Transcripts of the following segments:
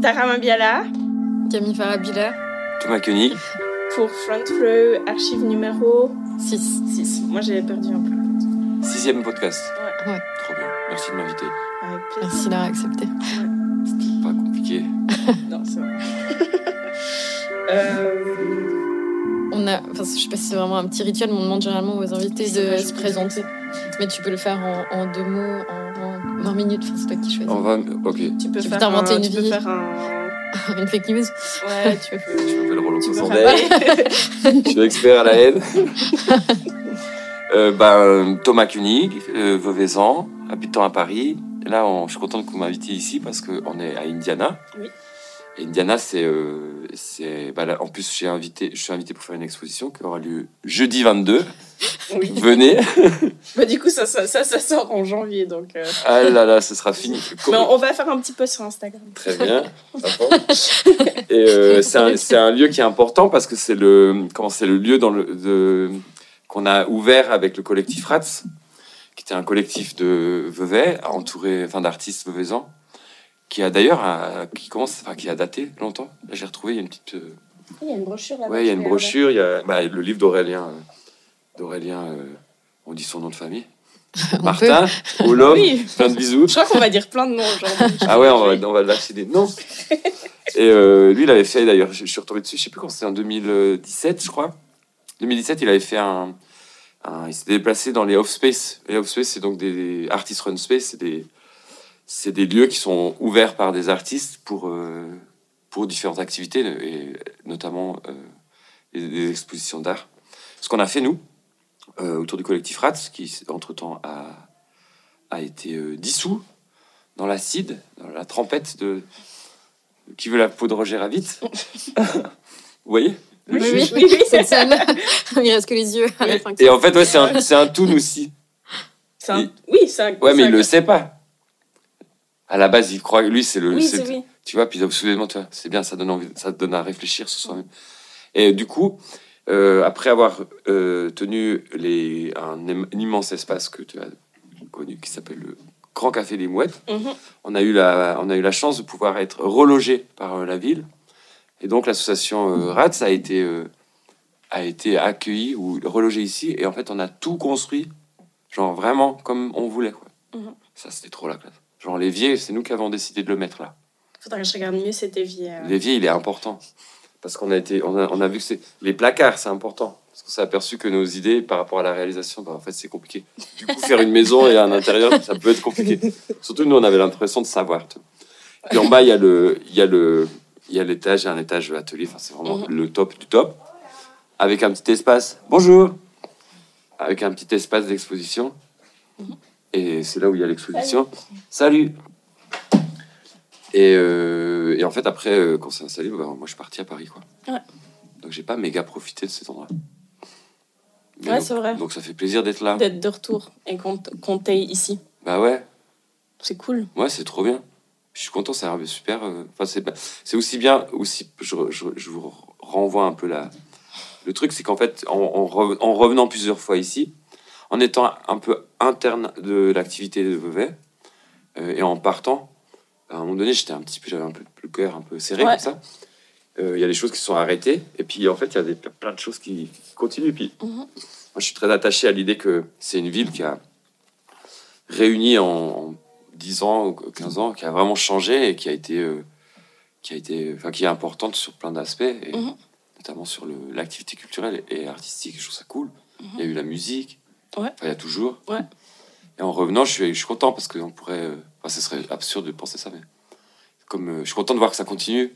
Tara Mabiala Camille Farabila. Thomas Koenig. pour Front Row, archive numéro 6. 6. Moi j'ai perdu un peu. Sixième podcast. Ouais. Ouais. Trop bien. Merci de m'inviter. Merci d'avoir accepté. C'était pas compliqué. Non, c'est vrai. euh... On a, enfin, je sais pas si c'est vraiment un petit rituel, mais on demande généralement aux invités de se présenter. Mais tu peux le faire en, en deux mots, en 20 minutes. Enfin, c'est toi qui choisis. Ok. Tu peux Tu peux faire t'inventer un, une tu peux vie. faire un... Une fake news. Ouais, tu peux... Je m'appelle peux Sansander. faire... Je suis expert à la haine. euh, ben, Thomas Koenig, euh, Veuvezan, habitant à Paris. Et là, on- je suis content que vous m'invitiez ici parce qu'on est à Indiana. Oui. Et Indiana, c'est. euh, c'est bah là, en plus, j'ai invité, je suis invité pour faire une exposition qui aura lieu jeudi 22. Oui. Venez. Bah, du coup, ça, ça, ça, ça sort en janvier, donc... euh, Ah là là, ce sera fini. Mais on, va faire un petit post sur Instagram. Très bien. Et euh, c'est un, c'est un lieu qui est important parce que c'est le, comment c'est le lieu dans le, de, qu'on a ouvert avec le collectif RATS, qui était un collectif de Vevey, entouré, enfin d'artistes veuvezans, qui a d'ailleurs, qui commence, enfin qui a daté longtemps. Là, j'ai retrouvé, il y a une petite, euh, Il y a une brochure là-bas. ouais, il y a une brochure, il y a bah, le livre d'Aurélien, euh, d'Aurélien, euh, on dit son nom de famille, Martin, Olof, Oui. plein de bisous. Je crois qu'on va dire plein de noms aujourd'hui. Ah ouais, on va, on va lâcher des noms. Et euh, lui, il avait fait, d'ailleurs, je, suis retombé dessus, je sais plus quand c'était, en 2017, je crois. 2017, il avait fait un. un- il s'était déplacé dans les off-space. Les off-space, c'est donc des artist run space, c'est des, c'est des lieux qui sont ouverts par des artistes pour, euh, pour différentes activités, et notamment euh, des, des expositions d'art. Ce qu'on a fait, nous, autour du collectif RATS, qui, entre-temps, a, a été euh, dissous dans l'acide, dans la trempette de. Qui veut la peau de Roger Rabbit Vous voyez? Oui, oui, oui, oui c'est ça. Il reste que les yeux à la fin. Et en fait, ouais, c'est un, c'est un toon aussi. Un- Oui, c'est un. Ouais, mais c'est il un- le sait pas. À la base, il croit que lui, c'est le. Oui, c'est-. Tu vois, puis soudainement, tu vois, c'est bien, ça donne, envie, ça donne à réfléchir sur soi-même. Et du coup, euh, après avoir euh, tenu les, un, im- un immense espace que tu as connu, qui s'appelle le Grand Café des Mouettes, Mhm. on a eu la, on a eu la chance de pouvoir être relogé par euh, la ville. Et donc l'association RATS a été, a été accueillie ou relogée ici. Et en fait, on a tout construit, genre vraiment comme on voulait. Quoi. Mhm. Ça, c'était trop la classe. Genre l'évier, c'est nous qui avons décidé de le mettre là. Faudrait que je regarde mieux cet évier. euh. L'évier, il est important. Parce qu'on a, été, on a, on a vu que c'est... Les placards, c'est important. Parce qu'on s'est aperçu que nos idées, par rapport à la réalisation, bah, en fait, c'est compliqué. Du coup, faire une maison et un intérieur, ça peut être compliqué. Surtout, nous, on avait l'impression de savoir. Puis en bas, il y a le... Il y a le il y a l'étage, un étage atelier, enfin c'est vraiment Mhm. le top du top, avec un petit espace, bonjour, avec un petit espace d'exposition, et c'est là où il y a l'exposition. Salut. Et, euh, et en fait, après, euh, quand c'est installé, bah, moi, je suis parti à Paris, quoi. Ouais. Donc, j'ai pas méga profité de cet endroit. Mais Ouais, c'est vrai. donc, ça fait plaisir d'être là. D'être de retour et qu'on qu'on t'aille ici. Bah ouais, C'est cool. ouais, c'est trop bien. Je suis content, ça a super. euh, Enfin, c'est aussi bien, aussi, je, je, je vous renvoie un peu là. Le truc, c'est qu'en fait, en, en re- en revenant plusieurs fois ici, en étant un peu interne de l'activité de Vevey, euh, et en partant, à un moment donné, j'étais un petit peu, j'avais un peu le cœur un peu serré Ouais. comme ça. Euh, Il y a des choses qui sont arrêtées, et puis en fait, il y a des, plein de choses qui, qui continuent. Et puis, Mhm. moi, je suis très attaché à l'idée que c'est une ville qui a réuni en, en 10 ans ou 15 ans, qui a vraiment changé et qui a été, euh, qui a été, enfin, qui est importante sur plein d'aspects, et Mhm. notamment sur l'activité culturelle et artistique. Je trouve ça cool. Il y a eu la musique, Ouais. Il y a toujours. Ouais. Et en revenant, je suis, je suis content parce que on pourrait, euh, enfin, ce serait absurde de penser ça, mais comme euh, je suis content de voir que ça continue.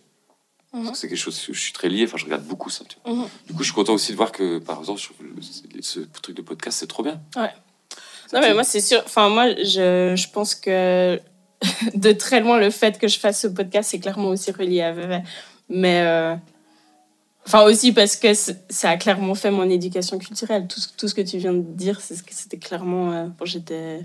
Parce Mhm. que c'est quelque chose que je suis très lié, enfin je regarde beaucoup ça. tu vois. Mhm. Du coup, je suis content aussi de voir que, par exemple, je ce truc de podcast, c'est trop bien. Ouais. Non, mais moi, c'est sûr. Enfin, moi, je, je pense que de très loin, le fait que je fasse ce podcast, c'est clairement aussi relié à Vevey. Mais. euh, Enfin, aussi parce que ça a clairement fait mon éducation culturelle. Tout, ce- tout ce que tu viens de dire, c'est ce que c'était clairement. euh, quand j'étais.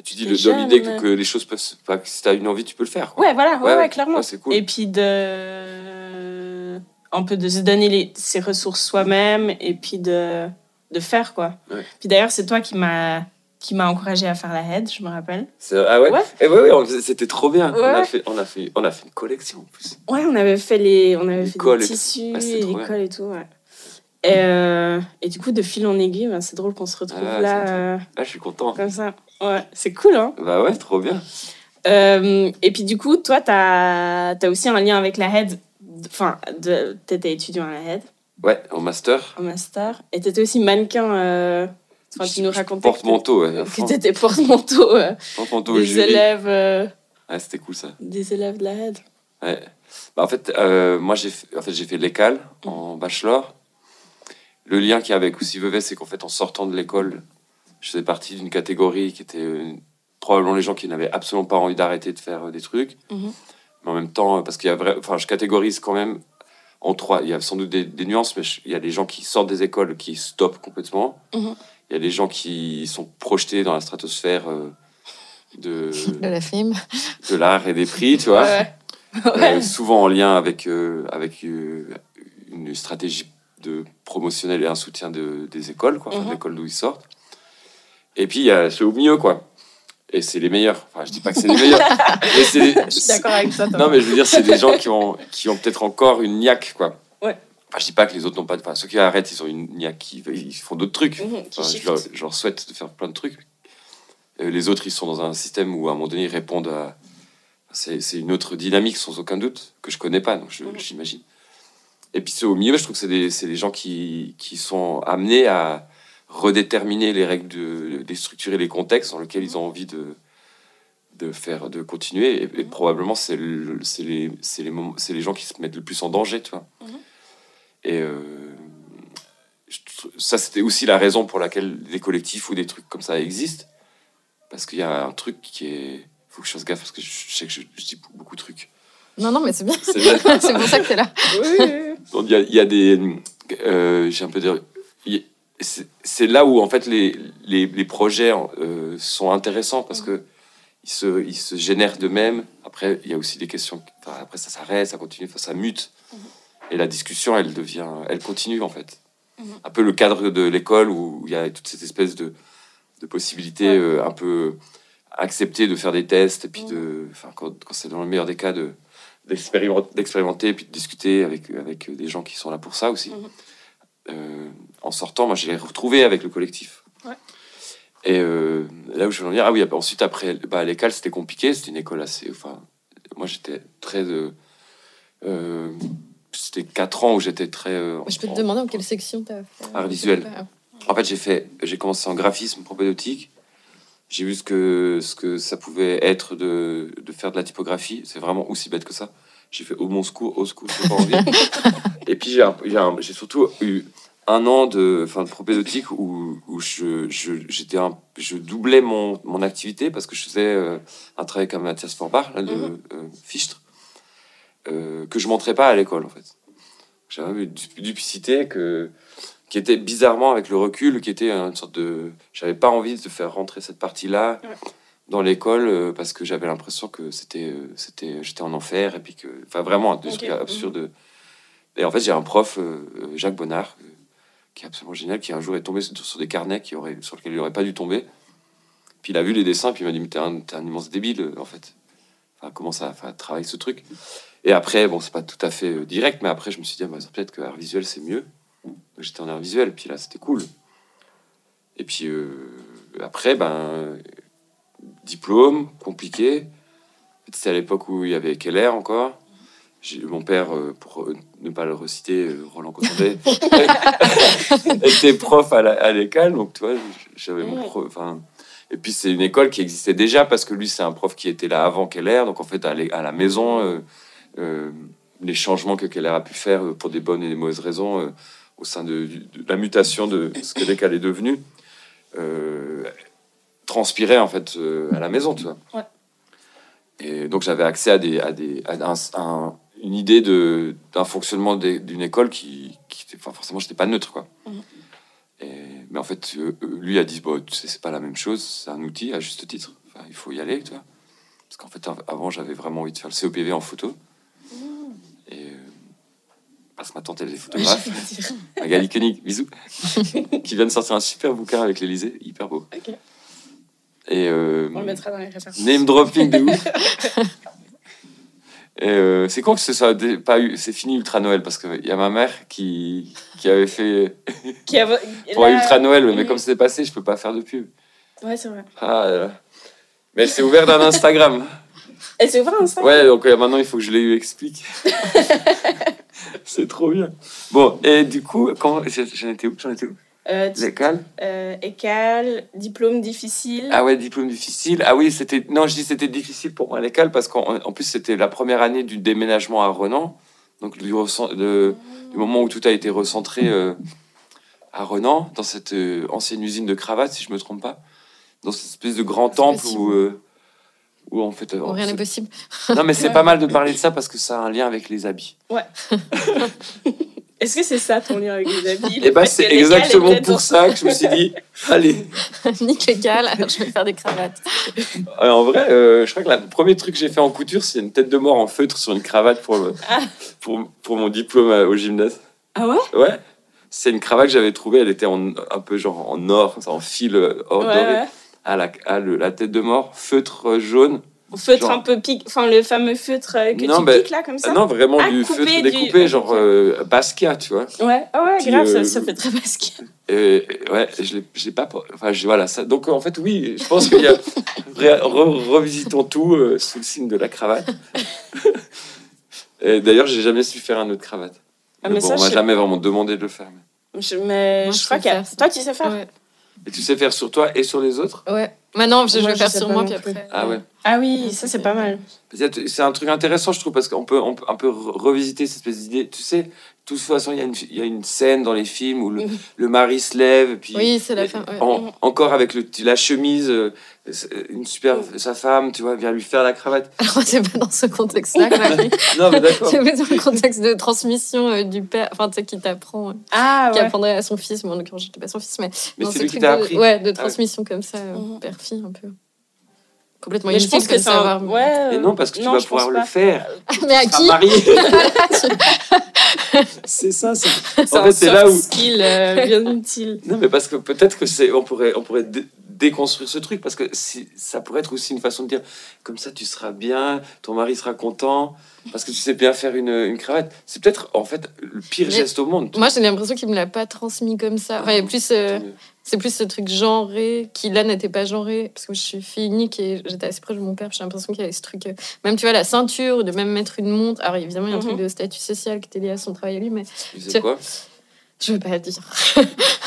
Mais tu dis jeune, l'idée que, que les choses peuvent. Enfin, que si t'as une envie, tu peux le faire. quoi. Ouais, voilà, ouais, ouais, clairement. ouais, c'est cool. Et puis de. Un peu de se donner les, ses ressources soi-même et puis de, de faire, quoi. Puis d'ailleurs, c'est toi qui m'as qui m'a encouragé à faire la head, je me rappelle. Ah ouais, Ouais. Eh ouais, c'était trop bien. On, a fait, on, a fait, on a fait une collection en plus. Ouais, on avait fait les, on avait Les fait des tissus, Ah, les bien. cols et tout, ouais. Et, euh, et du coup, de fil en aiguille, ben, c'est drôle qu'on se retrouve Ah, là, euh, Ah, je suis content. comme ça. Ouais, c'est cool, hein. Bah ouais, trop bien. Euh, et puis du coup, toi, tu as, aussi un lien avec la head. Enfin, de- t'étais étudiant à la head, Ouais, au master. en master. Et t'étais aussi mannequin. euh, Enfin, tu nous racontais Porte-manteau, ouais. que fond. t'étais porte-manteau euh, Porte-manteau, des jury. élèves, Ouais, c'était cool ça. des élèves de la head. Ouais. Bah, en fait, euh, moi, j'ai fait, en fait, fait l'école en bachelor. Le lien qu'il y a avec Vevey, c'est qu'en fait, en sortant de l'école, je faisais partie d'une catégorie qui était euh, probablement les gens qui n'avaient absolument pas envie d'arrêter de faire euh, des trucs. Mhm. Mais en même temps, euh, parce qu'il y a vrai, enfin, je catégorise quand même en trois. Il y a sans doute des, des nuances, mais je- il y a des gens qui sortent des écoles qui stoppent complètement. Mhm. Il y a des gens qui sont projetés dans la stratosphère euh, de, De la film. de l'art et des prix, tu vois. Ouais. Euh, souvent en lien avec, euh, avec une stratégie de promotionnelle et un soutien de, des écoles, quoi, enfin, de Mhm. l'école d'où ils sortent. Et puis, il y a ceux au milieu, quoi. Et c'est les meilleurs. Enfin, je dis pas que c'est les meilleurs. mais Je suis d'accord avec ça. Non, mais je veux dire, c'est des gens qui ont, qui ont peut-être encore une niaque, quoi. Ouais. Enfin, je dis pas que les autres n'ont pas. Enfin, ceux qui arrêtent, ils ont une niaque, ils, ils font d'autres trucs. Qui Enfin, je, leur, je leur souhaite de faire plein de trucs. Euh, les autres, ils sont dans un système où, à un moment donné, ils répondent à. C'est c'est une autre dynamique, sans aucun doute, que je connais pas, donc Mhm. j'imagine. Et puis, ceux au milieu, je trouve que c'est des, c'est des gens qui, qui sont amenés à redéterminer les règles, de, déstructurer les contextes dans lesquels ils ont envie de, de faire, de continuer. Et, et probablement, c'est le- c'est les, c'est les, moments- c'est les gens qui se mettent le plus en danger, tu vois. Mhm. Et euh, ça, c'était aussi la raison pour laquelle des collectifs ou des trucs comme ça existent. Parce qu'il y a un truc qui est. faut que je fasse gaffe parce que je, je sais que je, je dis beaucoup de trucs. Non, non, mais c'est bien. C'est pour ça que t'es là. Oui, oui, il y a, il y a des. euh, J'ai un peu de. il C'est là où, en fait, les, les, les projets euh, sont intéressants parce que ils se, ils se génèrent d'eux-mêmes. Après, il y a aussi des questions. enfin, après, ça s'arrête, ça continue, enfin, ça mute. Et la discussion, elle devient. Elle continue, en fait. Mhm. Un peu le cadre de l'école où il y a toute cette espèce de, de possibilité euh, un peu acceptée de faire des tests et puis de. Enfin, quand, quand c'est dans le meilleur des cas, de d'expérimenter, puis de discuter avec, avec des gens qui sont là pour ça aussi. Euh, en sortant, moi, je l'ai retrouvé avec le collectif. Ouais. Et euh, là où je veux en venir, ah oui, ensuite, après, bah, à l'école, c'était compliqué. C'était une école assez. Enfin, moi, j'étais très. euh, c'était 4 ans où j'étais très. Je peux te demander en quelle section t'as fait Art visuel. en fait, j'ai fait, j'ai commencé en graphisme propédeutique. J'ai vu ce que, ce que ça pouvait être de, de faire de la typographie. C'est vraiment aussi bête que ça. J'ai fait au mon secours, au secours, j'ai pas envie. Et puis j'ai, surtout eu un an de, enfin, de propédeutique où, où je, je, un, je doublais mon, mon activité parce que je faisais euh, un travail comme Mathias Forbach, là, de Mhm. euh, Fichtre, euh, que je montrais pas à l'école en fait. J'avais une du- duplicité que, qui était bizarrement avec le recul, qui était une sorte de. J'avais pas envie de faire rentrer cette partie-là Ouais. Dans l'école euh, parce que j'avais l'impression que c'était, euh, c'était, j'étais en enfer et puis que, enfin vraiment des Ok. trucs absurdes. Et en fait, j'ai un prof, euh, euh, Jacques Bonnard, euh, qui est absolument génial, qui un jour est tombé sur, des carnets qui auraient, sur lesquels il n'aurait pas dû tomber. Puis il a vu les dessins, puis il m'a dit Mais t'es un, un immense débile, euh, en fait. Enfin, comment ça enfin, travaille ce truc? Et après, bon, c'est pas tout à fait euh, direct, mais après, je me suis dit ah, bah, peut-être que art visuel, c'est mieux. J'étais en art visuel, puis là, c'était cool. Et puis euh, après, ben, euh, diplôme, compliqué. C'était à l'époque où il y avait Keller encore. Mon père, euh, pour euh, ne pas le reciter, euh, Roland Cotondet, était prof à l'école, donc tu vois, j'avais mon Ouais. pro- enfin, et puis c'est une école qui existait déjà parce que lui c'est un prof qui était là avant Keller, donc en fait à, la maison, euh, euh, les changements que Keller a pu faire pour des bonnes et des mauvaises raisons euh, au sein de, de la mutation de ce que l'école est devenu, euh, transpirait en fait euh, à la maison, tu vois. Ouais. Et donc j'avais accès à, des, à, des, à un- un- une idée de- d'un fonctionnement d'une école qui, qui était, enfin, forcément, j'étais pas neutre, quoi. Mhm. Et, mais en fait, euh, lui a dit, bon, tu sais, c'est pas la même chose, c'est un outil à juste titre. Enfin, il faut y aller, tu vois. Parce qu'en fait, av- avant, j'avais vraiment envie de faire le COPV en photo. Et euh, parce que ma tante, elle est photographe. Magali Koenig, bisous, qui vient de sortir un super bouquin avec l'Elysée, hyper beau. Et euh, On le mettra dans les références. name dropping de ouf. Euh, c'est con que ce soit pas eu, c'est fini Ultra Noël parce qu'il y a ma mère qui, qui avait fait Qui a... pour là- Ultra Noël, mais Mhm. comme c'est passé, je peux pas faire de pub. Ouais, c'est vrai. Ah, là là. Mais c'est ouvert d'un Instagram. Et c'est vrai, Insta Ouais, donc euh, maintenant il faut que je les explique. c'est trop bien. Bon, et du coup, quand j'en étais où? J'en étais où? Euh, L'école euh, écale, diplôme difficile. Ah ouais, diplôme difficile. Ah oui, c'était non, je dis c'était difficile pour moi à l'école parce qu'en en plus c'était la première année du déménagement à Renan, donc du, recen- de- du moment où tout a été recentré euh, à Renan, dans cette euh, ancienne usine de cravates, si je me trompe pas, dans cette espèce de grand temple où euh, où en fait. rien n'est possible. Non, mais c'est pas mal de parler de ça parce que ça a un lien avec les habits. Est-ce que c'est ça ton lien avec les habits Et bah, c'est exactement pour ça que je me suis dit, allez. Nique les cales, alors je vais faire des cravates. Euh, En vrai, euh, je crois que la- le premier truc que j'ai fait en couture, c'est une tête de mort en feutre sur une cravate pour, le- Ah. pour, pour mon diplôme euh, au gymnase. Ah ouais? Ouais. C'est une cravate que j'avais trouvée, elle était en, un peu genre en or, comme ça, en fil euh, or Ouais, doré. ouais. À la, à le- la tête de mort, feutre euh, jaune. Feutre Genre- un peu pique, enfin le fameux feutre euh, que Non, tu ben, piques là comme ça. Non, vraiment Ah, du coupé, feutre du- découpé, genre euh, Basquiat, tu vois. Ouais, ah ouais, Puis, grave, euh, ça, ça fait très et ouais, je l'ai pas. Enfin, je- voilà, ça. Donc, en fait, oui, je pense qu'il y a. Re- revisitons tout euh, sous le signe de la cravate. Et D'ailleurs, j'ai jamais su faire un de cravate. Ah, Mais mais bon, ça, on m'a je- jamais vraiment demandé de le faire. mais- Je, mais Moi, je je crois qu'il y a... ça. Toi, tu sais faire Ouais. Et tu sais faire sur toi et sur les autres? Ouais. Maintenant, je, je vais faire sur moi, puis après. Ah ouais. Ah oui, ça c'est pas mal. C'est un truc intéressant, je trouve, parce qu'on peut, on peut un peu re- revisiter cette espèce d'idée. Tu sais, de toute façon, il y, a une- il y a une scène dans les films où le, le mari se lève, et puis Oui, c'est la Et- fin. ouais. en- encore avec le, la chemise, euh, une super, sa femme, tu vois, vient lui faire la cravate. Alors, c'est pas dans ce contexte-là Non, mais d'accord. C'est dans le contexte de transmission euh, du père, enfin, tu sais, qui t'apprend, euh, Ah qui ouais. apprendrait à son fils. Bon, en l'occurrence, j'étais pas son fils, mais. Mais dans c'est ce lui qui truc t'a de- appris. Ouais, de ouais. transmission comme ça, euh, Mhm. père-fille, un peu. Complètement Mais je pense que c'est un... savoir. Ouais. Et non, parce que tu non, vas pouvoir le faire. Mais à qui. C'est ça, c'est. En fait, c'est là où. skill euh, bien utile. Non, mais parce que peut-être que c'est, on pourrait, on pourrait dé- déconstruire ce truc parce que si, ça pourrait être aussi une façon de dire comme ça tu seras bien, ton mari sera content parce que tu sais bien faire une, une cravate. C'est peut-être en fait le pire Mais geste au monde. Moi, j'ai l'impression qu'il me l'a pas transmis comme ça. Enfin, il y a plus, euh, c'est plus ce truc genré qui là n'était pas genré parce que je suis fille unique et j'étais assez proche de mon père. J'ai l'impression qu'il y avait ce truc, euh, même tu vois la ceinture, de même mettre une montre. Alors évidemment, il y a un truc Mhm. de statut social qui était lié à son travail à lui, mais Tu quoi? Je veux pas le dire.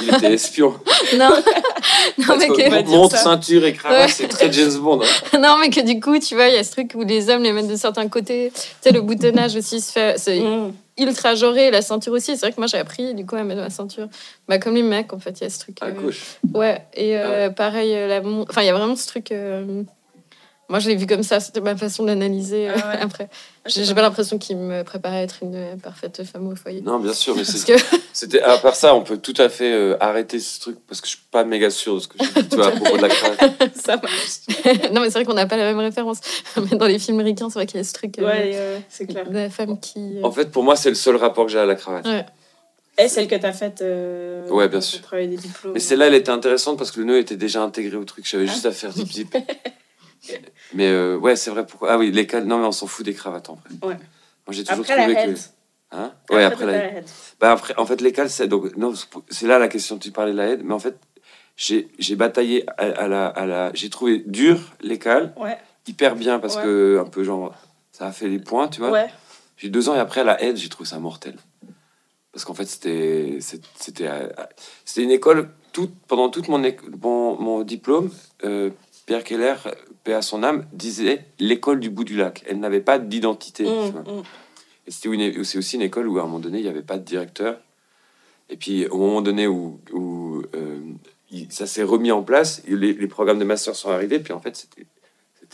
Il était espion. non, non mais que montre, ceinture et cravate, Ouais. c'est très James Bond. hein. non mais que du coup, tu vois, il y a ce truc où les hommes les mettent de certains côtés. Tu sais, le boutonnage aussi se fait, c'est Mm. ultra genré, la ceinture aussi. C'est vrai que moi j'ai appris du coup à mettre ma ceinture. Bah comme les mecs en fait, il y a ce truc. À euh, gauche. Ouais, et Ah euh, pareil, euh, la enfin, il y a vraiment ce truc. euh, Moi, je l'ai vu comme ça, c'était ma façon d'analyser euh, Ah ouais. après. J'ai j'ai pas l'impression qu'il me préparait à être une euh, parfaite femme au foyer. Non, bien sûr, mais c'est- que c'était à part ça, on peut tout à fait euh, arrêter ce truc parce que je suis pas méga sûr de ce que je dis tu vois, à propos de la cravate. Ça marche. non, mais c'est vrai qu'on n'a pas la même référence. Mais dans les films américains, c'est vrai qu'il y a ce truc euh, Ouais, euh, c'est clair. de la femme qui. euh, En fait, pour moi, c'est le seul rapport que j'ai à la cravate. Ouais. Et celle que t'as faite. Euh, Ouais, bien pour sûr. des diplômes. Mais celle-là, elle était intéressante parce que le nœud était déjà intégré au truc. J'avais juste à faire zip zip. Mais euh, ouais, c'est vrai. Pourquoi? Ah oui, les cales. Non, mais on s'en fout des cravates en vrai. Ouais. Moi, j'ai toujours Après trouvé head. que. Hein? Ouais, après, la head. Bah après, en fait, les cales, c'est donc non, c'est là la question. Tu parlais de la aide, mais en fait, j'ai j'ai bataillé à, à la à la. J'ai trouvé dur les cales, Ouais, hyper bien parce Ouais. que un peu genre ça a fait les points, tu vois. ouais. J'ai eu deux ans et après, à la aide, j'ai trouvé ça mortel. Parce qu'en fait, c'était c'était euh, c'était une école, toute, pendant tout mon, éc- mon, mon diplôme, euh, Pierre Keller, paix à son âme, disait l'école du bout du lac. Elle n'avait pas d'identité. Mm, mm. Et c'était une- c'est aussi une école où, à un moment donné, il n'y avait pas de directeur. Et puis, au moment donné où, où, euh, ça s'est remis en place, les, les programmes de master sont arrivés, puis en fait, c'était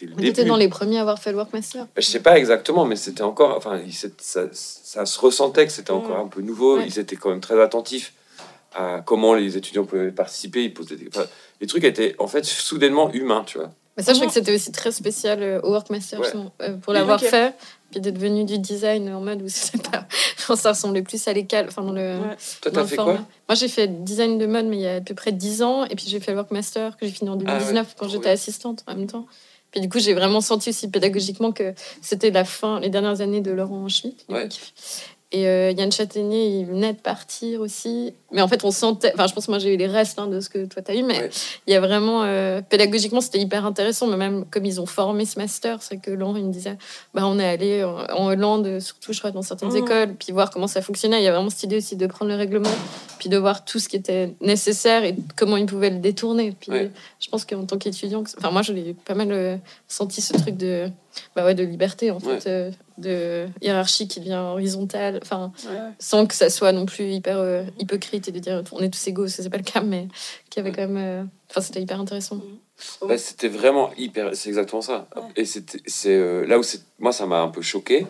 le On était dans les premiers à avoir fait le Workmaster. Je sais pas exactement, mais c'était encore. Enfin, ça, ça se ressentait que c'était encore un peu nouveau. Ouais. Ils étaient quand même très attentifs à comment les étudiants pouvaient participer. Ils posaient des, les trucs étaient en fait soudainement humains, tu vois. Mais ça, je Mhm. crois que c'était aussi très spécial euh, au Workmaster, Ouais. euh, pour l'avoir fait, puis d'être venu du design en mode où c'était pas. ça ressemblait plus à l'écale, enfin, dans le. Ouais. Toi, dans t'as le fait format. quoi Moi, j'ai fait design de mode, mais il y a à peu près 10 ans. Et puis, j'ai fait le Workmaster que j'ai fini en 2019 Ah ouais, quand j'étais assistante en même temps. Puis, du coup, j'ai vraiment senti aussi pédagogiquement que c'était la fin, les dernières années de Laurent Schmitt. Et euh, Yann Châtaignier, il venait de partir aussi. Mais en fait, on sentait. Enfin, je pense que moi, j'ai eu les restes hein, de ce que toi, tu as eu. Mais Ouais. il y a vraiment. euh, pédagogiquement, c'était hyper intéressant. Mais même comme ils ont formé ce master, c'est que Laurent, il me disait bah, on est allé en, en Hollande, surtout, je crois, dans certaines Mhm. écoles, puis voir comment ça fonctionnait. Il y a vraiment cette idée aussi de prendre le règlement, puis de voir tout ce qui était nécessaire et comment ils pouvaient le détourner. Puis Ouais. je pense qu'en tant qu'étudiant, enfin, moi, je l'ai pas mal euh, senti ce truc de, bah ouais, de liberté, en fait, euh, de hiérarchie qui devient horizontale. Enfin, Ouais. sans que ça soit non plus hyper euh, hypocrite et de dire on est tous égaux, ça c'est pas le cas, mais qui avait quand même. euh, Enfin, c'était hyper intéressant. Bah, c'était vraiment hyper. C'est exactement ça. Ouais. Et c'était, c'est euh, là où c'est, moi, ça m'a un peu choqué.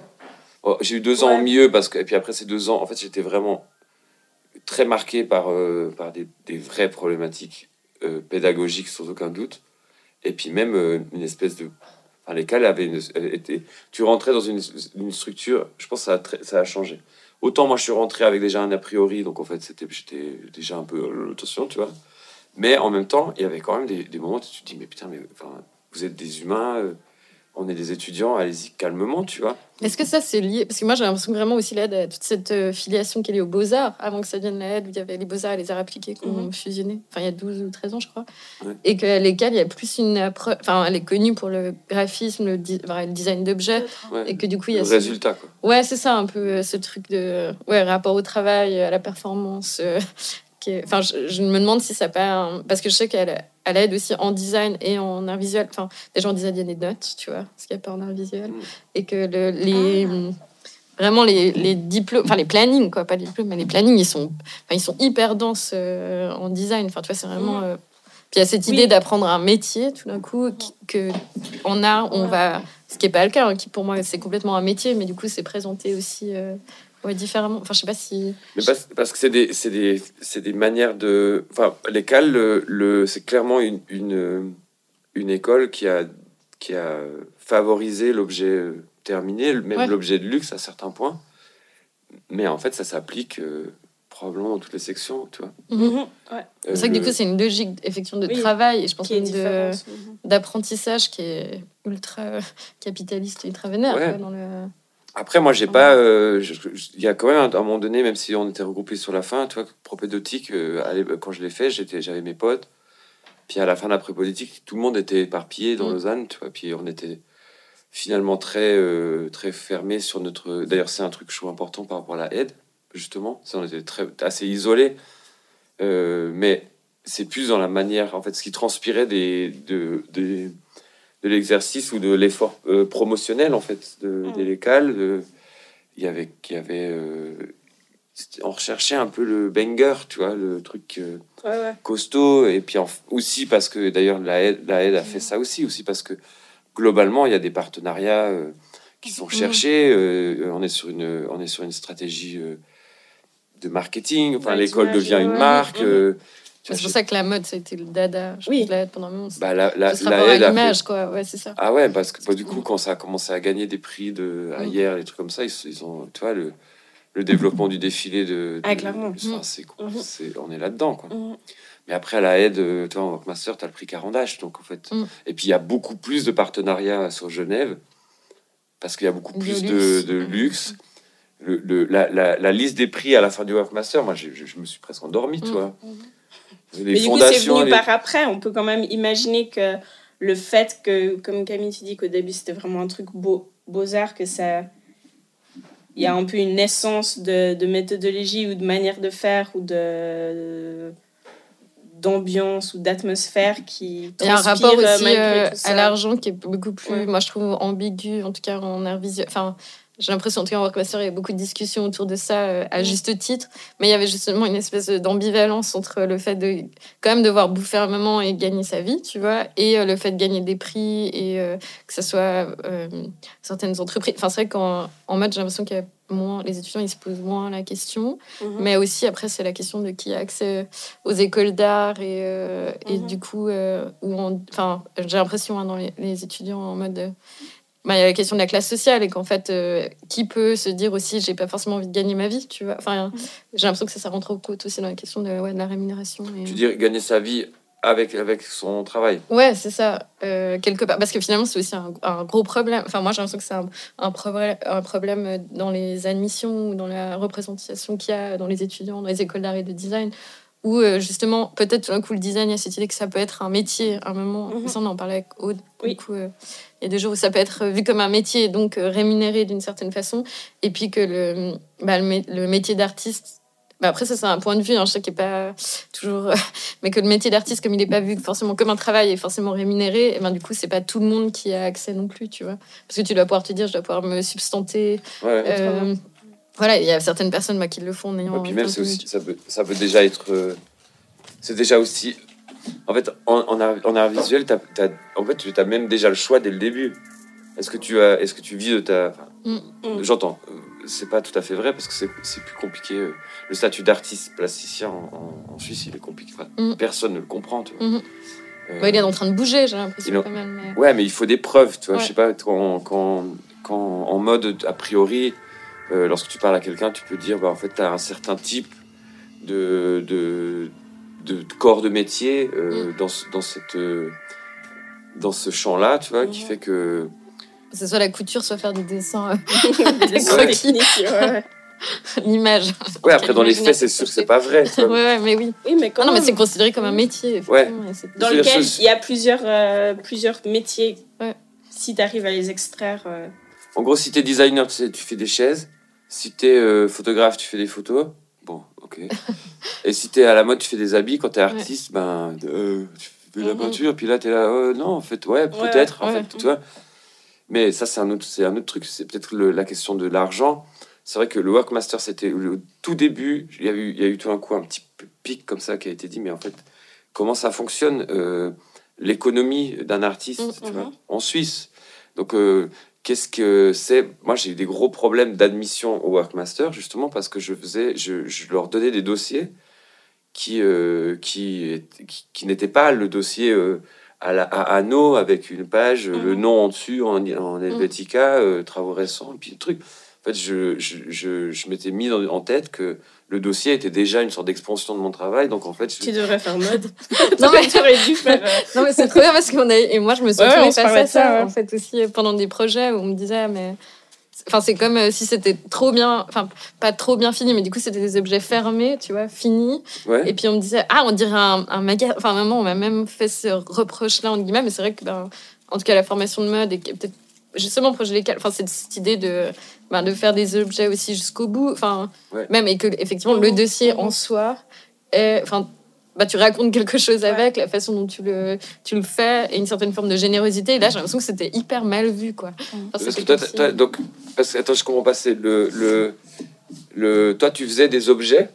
Bon, j'ai eu deux ans Ouais. au mieux parce que, et puis après ces deux ans, en fait, j'étais vraiment très marqué par, euh, par des, des vraies problématiques euh, pédagogiques, sans aucun doute. Et puis même euh, une espèce de. Enfin, avait une, elle était, tu rentrais dans une, une structure, je pense que ça a, très- ça a changé. Autant moi je suis rentré avec déjà un a priori, donc en fait c'était, j'étais déjà un peu euh, attention, tu vois. Mais en même temps, il y avait quand même des, des moments où tu te dis, mais putain, mais enfin, vous êtes des humains, euh, on est des étudiants, allez-y calmement, tu vois. Est-ce que ça c'est lié? Parce que moi j'ai l'impression que vraiment aussi l'aide à toute cette euh, filiation qui est liée aux Beaux-Arts, avant que ça devienne la aide, où il y avait les Beaux-Arts et les arts appliqués qui ont Mhm. fusionné, enfin il y a 12 ou 13 ans je crois. Ouais. Et qu'à l'école il y a plus une approche, enfin elle est connue pour le graphisme, le, di- enfin, le design d'objets, Ouais. et que du coup il y a Le ce- résultat, quoi. Ouais, c'est ça, un peu euh, ce truc de ouais, rapport au travail, à la performance. euh, qui est- Enfin, je, je me demande si ça pas. un- Parce que je sais qu'elle elle aide aussi en design et en art visuel. Enfin, déjà en design, il y a des notes, tu vois, ce qu'il n'y a pas en art visuel. Mm. Et que le- les. Vraiment, les, les diplômes, enfin les plannings, quoi, pas les diplômes, mais les plannings, ils sont, enfin, ils sont hyper denses euh, en design. Enfin, tu vois, c'est vraiment. Mhm. euh, Puis il y a cette idée Oui. d'apprendre un métier, tout d'un coup, que en art, on Ouais. va ce qui n'est pas le cas, hein, qui pour moi c'est complètement un métier, mais du coup c'est présenté aussi euh, ouais, différemment. Enfin, je sais pas si. Mais parce, parce que c'est des, c'est des, c'est des manières de. Enfin, l'école, le, le- c'est clairement une, une, une école qui a, qui a favorisé l'objet terminé, même Ouais. l'objet de luxe à certains points. Mais en fait, ça s'applique euh, probablement dans toutes les sections, tu vois. Mhm. Ouais. Euh, C'est vrai que du coup c'est une logique effectivement de Oui, travail et je pense Qui est même de- différente. Mhm. d'apprentissage qui est ultra capitaliste, ultra vénère. Ouais. quoi, dans le... Après, moi, j'ai pas. euh, Il y a quand même un, un moment donné, même si on était regroupés sur la fin, tu vois, propédeutique, euh, à quand je l'ai fait, j'étais, j'avais mes potes. Puis à la fin de l'après-politique, tout le monde était éparpillé dans Mm. Lausanne, tu vois. Puis on était finalement très, euh, très fermé sur notre. D'ailleurs, c'est un truc, je trouve, important par rapport à la aide, justement. Ça, on était très, assez isolés. Euh, mais c'est plus dans la manière, en fait, ce qui transpirait des, de, des- de l'exercice ou de l'effort euh, promotionnel, en fait, de, Mm. des lécales. de- Il y avait. Il y avait euh, on recherchait un peu le banger, tu vois, le truc euh, Ouais, ouais. costaud. Et puis en- aussi parce que, d'ailleurs, la aide, la aide a fait ça aussi, aussi parce que globalement, il y a des partenariats euh, qui sont cherchés. euh, on, est sur une, on est sur une stratégie de marketing. Enfin, l'école devient une marque. Mhm. C'est pour ça que la mode ça a été le dada. Je Oui. pense, la aide pendant un moment. bah, la, la, ce la à l'image, quoi. Ouais, c'est ça. Ah ouais, parce que bah, du coup, quand ça a commencé à gagner des prix de Mm. hier, les trucs comme ça, ils, ils ont, tu vois, le, le développement du défilé de. Ah, de- clairement. enfin, Mm. c'est, Mhm. c'est- on est là-dedans, quoi. Mhm. Mais après, à la aide, tu vois, en master, tu as le prix Carandache, donc en fait. Mm. Et puis, il y a beaucoup plus de partenariats sur Genève, parce qu'il y a beaucoup De plus luxe. de, de luxe. Le, le- la, la, la liste des prix à la fin du Workmaster, moi, je, je, je me suis presque endormi, tu Mm. vois. Les Mais du coup, c'est fondations. venu les- par après. On peut quand même imaginer que le fait que, comme Camille, tu dis qu'au début c'était vraiment un truc beau, beaux-arts, que ça. Il y a un peu une essence de, de méthodologie ou de manière de faire ou de d'ambiance ou d'atmosphère qui Il y a un rapport euh, aussi euh, à l'argent qui est beaucoup plus, Ouais. moi je trouve, ambigu, en tout cas en art visuel. Enfin, j'ai l'impression, en tout cas en Workmaster, il y a beaucoup de discussions autour de ça, euh, à juste titre. Mais il y avait justement une espèce d'ambivalence entre le fait de quand même devoir bouffer un moment et gagner sa vie, tu vois, et euh, le fait de gagner des prix et euh, que ce soit certaines entreprises. Enfin, c'est vrai qu'en en mode, j'ai l'impression qu'il y a moins, les étudiants, ils se posent moins la question. Mhm. Mais aussi, après, c'est la question de qui a accès aux écoles d'art et, et Mhm. du coup, où on, enfin, j'ai l'impression hein, dans les, les étudiants en mode. Bah, il y a la question de la classe sociale et qu'en fait, euh, qui peut se dire aussi, j'ai pas forcément envie de gagner ma vie, tu vois. Enfin, j'ai l'impression que ça, ça rentre au côte aussi dans la question de, ouais, de la rémunération. Et... Tu dis gagner sa vie avec, avec son travail. Ouais, c'est ça, euh, quelque part. Parce que finalement, c'est aussi un, un gros problème. Enfin, moi, j'ai l'impression que c'est un, un, problème, un problème dans les admissions ou dans la représentation qu'il y a dans les étudiants, dans les écoles d'art et de design, où euh, justement, peut-être tout d'un coup, le design, il y a cette idée que ça peut être un métier à un moment. Mhm. Ça, on en parlait avec Aude. Oui. Du coup, euh, il y a des jours où ça peut être vu comme un métier, donc euh, rémunéré d'une certaine façon. Et puis que le, bah, le, mé- le métier d'artiste, bah après, ça, c'est un point de vue, hein, je sais qu'il n'est pas toujours. euh, mais que le métier d'artiste, comme il n'est pas vu forcément comme un travail et forcément rémunéré, et ben, du coup, c'est pas tout le monde qui a accès non plus, tu vois. Parce que tu dois pouvoir te dire, je dois pouvoir me substanter. Ouais. Voilà, il y a certaines personnes bah, qui le font en ayant. Et puis même, c'est aussi, ça, peut, ça peut déjà être. euh, c'est déjà aussi. En fait, en, en art, en art visuel, t'as, t'as- en fait, tu as même déjà le choix dès le début. Est-ce que tu as, est-ce que tu vis de ta. Mm. Mm. J'entends. euh, C'est pas tout à fait vrai parce que c'est, plus compliqué. euh, Le statut d'artiste plasticien en, Suisse, il est compliqué. Enfin, Mm. Personne ne le comprend. Tu vois. Euh, Ouais, il est en train de bouger, j'ai l'impression. Mais... Ouais, mais il faut des preuves, tu vois. Ouais. Je sais pas, quand, quand, quand en mode, a priori, euh, lorsque tu parles à quelqu'un, tu peux dire, bah, en fait, tu as un certain type de, de, de corps de métier euh, dans, ce- dans, cette, euh, dans ce champ-là, tu vois, qui fait que. Que ce soit la couture, soit faire des dessins, euh, Des croquis. Ouais, l'image. Ouais, après, dans les faits, c'est sûr que c'est pas vrai. ouais, mais oui. Oui, mais quand Non, non, mais même, c'est considéré comme un métier. Ouais. c'est- dans lequel il y a plusieurs, euh, plusieurs métiers. Ouais. Si tu arrives à les extraire. euh, En gros, si t'es designer, tu, sais, tu fais des chaises. Si t'es euh, photographe, tu fais des photos. Bon, ok. Et si t'es à la mode, tu fais des habits. Quand t'es artiste, ben, euh, tu fais de la Mhm. peinture. Puis là, t'es là, euh, non, en fait, ouais, peut-être, en ouais. fait, tu vois. Mais ça, c'est un autre, c'est un autre truc. C'est peut-être la question de l'argent. C'est vrai que le Workmaster, c'était le tout début. Il y a eu, il y a eu tout un coup un petit pic comme ça qui a été dit. Mais en fait, comment ça fonctionne euh, l'économie d'un artiste, tu vois, en Suisse? Donc, euh, qu'est-ce que c'est? Moi, j'ai eu des gros problèmes d'admission au Workmaster, justement, parce que je faisais, je, je leur donnais des dossiers qui, euh, qui, qui, qui n'étaient pas le dossier euh, à, la, à anneau avec une page, euh, le Mhm. nom en dessus, en, en Helvetica, euh, travaux récents, et puis le truc. En fait, je, je, je, je m'étais mis en tête que le dossier était déjà une sorte d'expansion de mon travail, donc en fait, je- Tu devrais faire mode. Non, mais- tu aurais dû faire. euh, Non, mais c'est trop bien parce qu'on a. Et moi, je me suis Ouais, retrouvée face à ça, ça, ouais. en fait, aussi pendant des projets où on me disait, ah, mais. Enfin, c'est comme euh, si c'était trop bien. Enfin, pas trop bien fini, mais du coup, c'était des objets fermés, tu vois, finis. ouais. Et puis, on me disait, ah, on dirait un, un magasin. Enfin, moment, on m'a même fait ce reproche-là, entre guillemets, mais c'est vrai que, ben, en tout cas, la formation de mode et peut-être. Justement, projet légal, enfin, c'est cette idée de, ben, de faire des objets aussi jusqu'au bout. Enfin, Ouais. même, et que, effectivement, le dossier en soi est. Enfin, bah, tu racontes quelque chose Ouais. avec, la façon dont tu le, tu le fais, et une certaine forme de générosité. Et là, j'ai l'impression que c'était hyper mal vu, quoi. Enfin, Parce que toi, comme si- toi- donc, parce que, attends, je comprends pas, c'est le, le, le, toi, tu faisais des objets,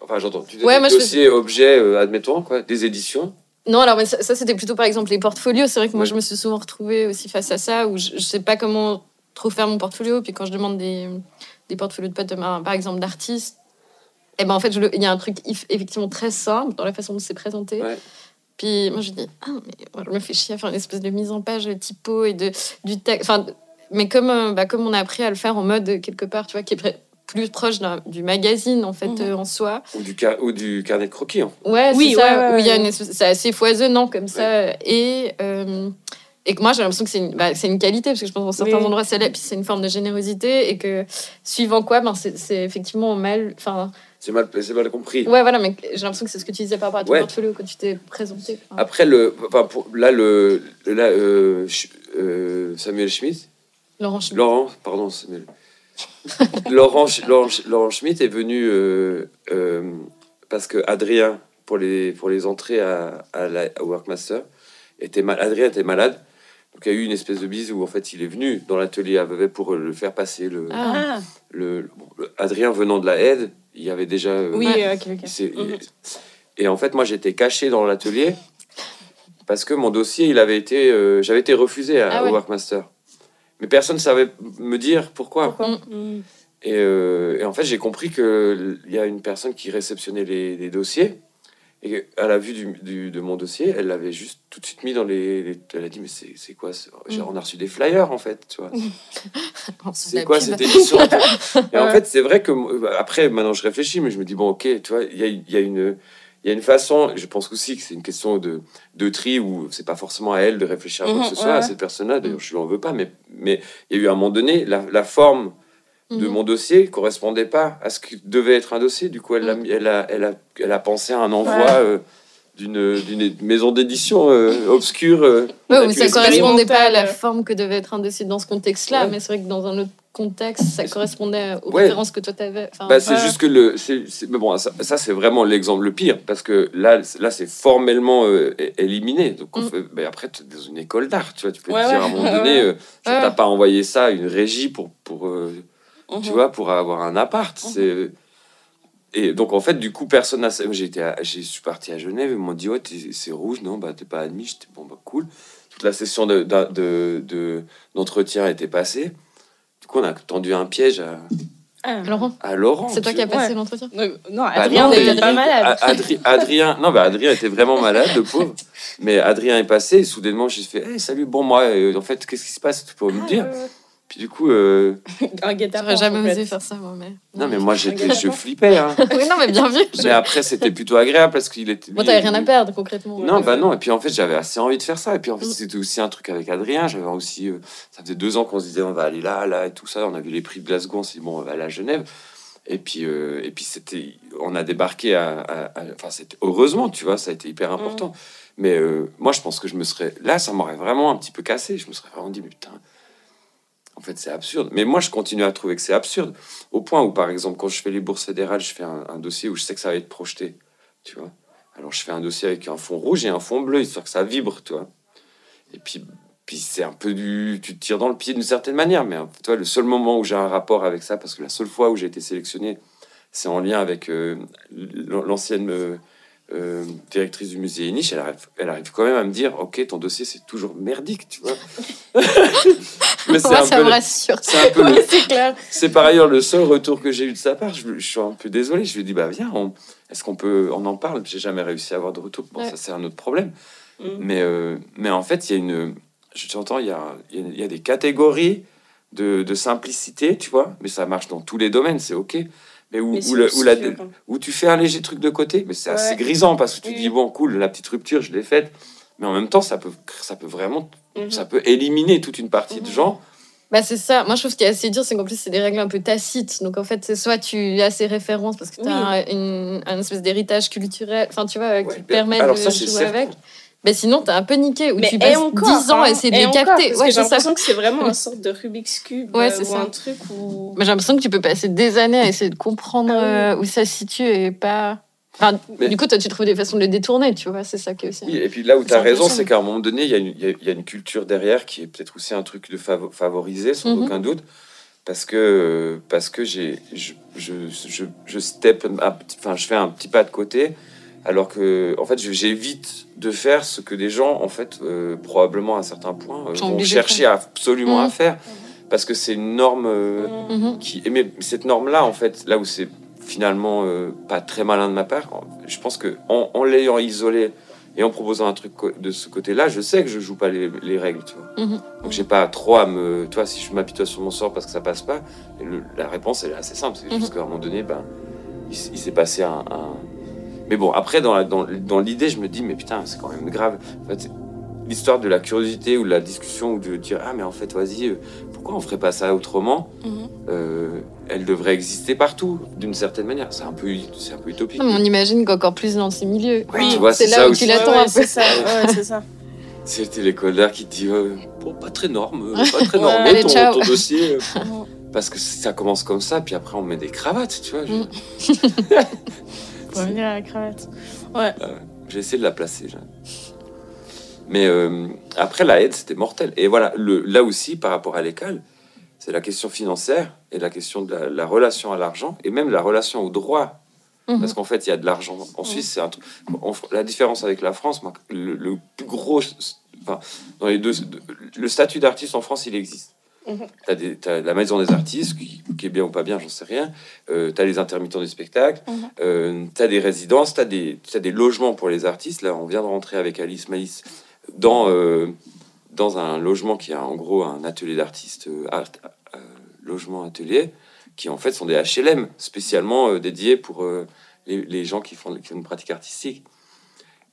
enfin, j'entends, tu faisais Ouais, des moi, je dossiers objets, euh, admettons, quoi, des éditions. Non, alors mais ça, ça, c'était plutôt par exemple les portfolios. C'est vrai que moi, Ouais. je me suis souvent retrouvée aussi face à ça, où je, je sais pas comment trop faire mon portfolio. Puis quand je demande des, des portfolios de potes, par exemple d'artistes, et ben en fait, je le- il y a un truc effectivement très simple dans la façon dont c'est présenté. Ouais. Puis moi, je dis, ah, mais moi, je me fais chier à faire une espèce de mise en page de typo et de, du texte. Enfin, mais comme, euh, bah, comme on a appris à le faire en mode quelque part, tu vois, qui est plus proche d'un- du magazine en fait Mhm. euh, en soi. Ou du, car- ou du carnet de croquis. hein. Ouais, Oui, c'est ça, ouais, ouais, assez foisonnant comme ça. Et, euh, et que moi, j'ai l'impression que c'est une, bah, c'est une qualité, parce que je pense que dans certains Oui. endroits, c'est puis c'est une forme de générosité, et que suivant quoi, ben, c'est effectivement mal. Enfin, C'est mal, c'est mal compris. ouais, voilà, mais j'ai l'impression que c'est ce que tu disais par rapport à ton Ouais. portfolio quand tu t'es présenté. Enfin, Après, le, enfin, pour- là, le, là, euh, euh, Samuel Schmitt, Laurent Schmitt. Laurent, pardon, Samuel. Laurent, Laurent, Laurent Schmitt est venu euh, euh, parce que Adrien, pour les, pour les entrées à, à la, à Workmaster, était mal, Adrien était malade. Donc il y a eu une espèce de bise où en fait il est venu dans l'atelier à Vevey pour le faire passer. Le, Ah. Ah, le, Adrien venant de la aide, il y avait déjà. euh, oui, Ouais. ok, ok. c'est- Mhm. Et en fait, moi, j'étais caché dans l'atelier parce que mon dossier, il avait été, euh, j'avais été refusé à, Ah au ouais. Workmaster. Mais personne ne savait me dire pourquoi. Pourquoi. Et, euh, et en fait, j'ai compris qu'il y a une personne qui réceptionnait les, les dossiers. Et à la vue du, du- de mon dossier, elle l'avait juste tout de suite mis dans les. les- elle a dit Mais c'est quoi genre, On a reçu des flyers, en fait. Tu vois. C'est quoi cette édition Et en fait, c'est vrai que après, maintenant, je réfléchis, mais je me dis bon, ok, tu vois, il y a, y a une, il y a une façon. Je pense aussi que c'est une question de, de tri où c'est pas forcément à elle de réfléchir à quoi que ce Mhm, soit à cette personne-là. D'ailleurs, je lui en veux pas, mais mais il y a eu un moment donné la, la forme de Mhm. mon dossier correspondait pas à ce qui devait être un dossier. Du coup, elle, a, elle, a, elle, a, elle a pensé à un envoi Ouais. euh, d'une d'une maison d'édition euh, obscure. euh, Ouais, ça correspondait pas à la forme que devait être un dossier dans ce contexte-là, Ouais. mais c'est vrai que dans un autre contexte, ça correspondait aux références que toi t'avais. Enfin, Bah, c'est juste que le. c'est- c'est- mais bon, ça, ça, c'est vraiment l'exemple le pire, parce que là, c'est- là c'est formellement euh, éliminé. Donc, on Mm. fait, bah, après, tu es dans une école d'art, tu vois, tu peux te dire à un moment donné, tu t'as pas envoyé ça à une régie pour. pour euh, Mhm. tu vois, pour avoir un appart. Mhm. C'est... Et donc, en fait, du coup, personne n'a... J'ai été à- je suis parti à Genève, ils m'ont dit, ouais, t'es- c'est rouge, non, bah, t'es pas admis. J'étais, bon, bah, cool. Toute la session de, de, de- de- d'entretien était passée. Du coup, on a tendu un piège à, Ah. Laurent, à Laurent. c'est toi tu qui as passé Ouais. l'entretien Non, Bah Adrien non, mais- pas malade. Adrien, non, bah, Adrien était vraiment malade, le pauvre. Mais Adrien est passé, et soudainement, j'ai fait, Hey, salut, bon, moi, euh, en fait, qu'est-ce qui se passe Tu peux me Ah, dire? ouais, ouais. Puis du coup, euh, Un guet-apens. J'aurais jamais fait. osé faire ça, moi. Mais... non, mais moi, j'étais, je flippais. Hein. oui, non, mais bien vu. Mais après, c'était plutôt agréable parce qu'il était. Moi, t'avais rien à perdre, concrètement. Non, bah non. Et puis en fait, j'avais assez envie de faire ça. Et puis en fait, Mm. c'était aussi un truc avec Adrien. J'avais aussi. euh, ça faisait deux ans qu'on se disait, on va aller là, là et tout ça. On a vu les prix de Glasgow. On s'est dit, bon, on va aller à Genève. Et puis, euh, et puis c'était. On a débarqué à. à- à- Enfin, c'était. Heureusement, tu vois, ça a été hyper important. Mais euh, moi, je pense que je me serais. Là, ça m'aurait vraiment un petit peu cassé. Je me serais vraiment dit, mais putain. En fait, c'est absurde. Mais moi, je continue à trouver que c'est absurde. Au point où, par exemple, quand je fais les bourses fédérales, je fais un, dossier où je sais que ça va être projeté. Tu vois Alors, je fais un dossier avec un fond rouge et un fond bleu, histoire que ça vibre, tu vois. Et puis, puis c'est un peu du. Tu te tires dans le pied d'une certaine manière. Mais tu vois, le seul moment où j'ai un rapport avec ça, parce que la seule fois où j'ai été sélectionné, c'est en lien avec euh, l'ancienne. euh, euh, directrice du musée Niche, elle arrive, elle arrive quand même à me dire Ok, ton dossier c'est toujours merdique, tu vois. Mais c'est un ça peu me le- rassure. c'est un peu le- c'est clair. c'est par ailleurs le seul retour que j'ai eu de sa part. Je, je suis un peu désolé. Je lui ai dit, bah viens, on- est-ce qu'on peut, on en parle? J'ai jamais réussi à avoir de retour. Bon, Ouais. ça c'est un autre problème. Mm. Mais, euh, mais en fait, il y a une, j'entends, il y a, il y a- il y a des catégories de, de simplicité, tu vois. Mais ça marche dans tous les domaines, c'est ok. Mais où, Mais où, le- c'est où la- obscur. où tu fais un léger truc de côté, mais c'est Ouais. assez grisant parce que tu Oui. dis bon, cool, la petite rupture, je l'ai faite. Mais en même temps, ça peut, ça peut vraiment, Mhm. ça peut éliminer toute une partie de Mhm. gens. Bah, c'est ça. Moi, je trouve ce qui est assez dur, c'est qu'en plus, c'est des règles un peu tacites. Donc, en fait, c'est soit tu as ces références parce que tu as une, un espèce d'héritage culturel, enfin, tu vois, qui Ouais, te permet alors de ça, jouer certain. avec. Mais sinon, t'as un peu niqué, où Mais tu passes encore, 10 ans à hein, essayer de et les encore, capter. Parce Ouais, j'ai l'impression que c'est vraiment une sorte de Rubik's Cube Ouais, euh, c'est ou ça. un truc où... Mais j'ai l'impression que tu peux passer des années à essayer de comprendre Ah oui. euh, où ça se situe et pas. Enfin, Mais- Du coup, toi, tu trouves des façons de le détourner, tu vois, c'est ça qui est aussi. Oui, et puis là où tu as raison, c'est qu'à un moment donné, il y, a une- il y a- il y a une culture derrière qui est peut-être aussi un truc de favo- favoriser, sans Mhm. aucun doute. Parce que, parce que j'ai, je, je, je, je step enfin, je fais un petit pas de côté, alors que, en fait, j'évite de faire ce que des gens, en fait, euh, probablement à un certain point, euh, vont chercher absolument à Mhm. faire. Parce que c'est une norme euh. Mhm. qui et mais cette norme là en fait là où c'est finalement euh, pas très malin de ma part je pense que en, en l'ayant isolé et en proposant un truc de ce côté là je sais que je joue pas les, les règles tu vois Mhm. donc j'ai pas trop à me toi si je m'apitoie sur mon sort parce que ça passe pas le- la réponse elle est assez simple c'est Mhm. juste qu'à un moment donné ben il, s'est passé un, un- mais bon après dans la- dans, dans l'idée je me dis mais putain c'est quand même grave En fait, l'histoire de la curiosité ou de la discussion ou de dire ah mais en fait vas-y euh, pourquoi on ferait pas ça autrement Mhm. euh, elle devrait exister partout, d'une certaine manière. C'est un peu, c'est un peu utopique. Non, mais on imagine qu'encore plus dans ces milieux. Oui, tu vois, c'est c'est là ça où aussi. tu l'attends Ouais, ouais, un peu. c'est ça. Ouais, c'est ça. C'était l'école d'art qui te dit euh, bon, pas très norme, pas très Ouais, normé allez, ton, dossier. euh, parce que ça commence comme ça, puis après on met des cravates, tu vois. je- Mm. revenir à la cravate. J'ai essayé de la placer. là. Mais euh, après, la aide, c'était mortel. Et voilà, le, là aussi, par rapport à l'école, c'est la question financière et la question de la, la relation à l'argent et même la relation au droit. Mhm. Parce qu'en fait, il y a de l'argent. En Suisse, c'est un truc. la différence avec la France, le, le plus gros. Enfin, dans les deux. Le statut d'artiste en France, il existe. Mhm. T'as des- t'as la maison des artistes, qui, qui est bien ou pas bien, j'en sais rien. Euh, t'as les intermittents du spectacle. Mhm. Euh, t'as des résidences, t'as des, t'as des logements pour les artistes. Là, on vient de rentrer avec Alice Malice dans, euh, dans un logement qui a en gros un atelier d'artistes, euh, art- logement atelier, qui en fait sont des HLM spécialement dédiés pour les, les gens qui font, qui font une pratique artistique.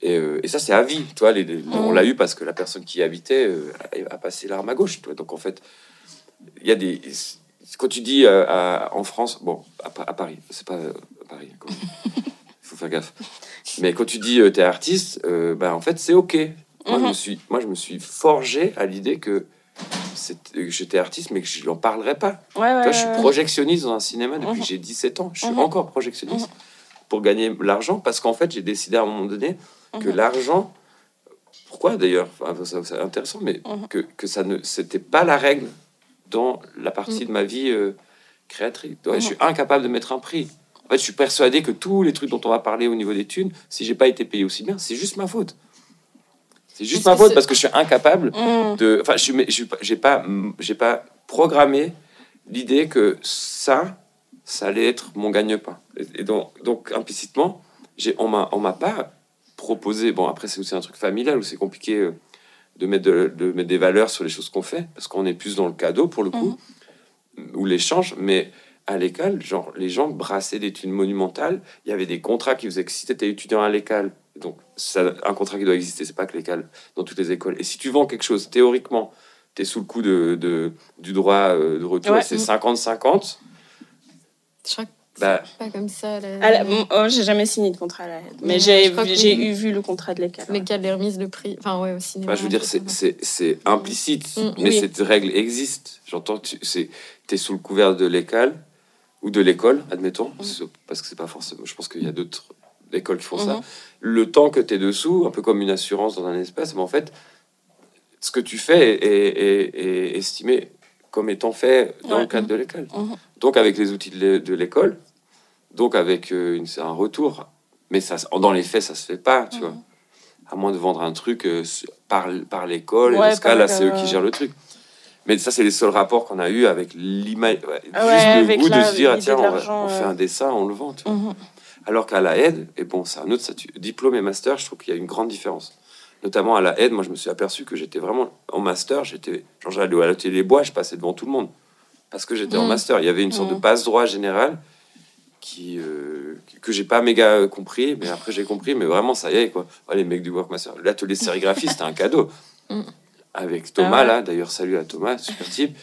Et, euh, et ça, c'est à vie. Les- les- On l'a eu parce que la personne qui y habitait euh, a, a passé l'arme à gauche. tu vois. Donc en fait, il y a des. Quand tu dis euh, à- en France, bon, à, Pa- à Paris, c'est pas euh, à Paris, il faut faire gaffe. Mais quand tu dis euh, t'es artiste, euh, ben, en fait, c'est OK. Moi, je me suis, moi, je me suis forgé à l'idée que, j'étais artiste, mais que je n'en parlerais pas. Ouais, ouais, Tu je suis ouais. projexionniste dans un cinéma depuis Mhm. que j'ai 17 ans. Je suis Mhm. encore projectionniste pour gagner l'argent parce qu'en fait, j'ai décidé à un moment donné que Mhm. l'argent. Pourquoi d'ailleurs Enfin, C'est intéressant, mais Mhm. que, que ça ne c'était pas la règle dans la partie de ma vie euh, créatrice. Ouais, Je suis incapable de mettre un prix. En fait, je suis persuadé que tous les trucs dont on va parler au niveau des thunes, si j'ai pas été payé aussi bien, c'est juste ma faute. C'est juste ma faute parce que je suis incapable Mhm. de. Enfin, je suis pas- j'ai pas, j'ai pas programmé l'idée que ça, ça allait être mon gagne-pain. Et, donc, donc implicitement, j'ai, on m'a, on m'a pas proposé. Bon, après, c'est aussi un truc familial où c'est compliqué euh, de mettre, de, de mettre des valeurs sur les choses qu'on fait parce qu'on est plus dans le cadeau pour le coup ou l'échange. Mais à l'école, genre, les gens brassaient des thunes monumentales. Il y avait des contrats qui faisaient que si tu étais étudiant à l'école, donc ça, un contrat qui doit exister, c'est pas que l'école, dans toutes les écoles. Et si tu vends quelque chose, théoriquement, tu es sous le coup de, de- du droit euh, de retour, Ouais. c'est 50-50. Je crois que Bah, c'est pas comme ça. la- À la- bon, oh, j'ai jamais signé de contrat à la mais j'ai eu vu le contrat de l'école. Mais qu'elle les remises de prix. Enfin, ouais, au cinéma. Enfin, je veux dire, c'est- c'est c'est implicite, Mm, mais oui. cette règle existe. J'entends que tu es sous le couvert de l'école ou de l'école, admettons, Mm. c'est- parce que c'est pas forcément. Je pense qu'il y a d'autres écoles qui font ça. Mhm. Le temps que tu es dessous, un peu comme une assurance dans un espace, mais en fait, ce que tu fais est, est- est- est estimé comme étant fait dans Ouais. le cadre de l'école. Mhm. Donc, avec les outils de l'é- de l'école, donc avec euh, une- un retour. Mais ça, dans les faits, ça se fait pas, tu Mhm. vois. À moins de vendre un truc euh, par, par l'école, et Ouais, dans ce cas-là, c'est eux qui gèrent le truc. Mais ça, c'est les seuls rapports qu'on a eu avec l'image. ouais, juste le goût de se dire, ah, tiens, on, va- l'argent, on fait un dessin, on le vend. tu vois. Mhm. Alors qu'à la aide, et bon, c'est un autre statut. Diplôme et master, je trouve qu'il y a une grande différence. Notamment à la aide, moi, je me suis aperçu que j'étais vraiment en master. J'étais, genre, j'allais à l'atelier des bois, je passais devant tout le monde parce que j'étais en Mm. master. Il y avait une sorte de Mm. passe-droit général qui, euh, que j'ai pas méga compris, mais après j'ai compris. Mais vraiment, ça y est, quoi. Ouais, les mecs du workmaster. L'atelier de sérigraphie, c'était un cadeau. Mm. Avec Thomas, Ah ouais. là, d'ailleurs, salut à Thomas, super type.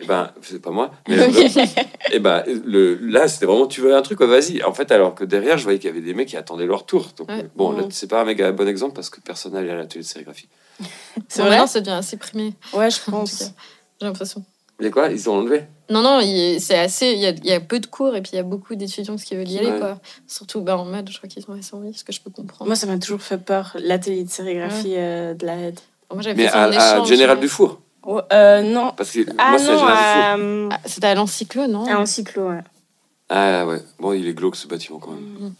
Et ben, c'est pas moi, mais et ben, le, là, c'était vraiment, tu veux un truc, ouais, vas-y. En fait, alors que derrière, je voyais qu'il y avait des mecs qui attendaient leur tour. Donc, Ouais. bon, là, Mhm. c'est pas un méga bon exemple parce que personne n'allait à l'atelier de sérigraphie. C'est vrai maintenant, ça devient assez primé, Ouais, je pense. J'ai l'impression. Mais quoi? Ils ont enlevé? Non, non, il- c'est assez. Il y, a, il y a peu de cours et puis il y a beaucoup d'étudiants qui veulent y aller, Ouais. quoi. Surtout bah, en maths, je crois qu'ils ont assez envie, ce que je peux comprendre. Moi, ça m'a toujours fait peur, l'atelier de sérigraphie euh, de la aide. Moi, j'avais fait à, à échange. Général ouais. Dufour. Oh, euh, non. Parce que Ah moi, non, euh, Ah, C'était à l'encyclo, non à Encyclo, ouais. Ah ouais, bon, il est glauque ce bâtiment quand même.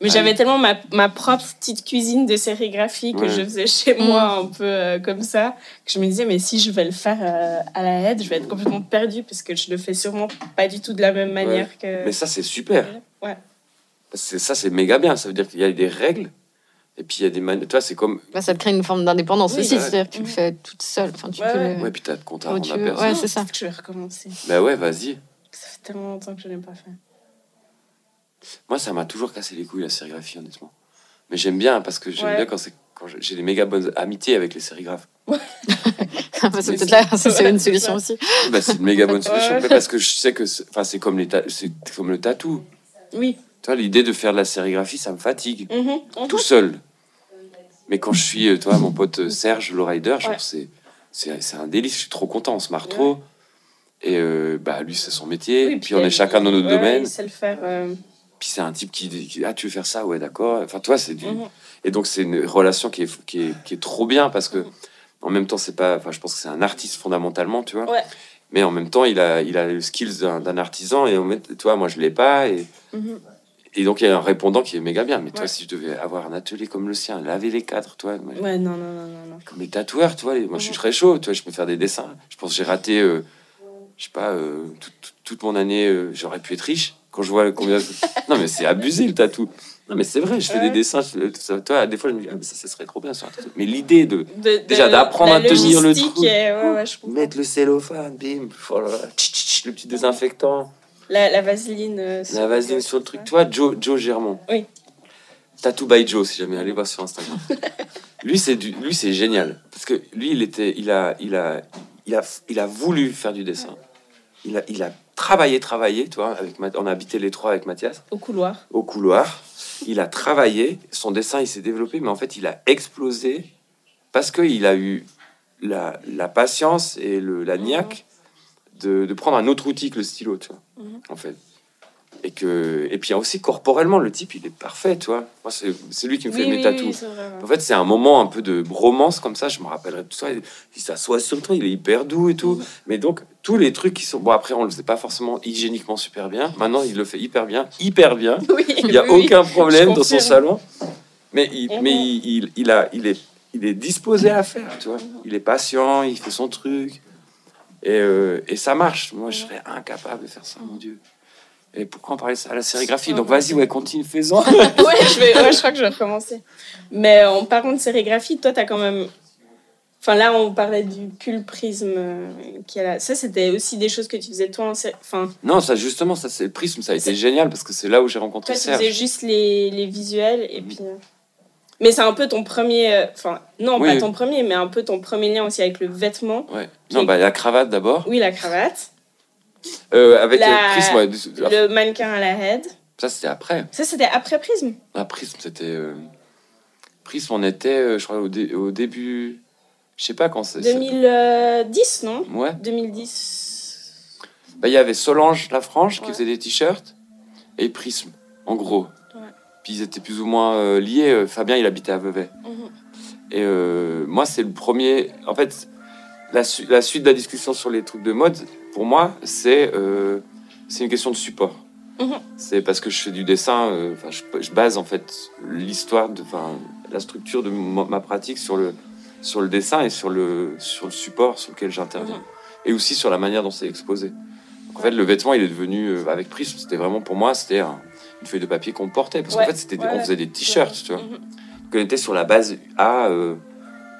Mais Ah, j'avais oui. tellement ma, ma propre petite cuisine de sérigraphie que Ouais. je faisais chez Mm. moi un peu euh, comme ça, que je me disais, mais si je vais le faire euh, à la aide, je vais être complètement perdue parce que je le fais sûrement pas du tout de la même manière que. Mais ça, c'est super. Ouais. Parce que ça, c'est méga bien. Ça veut dire qu'il y a des règles. Et puis, il y a des manières. Tu vois, c'est comme. Bah, ça te crée une forme d'indépendance Oui, aussi, bah ouais. c'est-à-dire que tu le Mhm. fais toute seule. Enfin, tu Ouais, peux ouais. le- Ouais, puis t'as de compte à rendre veux. personne. Ouais, c'est ça. Je vais recommencer. Bah ouais, vas-y. Ça fait tellement longtemps que je n'ai pas fait. Moi, ça m'a toujours cassé les couilles, la sérigraphie, honnêtement. Mais j'aime bien parce que j'aime Ouais. bien quand, c'est- quand j'ai des méga bonnes amitiés avec les sérigraphes. Bah, c'est peut-être là, c'est Ouais, une solution aussi. bah, c'est une méga bonne solution. Ouais. Parce que je sais que c'est enfin, c'est comme, les c'est comme le tatou. Oui. L'idée de faire de la sérigraphie, ça me fatigue. Mhm. Tout seul. Mais quand je suis, euh, toi, mon pote euh, Serge, le rider, genre, Ouais. c'est, un délice. Je suis trop content, on se marre trop. Et euh, bah, lui, c'est son métier. Oui, puis on est chacun dans notre ouais, domaine. Il sait le faire. euh, Puis c'est un type qui dit Ah, tu veux faire ça? Ouais, d'accord. Enfin, toi, c'est du. Mhm. Et donc, c'est une relation qui est, qui est, qui est trop bien parce que, en même temps, c'est pas. Enfin, je pense que c'est un artiste fondamentalement, tu vois. Mais en même temps, il a, il a les skills d'un artisan et en même, tu vois, moi, je l'ai pas. Et, Mhm. Et donc, il y a un répondant qui est méga bien. Mais toi, si je devais avoir un atelier comme le sien, laver les cadres, toi, moi, Ouais, non, non, non, non. comme les tatoueurs, les- moi, je suis très chaud, tu vois, je peux faire des dessins. Je pense que j'ai raté, euh, je sais pas, euh, toute- mon année, euh, j'aurais pu être riche. Quand je vois combien. non, mais c'est abusé le tatou. Non, mais c'est vrai, je fais Ouais. des dessins. je- tout ça. Toi, des fois, je me dis, ah, mais ça, ça serait trop bien sur un. Mais l'idée de Déjà, d'apprendre à tenir le truc. et- ouais, mettre le cellophane, bim, oh là là, tch, tch, tch, le petit désinfectant, La, la vaseline. euh, la vaseline sur le truc. Tu vois, Joe, Joe Germont. Oui. Tattoo by Joe, si jamais, allez voir sur Instagram. lui, c'est du, lui, c'est génial. Parce que lui, il était, il a, il a, il a, il a voulu faire du dessin. Il a, il a travaillé, travaillé, tu vois, avec, on a habité les trois avec Mathias, Au couloir. au couloir. Il a travaillé, son dessin, il s'est développé, mais en fait, il a explosé parce qu'il a eu la, la patience et le, la niaque de, de prendre un autre outil que le stylo, tu vois, Mhm. en fait. Et, que, et puis aussi, corporellement, le type, il est parfait, tu vois. Moi, c'est lui qui me fait Oui, mes tatous. oui. En fait, c'est un moment un peu de romance comme ça. Je me rappellerai de tout ça. Il, il s'assoit sur toi, il est hyper doux et tout. Mhm. Mais donc, tous les trucs qui sont. Bon, après, on le faisait pas forcément hygiéniquement super bien. Maintenant, il le fait hyper bien, hyper bien. Oui, Il n'y a aucun problème dans son salon. Mais, il, Mhm. mais il, il, il a, il, est, il est disposé à faire, tu vois. Il est patient, il fait son truc. Et, euh, et ça marche. Moi, je serais incapable de faire ça, mon Dieu. Et pourquoi on parlait ça à la sérigraphie Donc, vas-y, ouais, continue, fais-en. ouais, je vais, ouais, je crois que je vais recommencer. Mais en parlant de sérigraphie, toi, t'as quand même. Enfin, là, on parlait du pull prisme euh, qui a là. Ça, c'était aussi des choses que tu faisais toi en sé- Enfin, Non, ça justement, ça c'est le prisme, ça a été génial parce que c'est là où j'ai rencontré toi, tu Serge. faisais juste les, les visuels et puis. Euh, Mais c'est un peu ton premier. euh, Enfin, non, Oui. pas ton premier, mais un peu ton premier lien aussi avec le vêtement. Ouais. Non, bah la cravate d'abord. Oui, la cravate. Euh, avec La- le prisme, ouais, de- Le mannequin à la head. ça c'était après. Ça, c'était après prisme. La prisme, c'était. euh, Prisme, on était, euh, je crois, au, dé- au début. Je sais pas quand c'est. c'est- 2010, non? Ouais. 2010. Bah, il y avait Solange Lafranche qui Ouais. faisait des t-shirts et Prisme, en gros. Puis ils étaient plus ou moins euh, liés. Euh, Fabien, il habitait à Vevey. Mhm. Et euh, moi, c'est le premier. En fait, la, su- la suite de la discussion sur les trucs de mode, pour moi, c'est euh, une question de support. Mhm. C'est parce que je fais du dessin, euh, je, je base en fait l'histoire, la structure de ma pratique sur le, sur le dessin et sur le, sur le support sur lequel j'interviens. Mhm. Et aussi sur la manière dont c'est exposé. En fait, le vêtement, il est devenu, euh, avec Prism, c'était vraiment pour moi, c'était un- une feuille de papier qu'on portait. Parce Ouais, qu'en fait, c'était des- ouais, on faisait des t-shirts, tu vois. Donc, on était sur la base A, euh,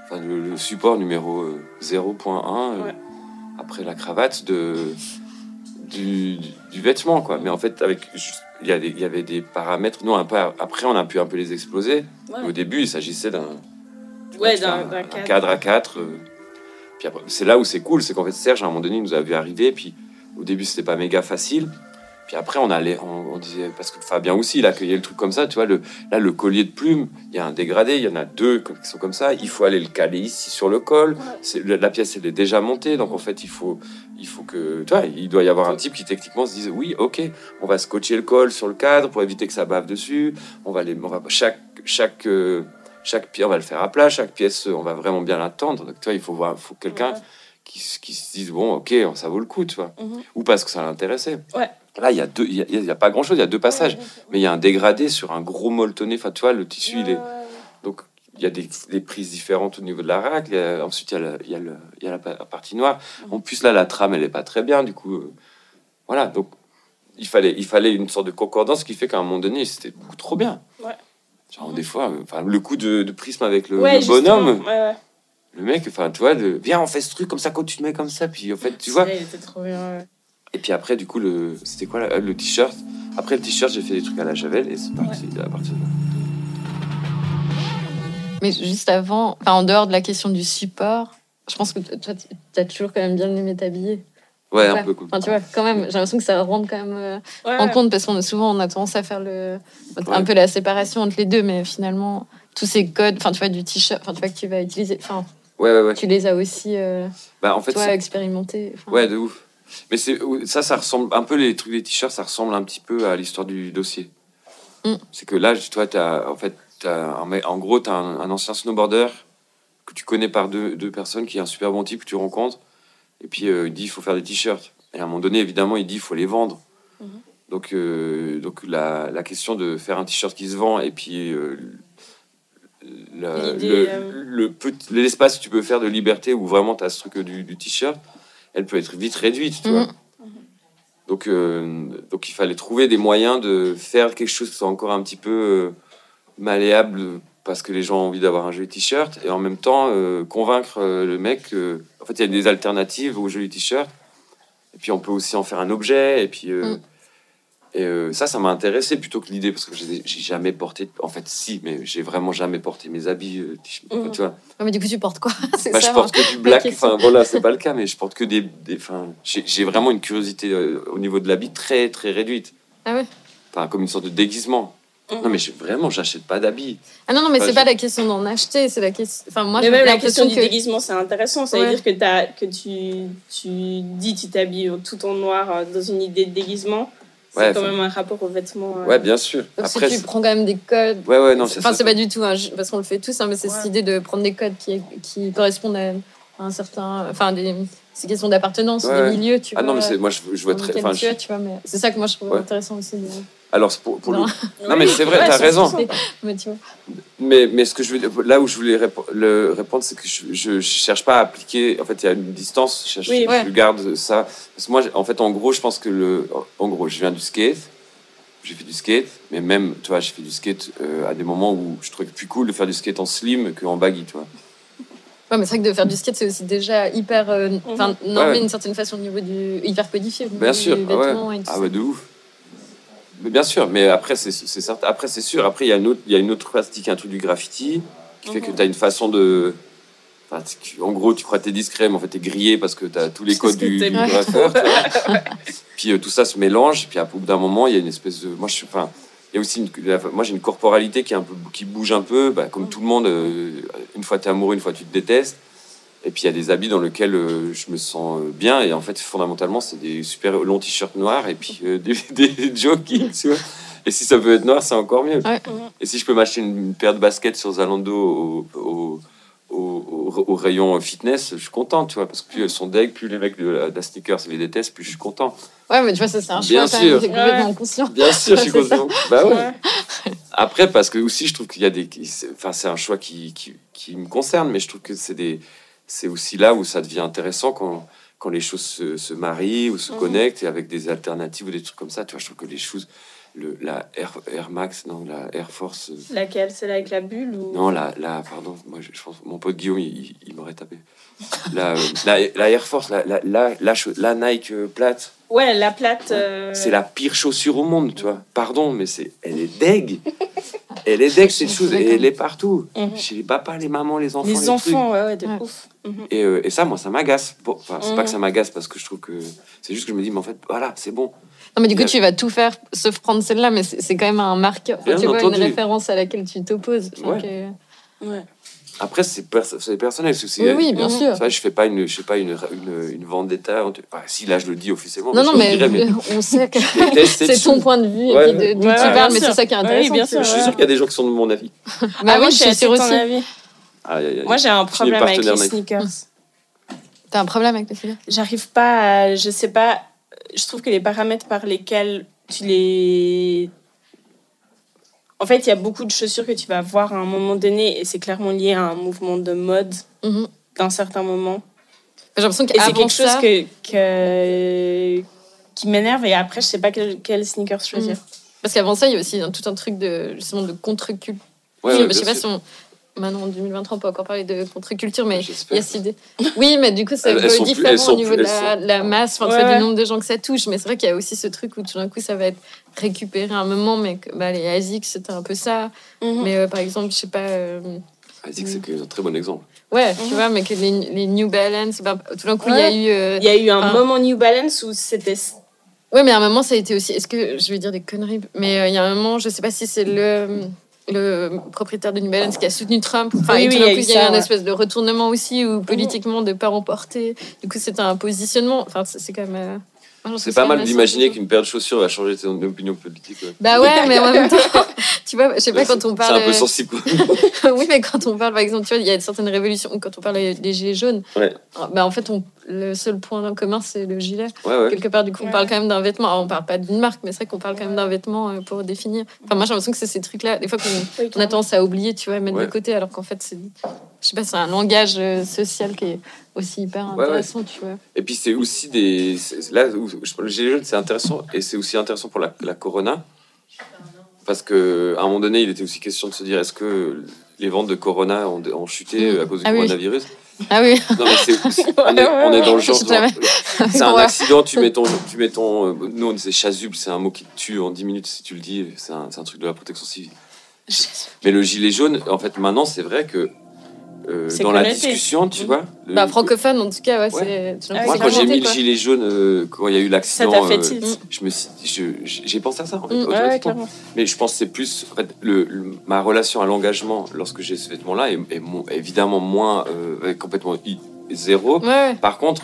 enfin, le, le support numéro euh, 0.1, euh, Ouais. après la cravate de, du, du, du vêtement, quoi. Mais en fait, avec il y, a des- il y avait des paramètres. Nous, un peu, après, on a pu un peu les exploser. Ouais. Au début, il s'agissait d'un Ouais, cadre. cadre à quatre. euh. Puis c'est là où c'est cool, c'est qu'en fait Serge à un moment donné il nous a vu arriver, puis au début c'était pas méga facile. Puis après on allait, on, on disait parce que Fabien aussi il accueillait le truc comme ça, tu vois le là le collier de plumes, il y a un dégradé, il y en a deux qui sont comme ça, il faut aller le caler ici sur le col. C'est la, la pièce elle est déjà montée, donc en fait il faut il faut que tu vois il doit y avoir un type qui techniquement se dise oui ok on va scotcher le col sur le cadre pour éviter que ça bave dessus, on va les on va chaque chaque euh, chaque pièce, on va le faire à plat, chaque pièce, on va vraiment bien l'attendre. Donc, tu vois, il faut voir, faut quelqu'un Ouais. Qui, qui se dise, bon, ok, ça vaut le coup, tu vois. Mhm. Ou parce que ça l'intéressait. Ouais. Là, il y a deux, il y a, il y a pas grand chose, il y a deux passages. Ouais, Mais il y a un dégradé sur un gros molletonné. Enfin, tu vois, le tissu, il est. Donc, il y a des, des prises différentes au niveau de la racle. a- ensuite, il y a, le- il y a, le- il y a la, pa- la partie noire. Mhm. En plus, là, la trame, elle est pas très bien. Du coup, euh, voilà. Donc, il fallait, il fallait une sorte de concordance qui fait qu'à un moment donné, c'était beaucoup trop bien. Ouais. Genre, des fois, euh, enfin, le coup de, de prisme avec le, Ouais, le justement, bonhomme, ouais. Le mec, enfin, tu vois, de, viens, on fait ce truc comme ça, quand tu te mets comme ça, puis en fait, tu vois. Ouais, il était trop bien. ouais. Et puis après, du coup, le, c'était quoi là, le t-shirt? Après le t-shirt, j'ai fait des trucs à la javel et c'est parti à partir de là. Mais juste avant, enfin, en dehors de la question du support, je pense que toi, tu as toujours quand même bien aimé t'habiller. Ouais, Ouais. un peu cool. Enfin, tu vois, quand même, j'ai l'impression que ça rentre quand même euh, Ouais, en ouais. compte parce qu'on a souvent on a tendance à faire le un Ouais. peu la séparation entre les deux, mais finalement tous ces codes, enfin tu vois du t-shirt, enfin tu vois que tu vas utiliser, enfin Ouais, ouais, ouais. tu les as aussi, euh, Bah, en fait, toi expérimentés. enfin. ouais, de ouf. Mais c'est ça, ça ressemble un peu les trucs des t-shirts, ça ressemble un petit peu à l'histoire du dossier. Mm. C'est que là, toi, as, en fait, as un en gros, tu as un, un ancien snowboarder que tu connais par deux, deux personnes, qui est un super bon type que tu rencontres. Et puis, euh, il dit il faut faire des t-shirts. Et à un moment donné, évidemment, il dit il faut les vendre. Mhm. Donc, euh, donc la, la question de faire un t-shirt qui se vend et puis euh, la- L'idée, le- euh, le l'espace que tu peux faire de liberté où vraiment tu as ce truc du, du t-shirt, elle peut être vite réduite. Tu Mhm. vois donc, euh, donc il fallait trouver des moyens de faire quelque chose qui soit encore un petit peu euh, malléable parce que les gens ont envie d'avoir un joli t-shirt et en même temps euh, convaincre euh, le mec que en fait il y a des alternatives au joli t-shirt et puis on peut aussi en faire un objet et puis euh, Mm. Et euh, ça ça m'a intéressé plutôt que l'idée parce que j'ai jamais porté en fait si mais j'ai vraiment jamais porté mes habits euh, t-shirt, Mm. tu vois Ouais, mais du coup, tu portes quoi? Bah, ça, je porte que du la black. Enfin, voilà, c'est pas le cas, mais je porte que des. des enfin, j'ai vraiment une curiosité euh, au niveau de l'habit très, très réduite. Ah ouais? Enfin, comme une sorte de déguisement. Mhm. Non, mais j'ai- vraiment, j'achète pas d'habits. Ah non, non, mais c'est pas la question d'en acheter, c'est la question. Enfin, moi, Mais même la question du que- déguisement, c'est intéressant. Ça veut Ouais. dire que, t'as- que tu, tu dis tu t'habilles tout en noir euh, dans une idée de déguisement. C'est Ouais, quand même un rapport aux vêtements. euh. Ouais, bien sûr. Donc, Après, si tu prends quand même des codes. ouais, ouais, non, c'est Enfin, c'est pas du tout, hein, parce qu'on le fait tous, hein, mais c'est Ouais. cette idée de prendre des codes qui, qui correspondent à, un certain. Enfin, des, ces questions d'appartenance, Ouais, ouais. des milieux, tu Ah non, mais vois. c'est- moi, je, je vois très. Enfin, je- tu vois, mais c'est ça que moi je trouve Ouais. intéressant aussi. De... alors, pour, pour le. Non. Non, mais c'est vrai, Ouais, t'as raison. Mais tu vois. Mais, mais ce que je veux là où je voulais répo- le répondre, c'est que je, je cherche pas à appliquer. En fait, il y a une distance. Je, cherche, Oui. je Ouais. garde ça. Parce que moi, en fait, en gros, je pense que le. En gros, je viens du skate. J'ai fait du skate, mais même, tu vois, j'ai fait du skate euh, à des moments où je trouvais plus cool de faire du skate en slim qu'en baggy, tu vois. Ouais, mais c'est vrai que de faire du skate, c'est aussi déjà hyper. euh, Enfin, normé Ouais. d'une certaine façon au niveau du. hyper codifié. Bien du sûr, ah ouais. vêtement et tout Ah ouais, de ouf. Mais bien sûr, mais après, c'est certain. Après, c'est sûr. Après, il y a une autre, il y a une autre pratique, un truc du graffiti, qui fait que Mhm. tu as une façon de. enfin, en gros, tu crois que t'es discret, mais en fait, t'es grillé parce que tu as tous les codes du, du graffeur. puis euh, tout ça se mélange. Puis à bout d'un moment, il y a une espèce de. Moi, je suis. Enfin, il y a aussi une, moi j'ai une corporalité qui est un peu qui bouge un peu bah, comme tout le monde euh, une fois tu es amoureux une fois tu te détestes et puis il y a des habits dans lesquels euh, je me sens euh, bien et en fait fondamentalement c'est des super longs t-shirts noirs et puis euh, des, des jogging tu vois et si ça peut être noir c'est encore mieux Ouais. et si je peux m'acheter une, une paire de baskets sur Zalando au, au, au, au- au rayon fitness je suis content tu vois parce que plus elles sont deg plus les mecs de la, de la sneakers les détestent plus je suis content Ouais, mais tu vois, ça, c'est un Bien choix quand sûr. même. C'est complètement Ouais. inconscient. bien sûr je suis content bah ouais. Après, parce que aussi, je trouve qu'il y a des. Enfin, c'est un choix qui, qui, qui me concerne, mais je trouve que c'est des. C'est aussi là où ça devient intéressant quand, quand les choses se, se marient ou se Mhm. connectent et avec des alternatives ou des trucs comme ça. Tu vois, je trouve que les choses. Le, la Air, Air Max, non, la Air Force. euh, Laquelle? Celle avec la bulle ou... Non, la, la. Pardon, moi, je, je pense. Mon pote Guillaume, il, il m'aurait tapé. La, euh, la, la Air Force, la, la, la, la Nike euh, plate. Ouais, la plate. euh, C'est la pire chaussure au monde, tu vois. Pardon, mais c'est, elle est deg. Elle est deg, cette chose. Et elle est partout. Mhm. Chez les papas, les mamans, les enfants. Les enfants, ouais, ouais, de Ouais. ouf. Mhm. Et, euh, et ça, moi, ça m'agace. Bon, enfin, c'est pas Mhm. que ça m'agace parce que je trouve que. C'est juste que je me dis, mais en fait, voilà, c'est bon. Non, mais du coup, tu vas tout faire sauf prendre celle-là, mais c'est c'est quand même un marqueur. Enfin, tu vois, entendu. une référence à laquelle tu t'opposes. Ouais. que- Ouais. Après, c'est, pers- c'est personnel. parce que c'est- Oui, oui, bien Mhm. sûr. Vrai, je fais pas une, je fais pas une, une, une vendetta. Enfin, si, là, je le dis officiellement. Non, non, mais, dirais, mais on sait que c'est ton point de vue Ouais. et puis de- d'où Ouais, tu ouais, parles, bien mais c'est ça qui est intéressant. bien sûr. Je suis sûr qu'il y a des gens qui sont de mon avis. Bah ah, oui, moi, je suis aussi. Moi, j'ai un problème avec les sneakers. T'as un problème avec les filles J'arrive pas à. Je sais pas. Je trouve que les paramètres par lesquels tu les. En fait, il y a beaucoup de chaussures que tu vas voir à un moment donné et c'est clairement lié à un mouvement de mode Mhm. d'un certain moment. J'ai l'impression Et c'est quelque chose ça, que, que- qui m'énerve et après, je sais pas quel, quel sneakers choisir. parce qu'avant ça, il y a aussi un- tout un truc de justement de contre-culture. Ouais, je ouais, sais bien pas si on maintenant en 2023 on peut encore parler de contre-culture, mais il y a cette idée. Oui, mais du coup, c'est un peu sont différent au niveau plus- de la, elles de la masse, enfin, Ouais, du nombre de gens que ça touche. Mais c'est vrai qu'il y a aussi ce truc où tout d'un coup, ça va être récupéré à un moment, mais que, bah, les ASICS, c'était un peu ça. Mhm. Mais euh, par exemple, je sais pas. euh, que c'est un très bon exemple. Ouais, tu Mhm. vois, mais que les, les New Balance, bah, tout d'un coup, il y a eu. euh, Il y a eu un moment New Balance où c'était. Ouais, mais à un moment, ça a été aussi. Est-ce que je vais dire des conneries Mais euh, il y a un moment, je sais pas si c'est le, le propriétaire de New Balance qui a soutenu Trump. Enfin, Oui, et oui, tout il y d'un a coup, eu il y a eu ça, un ouais. espèce de retournement aussi, ou politiquement, de pas remporter. Du coup, c'était un positionnement. Enfin, c'est c'est quand même. euh, C'est pas mal d'imaginer assez- qu'une paire de chaussures va changer ton opinion politique. ouais. Bah ouais, mais en même temps, tu vois, je sais pas, quand on parle. C'est un peu euh, sensible. oui, mais quand on parle, par exemple, tu vois, il y a certaines révolutions, ou quand on parle des gilets jaunes, Ouais. bah en fait, on, le seul point commun, c'est le gilet. Ouais, ouais. Quelque part, du coup, on parle quand même d'un vêtement. Alors, on parle pas d'une marque, mais c'est vrai qu'on parle quand même d'un vêtement euh, pour définir. Enfin, moi, j'ai l'impression que c'est ces trucs-là, des fois, qu'on Oui, a tendance à oublier, tu vois, mettre Ouais. de côté, alors qu'en fait, c'est, je sais pas, c'est un langage euh, social qui est aussi hyper ouais. intéressant, tu vois. Et puis c'est aussi des. Là où je parle de Gilets jaunes, c'est intéressant. Et c'est aussi intéressant pour la, la Corona. Parce qu'à un moment donné, il était aussi question de se dire est-ce que les ventes de Corona ont, ont chuté à cause du Ah oui. coronavirus? Ah oui, Non, mais c'est on, est, on est dans le genre. C'est un accident, tu mets ton. Tu mets ton euh, nous, on disait chasuble, c'est un mot qui te tue en 10 minutes si tu le dis. C'est un, c'est un truc de la protection civile. Mais le gilet jaune, en fait, maintenant, c'est vrai que euh, dans la discussion, tu Mm. vois. le- Bah, francophone, en tout cas, ouais, Ouais. c'est. tu Ah, Moi, quand j'ai mis le gilet jaune, euh, quand il y a eu Ça l'accident, t'a fait euh, je me suis, je- je- j'ai pensé à ça. En fait, Mm. Ouais. Mais je pense que c'est plus en fait, le, le- ma relation à l'engagement lorsque j'ai ce vêtement-là est, est évidemment moins euh, complètement zéro. Par contre,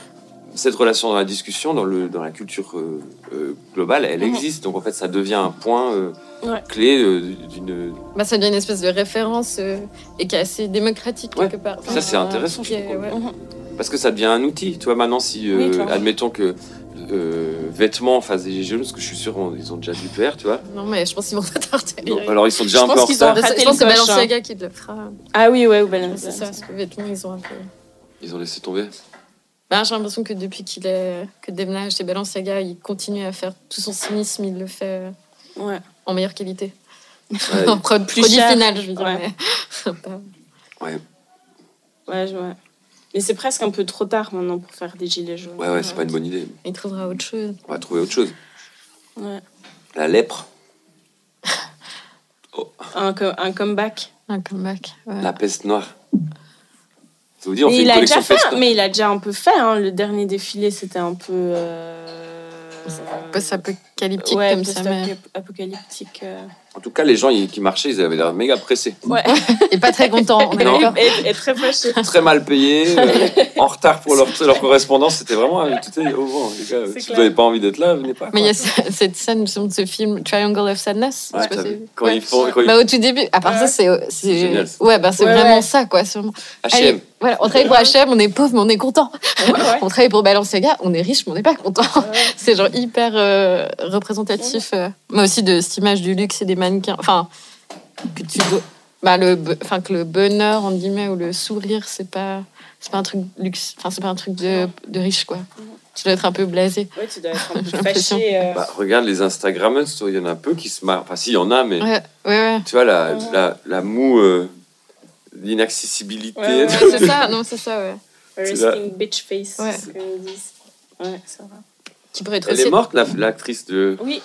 cette relation dans la discussion, dans, le, dans la culture euh, euh, globale, elle Mhm. existe. Donc en fait, ça devient un point euh, Ouais. clé euh, d'une. Bah, ça devient une espèce de référence euh, et qui est assez démocratique Ouais. quelque part. Ça, c'est intéressant, qui je trouve. ouais. Parce que ça devient un outil. Tu vois, maintenant, si, euh, Oui, admettons que euh, vêtements fassent des jaunes, parce que je suis sûr ils ont déjà dû le faire, tu vois. Non, mais je pense qu'ils vont pas tarder. Non, alors ils sont déjà Je un peu pense en qu'ils ont retard. Je pense que c'est hein. Balenciaga qui le fera. Ah oui, ouais, ou Balance. C'est ça, parce que vêtements, ils ont un peu. Ils ont laissé tomber. Bah, j'ai l'impression que depuis qu'il est que Demna a acheté Balenciaga, il continue à faire tout son cynisme, il le fait euh, Ouais. en meilleure qualité. Ouais, en pro- Plus produit cher. final, je veux dire. Ouais. mais- Ouais, je- ouais. Mais c'est presque un peu trop tard maintenant pour faire des gilets jaunes. ouais, ouais, c'est pas une bonne idée. il trouvera autre chose. On va trouver autre chose. Ouais. La lèpre, Un, co- un comeback. Un comeback. ouais. la peste noire. Ça vous dit, on Mais fait il, une a déjà fait, mais il a déjà un peu fait. hein. Le dernier défilé, c'était un peu. Euh... Post-apocalyptique ouais, comme ça. Mais... post-apocalyptique. euh. En tout cas, les gens ils- qui marchaient, ils avaient l'air méga pressés. Ouais. Et pas très content, on est Non. d'accord. et, et très fâché. Très mal payés, euh, en retard pour leur, leur correspondance. C'était vraiment. euh, Tout est au vent, les gars. C'est Si vous n'avez pas envie d'être là, venez pas. Mais il y a ce- cette scène justement, de ce film Triangle of Sadness. je Ouais, sais pas t'as si- vu. Quand Ouais. ils font. Quand ils... Bah, au tout début, à part Ouais. ça, c'est. Ouais, bah, c'est Ouais, vraiment ouais. ça, quoi. c'est vraiment- H&M. Voilà, on travaille pour H&M, on est pauvre, mais on est content. Ouais, ouais. On travaille pour Balenciaga, on est riche, mais on n'est pas content. Ouais. C'est genre hyper euh, représentatif, euh, mais aussi de cette image du luxe et des mannequins. Enfin, que tu dois- bah, le, enfin, que le bonheur, en guillemets, ou le sourire, c'est pas, c'est pas un truc luxe. Enfin, c'est pas un truc de, de riche, quoi. Tu dois être un peu blasé. Ouais, tu dois être un peu fâché. euh. Bah, regarde les Instagrammers, il y en a un peu qui se marrent. Enfin, si, il y en a, mais Ouais, ouais, ouais. tu vois, la, Ouais. la, la moue, euh, l'inaccessibilité. Ouais, ouais. C'est ça, non, c'est ça, ouais. Resting là. bitch face, Ouais. c'est ce qu'ils disent. Ouais, c'est vrai. Qui pourrait être Elle aussi. est morte, la- l'actrice de, Oui,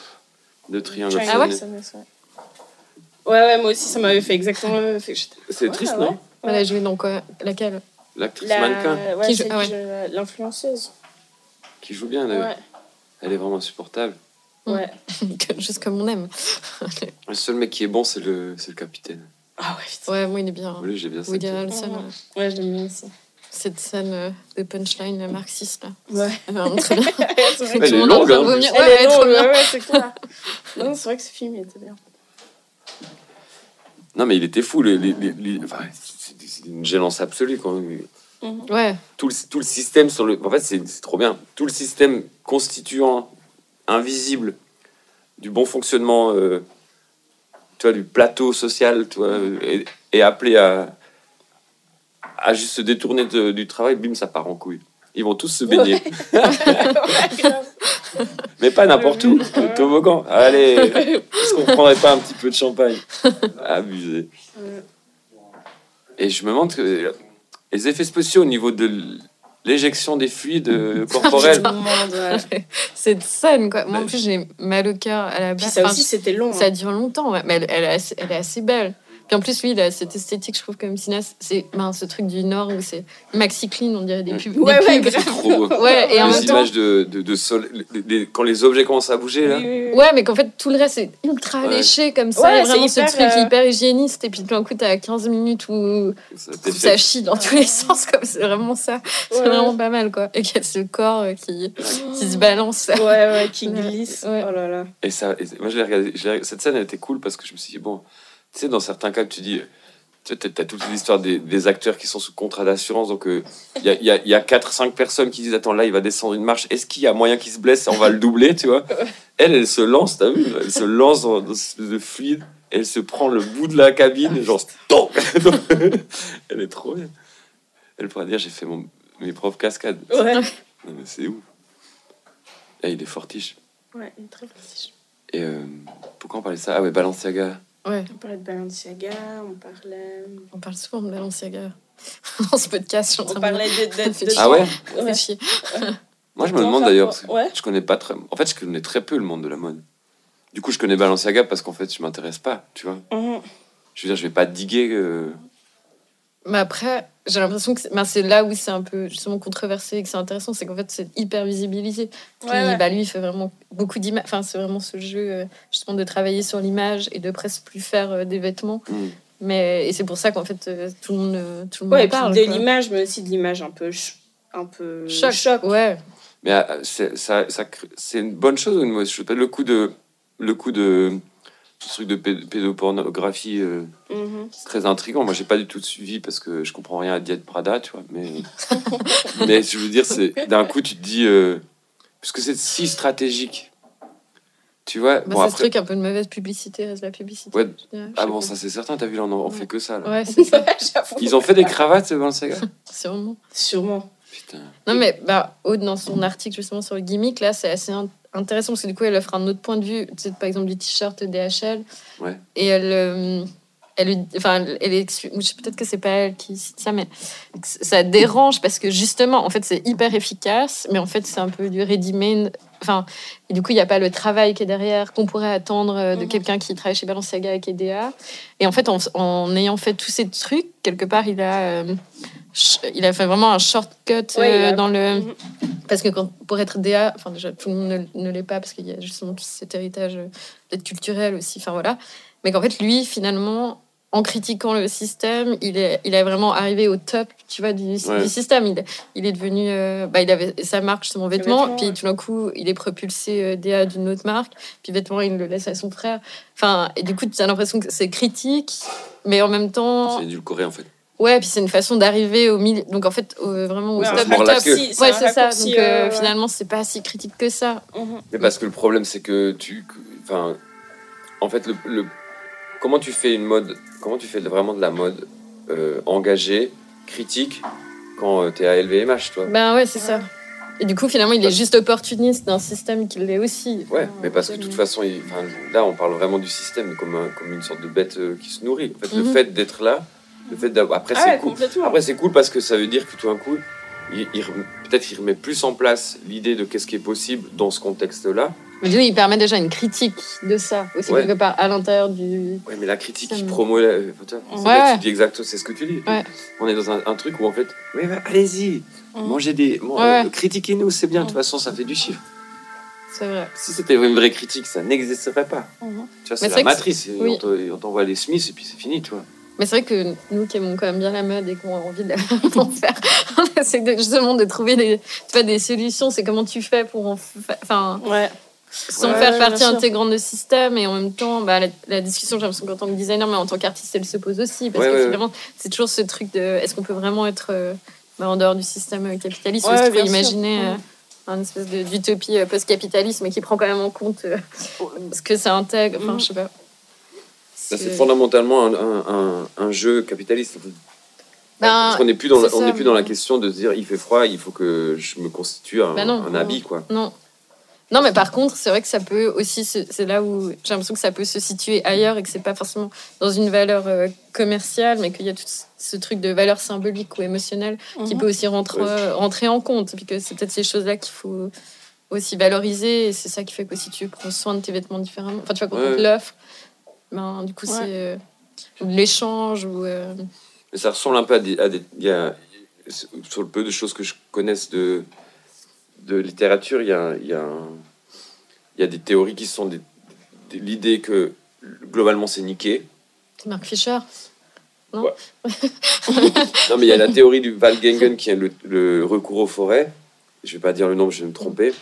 de Triangle. Ah ouais of Sadness, ouais. Ouais, ouais, moi aussi, ça m'avait fait exactement le même effet. C'est Ouais, triste, ouais. non Elle a joué dans quoi Laquelle? L'actrice La... mannequin Ouais, joue- ah joue- L'influenceuse. qui joue bien. Elle, Ouais. elle est vraiment insupportable. Ouais. Juste comme on aime. Le seul mec qui est bon, c'est le, c'est le capitaine. Ah ouais, putain. Ouais, moi, il est bien. Lui, j'ai bien Woody senti. Harrelson. Ouais, je l'aime bien aussi. Cette scène euh, de punchline marxiste là. Ouais. Elle est très bien. Elle longue, hein. Elle Ouais, est elle est longue, bien. ouais, ouais, c'est clair. Non, c'est vrai que ce film il était bien. Non, mais il était fou. les- les- les- les- enfin, c'est une gênance absolue. Quand, Ouais, tout, le, tout le système sur le. En fait, c'est c'est trop bien. Tout le système constituant, invisible, du bon fonctionnement, euh, tu vois, du plateau social, tu vois, est, est appelé à, à juste se détourner de- du travail. Bim, ça part en couille. Ils vont tous se baigner. Ouais. Mais pas n'importe où. Le toboggan. Allez, est-ce qu'on prendrait pas un petit peu de champagne? Abusé. Et je me demande que les effets spéciaux au niveau de l'éjection des fluides euh, corporels. Monde, ouais. cette scène quoi. Moi en Mais- plus j'ai mal au cœur à la Puis base. ça Enfin, aussi, c'était long. ça hein. dure longtemps, ouais. mais elle, elle est assez, elle est assez belle. Puis en plus, lui, il a cette esthétique, je trouve, comme cinéaste. C'est ben, ce truc du Nord où c'est maxi clean, on dirait des pubs. des Ouais, ouais, pubs. C'est trop beau. Ouais, et en les même temps. images de, de, de sol- les- les- quand les objets commencent à bouger, là. Ouais, mais qu'en fait, tout le reste est ultra Ouais. léché comme ça. Ouais, vraiment, c'est ce hyper, truc euh, hyper hygiéniste. Et puis, tout d'un coup, t'as 15 minutes où Ça où ça chie dans tous les sens, comme c'est vraiment ça. C'est Ouais. vraiment pas mal, quoi. Et qu'il y a ce corps euh, qui, qui se balance. Ouais, ouais, qui Ouais, glisse. ouais. Oh là là. Et ça, et moi, je l'ai regardé, je l'ai- cette scène, elle était cool parce que je me suis dit, bon, tu sais, dans certains cas, tu dis, tu t'as toute l'histoire des, des acteurs qui sont sous contrat d'assurance, donc euh, il y a, il y a, y a 4-5 personnes qui disent, attends, là, il va descendre une marche, est-ce qu'il y a moyen qu'il se blesse, on va le doubler, tu vois? Elle, elle se lance, t'as vu? Elle se lance dans, dans de fluide, elle se prend le bout de la cabine, genre, stop Elle est trop bien. Elle pourra dire, j'ai fait mon, mes propres cascades. Ouais. Non, mais c'est ouf. Et il est fortiche. Ouais, il est très précis. Et euh, pourquoi on parlait de ça? Ah ouais, Balenciaga. Ouais, On parlait de Balenciaga, on parlait. on parle souvent de Balenciaga dans ce podcast. On parlait de. de, de- Ah ouais Ouais. Moi, je me demande d'ailleurs, parce que Ouais. je connais pas très. En fait, je connais très peu le monde de la mode. Du coup, je connais Balenciaga parce qu'en fait, je m'intéresse pas, tu vois. Mhm. Je veux dire, je vais pas diguer. euh, Mais après, j'ai l'impression que c'est ben, c'est là où c'est un peu justement controversé et que c'est intéressant, c'est qu'en fait, c'est hyper visibilisé. Puis, Ouais, ouais. bah, lui, il fait vraiment beaucoup d'images. Enfin, c'est vraiment ce jeu, euh, justement, de travailler sur l'image et de presque plus faire euh, des vêtements. hmm. Mais, et c'est pour ça qu'en fait, euh, tout le monde, euh, tout le monde Ouais, parle. de l'image, mais aussi de l'image un peu. Un peu. Choc. Ouais. Mais c'est ça, ça une bonne chose ou une mauvaise chose Le coup de. Le coup de. Ce truc de pé- pédopornographie euh, Mhm. c'est très intriguant. Moi, j'ai pas du tout suivi parce que je comprends rien à Diet Prada, tu vois. Mais, mais je veux dire, c'est d'un coup, tu te dis. euh, puisque c'est si stratégique. Tu vois Bah, Bon, c'est après. ce truc un peu de mauvaise publicité, reste la publicité. Ouais. dirais. Ah bon, ça c'est certain, t'as vu, là, on, en- fait que ça. Là. Ouais, c'est ça, J'avoue. Ils ont fait des cravates, Balenciaga c'est vraiment. Sûrement. Putain. Non, mais bah, Aude, dans son article justement sur le gimmick, là, c'est assez in- intéressant parce que du coup, elle offre un autre point de vue. Tu sais, par exemple, du t-shirt DHL. Ouais. Et elle. euh, elle, enfin, elle sais peut-être que c'est pas elle qui cite ça, mais ça dérange parce que justement, en fait, c'est hyper efficace, mais en fait, c'est un peu du ready-made. Enfin, et du coup, il n'y a pas le travail qui est derrière qu'on pourrait attendre euh, de Mhm. quelqu'un qui travaille chez Balenciaga avec EDA. Et en fait, en, en ayant fait tous ces trucs, quelque part, il a, euh, il a fait vraiment un shortcut Ouais, euh, a- dans le. Mhm. Parce que quand, pour être DA, enfin déjà tout le monde ne, ne l'est pas parce qu'il y a justement tout cet héritage euh, peut-être culturel aussi, enfin voilà. Mais qu'en fait lui finalement, en critiquant le système, il est, il est vraiment arrivé au top, tu vois, du, Ouais. du système. Il, il est devenu, euh, bah, il avait sa marque, justement vêtements, vêtements, puis ouais. tout d'un coup il est propulsé euh, DA d'une autre marque, puis vêtements il le laisse à son frère. Enfin et du coup tu as l'impression que c'est critique, mais en même temps, C'est édulcoré en fait. Ouais, puis c'est une façon d'arriver au milieu. Donc en fait au- vraiment au Ouais, top un du top. raccourci, Ouais, c'est ça. Donc euh, euh, ouais. finalement, c'est pas si critique que ça. Mhm. Mais parce que le problème, c'est que tu. Enfin. En fait, le, le- comment tu fais une mode. Comment tu fais vraiment de la mode euh, engagée, critique, quand euh, t'es à LVMH, toi? Ben ouais, c'est ça. Et du coup, finalement, il est juste opportuniste d'un système qui l'est aussi. Ouais, Enfin, mais parce que de toute façon, il- là, on parle vraiment du système comme, un- comme une sorte de bête euh, qui se nourrit. En fait, le Mhm. fait d'être là, le fait d'avoir. Après, Ah c'est cool. Après, c'est cool parce que ça veut dire que tout d'un coup, il, il peut-être qu'il remet plus en place l'idée de qu'est-ce qui est possible dans ce contexte-là. Mais du coup, il permet déjà une critique de ça aussi Ouais. quelque part à l'intérieur du. Ouais, mais la critique qui me- promeut. la- vois, c'est Ouais, tu dis exactement, c'est ce que tu dis. Ouais. On est dans un, un truc où en fait, mais bah, allez-y, mangez des. Ouais. euh, Critiquez-nous, c'est bien, de toute Mhm. façon, ça fait du chiffre. C'est vrai. Si c'était une vraie critique, ça n'existerait pas. Mhm. Tu vois, c'est la matrice. oui. On t'envoie les Smiths et puis c'est fini, tu vois. Mais c'est vrai que nous qui aimons quand même bien la mode et qui ont envie de d'en faire, on essaie de- justement de trouver des, tu vois, des solutions. C'est comment tu fais pour en enfin, Ouais. sans Ouais, faire ouais, partie intégrante du système et en même temps bah, la, la discussion j'ai l'impression qu'en tant que designer mais en tant qu'artiste elle se pose aussi parce Ouais, que ouais, finalement c'est toujours ce truc de est-ce qu'on peut vraiment être euh, bah, en dehors du système euh, capitaliste? Ou est-ce bien sûr. imaginer euh, Mhm. un espèce de- d'utopie euh, post-capitalisme et qui prend quand même en compte euh, ce que ça intègre enfin Mhm. je sais pas c'est fondamentalement un, un, un- un jeu capitaliste. Ben, Parce qu'on n'est plus, dans la- c'est on ça, n'est plus dans la mais- question de se dire il fait froid, il faut que je me constitue un, non, un non. habit, quoi. Non. Non, mais par contre, c'est vrai que ça peut aussi, se- c'est là où j'ai l'impression que ça peut se situer ailleurs et que c'est pas forcément dans une valeur euh, commerciale, mais qu'il y a tout ce truc de valeur symbolique ou émotionnelle qui Mhm. peut aussi rentrer, Ouais. rentrer en compte. Puis que c'est peut-être ces choses-là qu'il faut aussi valoriser et c'est ça qui fait qu'aussi tu prends soin de tes vêtements différemment. Enfin, tu vois, quand Ouais. on te l'offre, ben, du coup, Ouais. c'est. euh, l'échange. Ou, euh, Mais ça ressemble un peu à des. à des- y a, sur le peu de choses que je connaisse de, de littérature, il y a, il y, a y a des théories qui sont des, des- l'idée que globalement c'est niqué. Mark Fisher. Non, mais il y a la théorie du Valgengen qui est le, le recours aux forêts. Je vais pas dire le nom, je vais me tromper.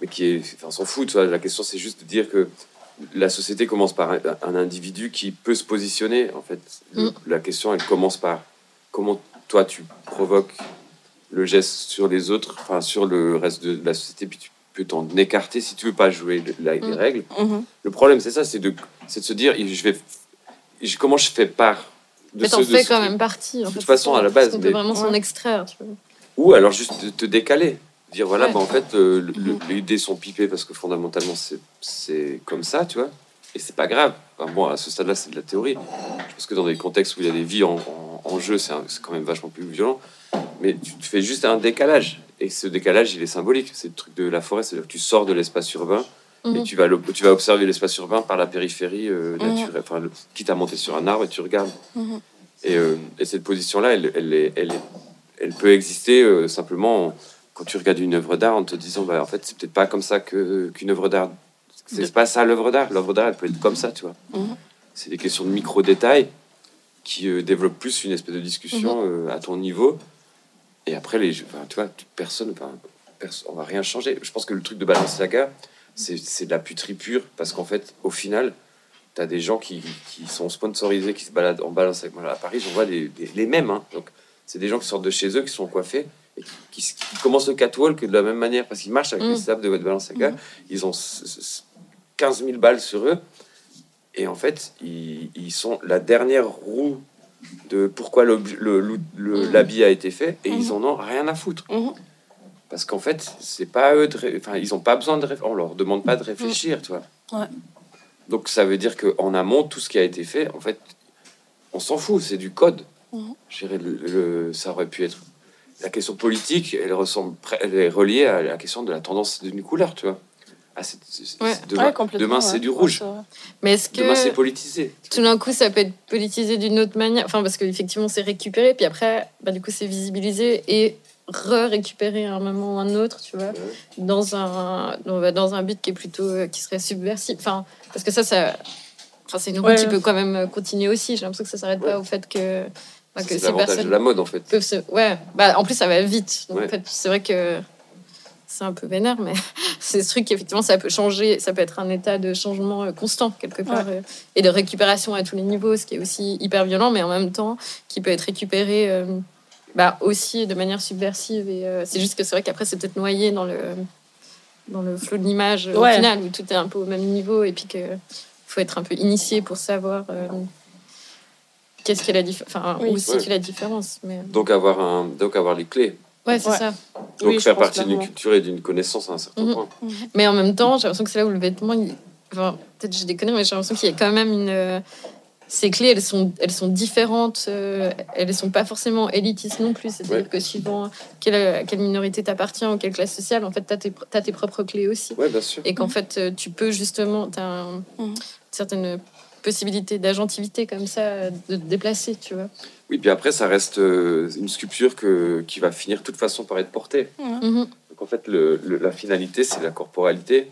Mais qui est. Enfin, on s'en fout. La question, c'est juste de dire que la société commence par un, un individu qui peut se positionner. En fait, Mm. la question, elle commence par comment toi, tu provoques le geste sur les autres, enfin, sur le reste de la société, puis tu peux t'en écarter si tu veux pas jouer la- les Mm. règles. Mhm. Le problème, c'est ça, c'est de, de se dire, je vais, je- comment je fais part de Mais t'en fais quand même partie. En De toute fait, façon, à la base, mais- peut vraiment s'en extraire. Tu vois. Ou alors juste te, te décaler. Dire voilà, Ouais. bah, en fait, euh, le- le- les dés sont pipés parce que fondamentalement, c'est- comme ça, tu vois. Et c'est pas grave. Enfin, bon, à ce stade-là, c'est de la théorie. Je pense que dans des contextes où il y a des vies en, en- en jeu, c'est quand même vachement plus violent. Mais tu, fais juste un décalage. Et ce décalage, il est symbolique. C'est le truc de la forêt. C'est-à-dire que tu sors de l'espace urbain et Mhm. tu vas, le- tu vas observer l'espace urbain par la périphérie euh, Mhm. naturelle. Enfin, le- quitte à monter sur un arbre et tu regardes. Mhm. Et, euh, et cette position-là, elle, elle, est- elle, est- elle peut exister euh, simplement en- quand tu regardes une œuvre d'art en te disant, bah, en fait, c'est peut-être pas comme ça que- qu'une œuvre d'art. C'est De- pas ça l'œuvre d'art. L'œuvre d'art, elle peut être comme ça, tu vois. Mhm. C'est des questions de micro-détails qui euh, développent plus une espèce de discussion euh, à ton niveau. Et après, les, enfin, tu vois, personne, enfin, on va rien changer. Je pense que le truc de Balenciaga, c'est c'est de la puterie pure parce qu'en fait, au final, tu as des gens qui, qui sont sponsorisés, qui se baladent en Balenciaga. Moi, à Paris, j'en vois des, des- les mêmes. hein. Donc, c'est des gens qui sortent de chez eux, qui sont coiffés et qui, qui- qui commencent le catwalk de la même manière parce qu'ils marchent avec Mm. les sables de Balenciaga. Ils ont s- s- 15 000 balles sur eux. Et en fait, ils, ils sont la dernière roue de pourquoi le- le- Mhm. l'habit a été fait et ils en ont rien à foutre. Parce qu'en fait, c'est pas à eux de enfin, ils ont pas besoin de on leur demande pas de réfléchir, tu vois. Ouais. Donc ça veut dire qu'en amont, tout ce qui a été fait, en fait, on s'en fout, c'est du code. Dirais, le- le- ça aurait pu être. La question politique, elle, ressemble, elle est reliée à la question de la tendance d'une couleur, tu vois. Ah, c'est- Ouais. c'est- demain, Ouais, demain, ouais. c'est du rouge. Mais est-ce Demain, c'est que politisé. tout d'un coup, ça peut être politisé d'une autre manière? Enfin, parce qu'effectivement, c'est récupéré, puis après, bah, du coup, c'est visibilisé et re-récupéré à un moment ou un autre, tu vois, dans un, dans, bah, dans un but qui est plutôt. euh, qui serait subversif. Enfin, parce que ça, ça. Enfin, c'est une route Ouais. qui peut quand même continuer aussi. J'ai l'impression que ça s'arrête Ouais. pas au fait que. Que C'est ces l'avantage de la mode, en fait. se... Ouais, bah, en plus, ça va vite. Donc, Ouais. en fait, c'est vrai que c'est un peu vénère, mais c'est ce truc qu'effectivement, ça peut changer. Ça peut être un état de changement euh, constant, quelque part, euh, et de récupération à tous les niveaux, ce qui est aussi hyper violent, mais en même temps, qui peut être récupéré euh, bah, aussi de manière subversive. Et euh, c'est juste que c'est vrai qu'après, c'est peut-être noyé dans le, dans le flot de l'image Ouais. au final, où tout est un peu au même niveau, et puis que faut être un peu initié pour savoir. euh, Qu'est-ce qui est la différence Enfin, Oui. où c'est Ouais. la différence mais... Donc avoir, un, donc avoir les clés. Ouais, c'est Ouais. ça. Donc Oui, je faire partie d'une culture et d'une connaissance à un certain Mhm. point. Mais en même temps, j'ai l'impression que c'est là où le vêtement, il- enfin, peut-être j'ai des conneries, mais j'ai l'impression qu'il y a quand même une. euh, Ces clés, elles sont, elles sont différentes, euh, elles ne sont pas forcément élitistes non plus. C'est-à-dire Ouais. que suivant quelle, à quelle minorité t'appartient ou quelle classe sociale, en fait, tu as tes, t'as tes propres clés aussi. Ouais, bien sûr. Et qu'en fait, euh, tu peux justement, tu as Mhm. certaines possibilités d'agentivité comme ça, de te déplacer, tu vois. Oui, puis après, ça reste euh, une sculpture que, qui va finir de toute façon par être portée. Mhm. Donc en fait, le, le- la finalité, c'est la corporalité.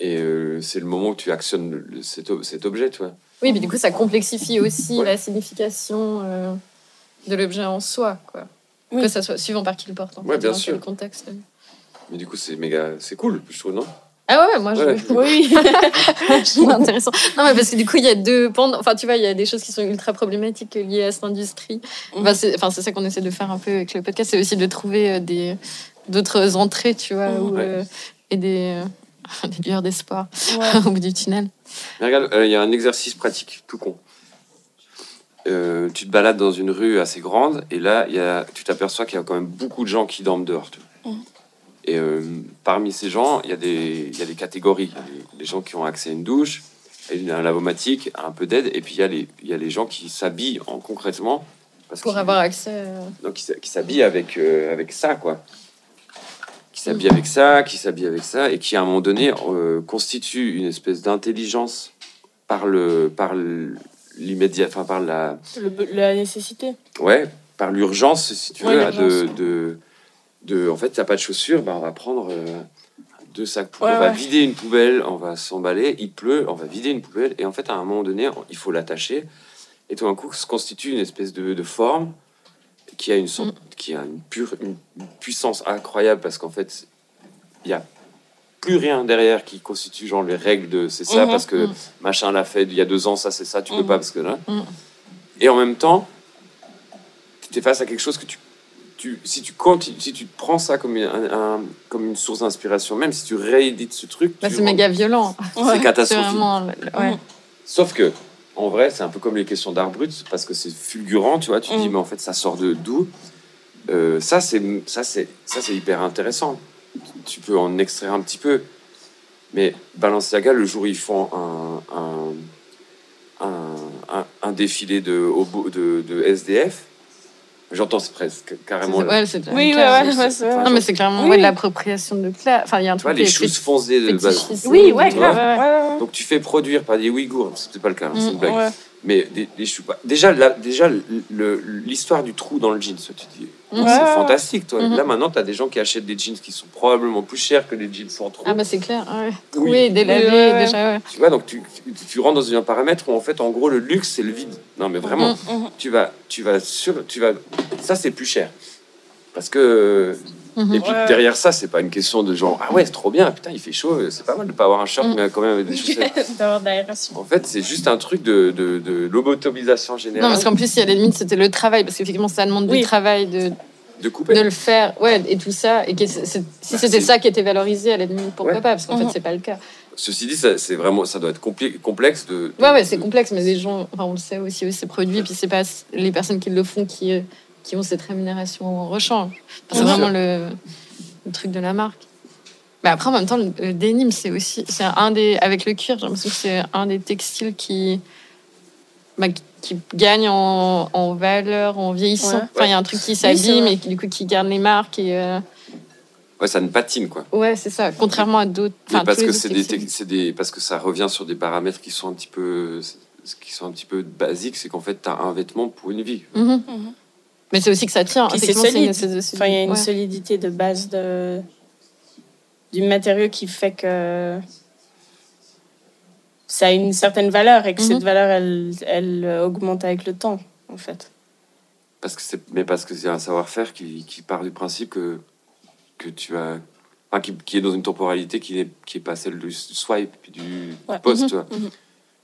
Et euh, c'est le moment où tu actionnes le- le- cet, ob- cet objet, tu vois. Oui, mais du coup, ça complexifie aussi Ouais. la signification euh, de l'objet en soi, quoi. Oui. Que ça soit suivant par qui le porte. en Ouais, fait, bien dans sûr. quel contexte. Mais du coup, c'est méga... C'est cool, je trouve, non? Ah ouais, moi, je, Ouais. Oui, je trouve intéressant. Non, mais parce que du coup, il y a deux pans. Enfin, tu vois, il y a des choses qui sont ultra problématiques liées à cette industrie. Enfin, c'est enfin, c'est ça qu'on essaie de faire un peu avec le podcast, c'est aussi de trouver euh, des d'autres entrées, tu vois, Mhm. Ouais. euh, et des, euh, des lueurs d'espoir Ouais. au bout du tunnel. Mais regarde, euh, il y a un exercice pratique, tout con. Euh, tu te balades dans une rue assez grande, et là, il y a, tu t'aperçois qu'il y a quand même beaucoup de gens qui dorment dehors. tu vois. Mhm. Et euh, parmi ces gens, il y, a des- il y a des catégories. Il y a les, les gens qui ont accès à une douche, à un lavomatique, à un peu d'aide, et puis il y, a les, il y a les gens qui s'habillent en concrètement. Parce Pour avoir accès. euh, donc qui, s- qui s'habille avec, euh, avec ça, quoi. Qui s'habille avec ça, qui s'habille avec ça, et qui à un moment donné euh, constitue une espèce d'intelligence par, le, par le- l'immédiat, enfin par la, Le la nécessité. ouais, par l'urgence, si tu Ouais, veux, de, de, en fait, t'as pas de chaussures, bah, on va prendre euh, deux sacs, Ouais, on va ouais. vider une poubelle, on va s'emballer, il pleut, on va vider une poubelle, et en fait, à un moment donné, il faut l'attacher, et tout d'un coup, se constitue une espèce de, de forme qui a une sorte, qui a une pure, une, puissance incroyable, parce qu'en fait, il y a plus rien derrière qui constitue genre les règles de c'est ça Mhm, parce que mhm. machin l'a fait il y a deux ans ça c'est ça tu peux Mhm. pas parce que là et en même temps tu es face à quelque chose que tu, tu si tu continues, si tu prends ça comme une, un- un- comme une source d'inspiration même si tu réédites ce truc Bah, c'est méga violent. c'est C'est catastrophique vraiment. ouais. Mhm. sauf que en vrai c'est un peu comme les questions d'art brut parce que c'est fulgurant tu vois tu dis Mhm. mais en fait ça sort de d'où? Euh, ça c'est ça c'est ça c'est hyper intéressant tu peux en extraire un petit peu mais Balenciaga le jour où ils font un un, un, défilé de, de SDF j'entends c'est presque carrément Ouais, c'est Oui, ouais, ouais, ouais, c'est. Non, mais c'est clairement Oui. ouais, de l'appropriation de classe. Enfin, il y a un tu vois truc les qui est choses foncées de base. Oui, ouais, Tu grave. vois Ouais, ouais, ouais. donc tu fais produire par des Ouïghours c'était pas le cas hein, c'est une Mhm. blague Ouais. Mais des, des. Déjà, l'histoire du trou dans le jeans, tu dis, c'est fantastique, toi. Mhm. Là, maintenant, tu as des gens qui achètent des jeans qui sont probablement plus chers que des jeans sans trou. Ah, bah, c'est clair. Ouais. Oui. Oui, délavé, ouais, ouais. déjà, ouais. Tu vois, donc tu, tu, tu rentres dans un paramètre où, en fait, en gros, le luxe, c'est le vide. Non, mais vraiment, Mhm. Mhm. tu vas, tu vas sur, tu vas, ça, c'est plus cher. Parce que, Mhm. et puis Ouais. derrière ça, c'est pas une question de genre, ah ouais, c'est trop bien, putain, il fait chaud, c'est pas mal de pas avoir un short, Mhm. mais quand même avec des chaussettes. En fait, c'est juste un truc de, de, de lobotomisation générale. Non, parce qu'en plus, il y a les limites, c'était le travail, parce qu'effectivement, ça demande Oui. du travail de, de couper. de le faire, ouais, et tout ça. Et que c'est- c'est- si Bah, c'était c'est- ça qui était valorisé, à la limite, pourquoi Ouais. pas Parce qu'en Mhm. fait, c'est pas le cas. Ceci dit, ça, c'est vraiment, ça doit être compli- complexe de. de- Ouais, ouais, c'est complexe, mais les gens, enfin, on le sait aussi, c'est produit, puis c'est pas les personnes qui le font qui, euh, qui ont cette rémunération en rechange. C'est vraiment le, le truc de la marque. Mais après, en même temps, le, le denim, c'est aussi, c'est un des, avec le cuir, j'ai l'impression que c'est un des textiles qui, bah, qui- qui gagne en, en valeur, en vieillissant. Ouais. Enfin, il y a un truc qui s'abîme vrai. et qui, du coup, qui garde les marques et, euh, Ouais, ça ne patine quoi. ouais, c'est ça. Contrairement à d'autres, parce que c'est des, des, parce que ça revient sur des paramètres qui sont un petit peu, qui sont un petit peu basiques, c'est qu'en fait, tu as un vêtement pour une vie. Mhm. Mhm. Mais c'est aussi que ça tient. C'est solide. une Enfin, il y a une ouais. solidité de base de... du matériau qui fait que ça a une certaine valeur et que Mhm. cette valeur, elle, elle augmente avec le temps, en fait. Parce que c'est, mais parce que c'est un savoir-faire qui, qui part du principe que, que tu as, enfin, qui, qui est dans une temporalité qui n'est qui est pas celle du swipe puis du Ouais. post, Mhm. Mhm.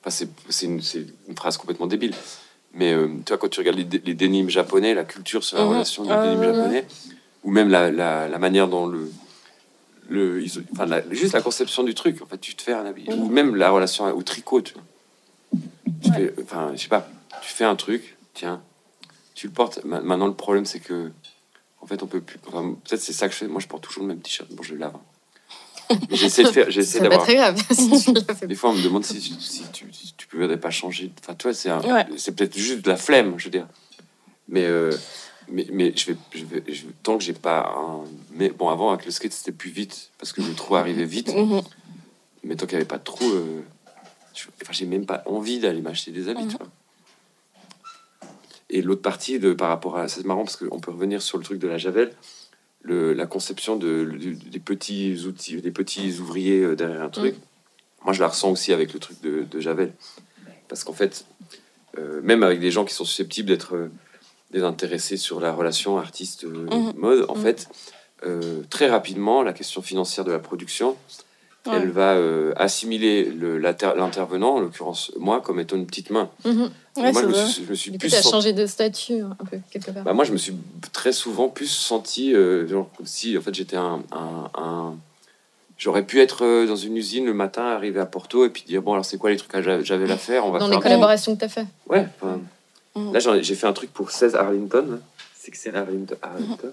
Enfin, c'est, une, c'est une phrase complètement débile. Mais euh, tu vois, quand tu regardes les, les dénimes japonais, la culture sur la Mhm. relation du Ah, dénime ouais. japonais, ou même la, la, la manière dont le. le ils enfin, la- juste la conception du truc, en fait, tu te fais un habit. Mhm. Ou même la relation au tricot, tu fais, enfin, je sais pas, tu fais un truc, tiens, tu le portes. Ma- Maintenant, le problème, c'est que, en fait, on peut plus. enfin, peut-être c'est ça que je fais. Moi, je porte toujours le même t-shirt. Bon, je le lave. hein. J'essaie de faire, j'essaie pas d'avoir. très grave. si Des fois, on me demande si, si tu, si tu pouvais pas changer. Enfin, toi, c'est un- Ouais. c'est peut-être juste de la flemme, je veux dire. Mais, euh, mais, mais je vais, je vais, je- tant que j'ai pas un. Mais bon, avant, avec le skate, c'était plus vite parce que le trou arrivait vite. Mhm. Mais tant qu'il n'y avait pas de trou, euh, je- enfin, j'ai même pas envie d'aller m'acheter des habits, Mhm. tu vois. Et l'autre partie, de, par rapport à. C'est marrant parce qu'on peut revenir sur le truc de la Javel. Le, la conception de, des petits outils, des petits ouvriers euh, derrière un truc. Moi, je la ressens aussi avec le truc de, de Javel. Parce qu'en fait, euh, même avec des gens qui sont susceptibles d'être euh, désintéressés sur la relation artiste-mode, Mhm. en Mhm. fait, euh, très rapidement, la question financière de la production, Ouais. elle va euh, assimiler le- l'inter- l'intervenant, en l'occurrence moi, comme étant une petite main. Mhm. Ouais, moi, je me, suis, je me suis Du coup, plus tu as senti- changé de statut un peu, quelque part. bah, moi, je me suis très souvent plus senti euh, genre, comme si en fait, j'étais un, un- un- J'aurais pu être euh, dans une usine le matin, arriver à Porto et puis dire Bon, alors c'est quoi les trucs que j'a- j'avais à faire On va Dans faire les collaborations que tu as fait. Ouais, enfin, Mhm. là j'ai fait un truc pour 16 Arlington, c'est que c'est Arlington, Arlington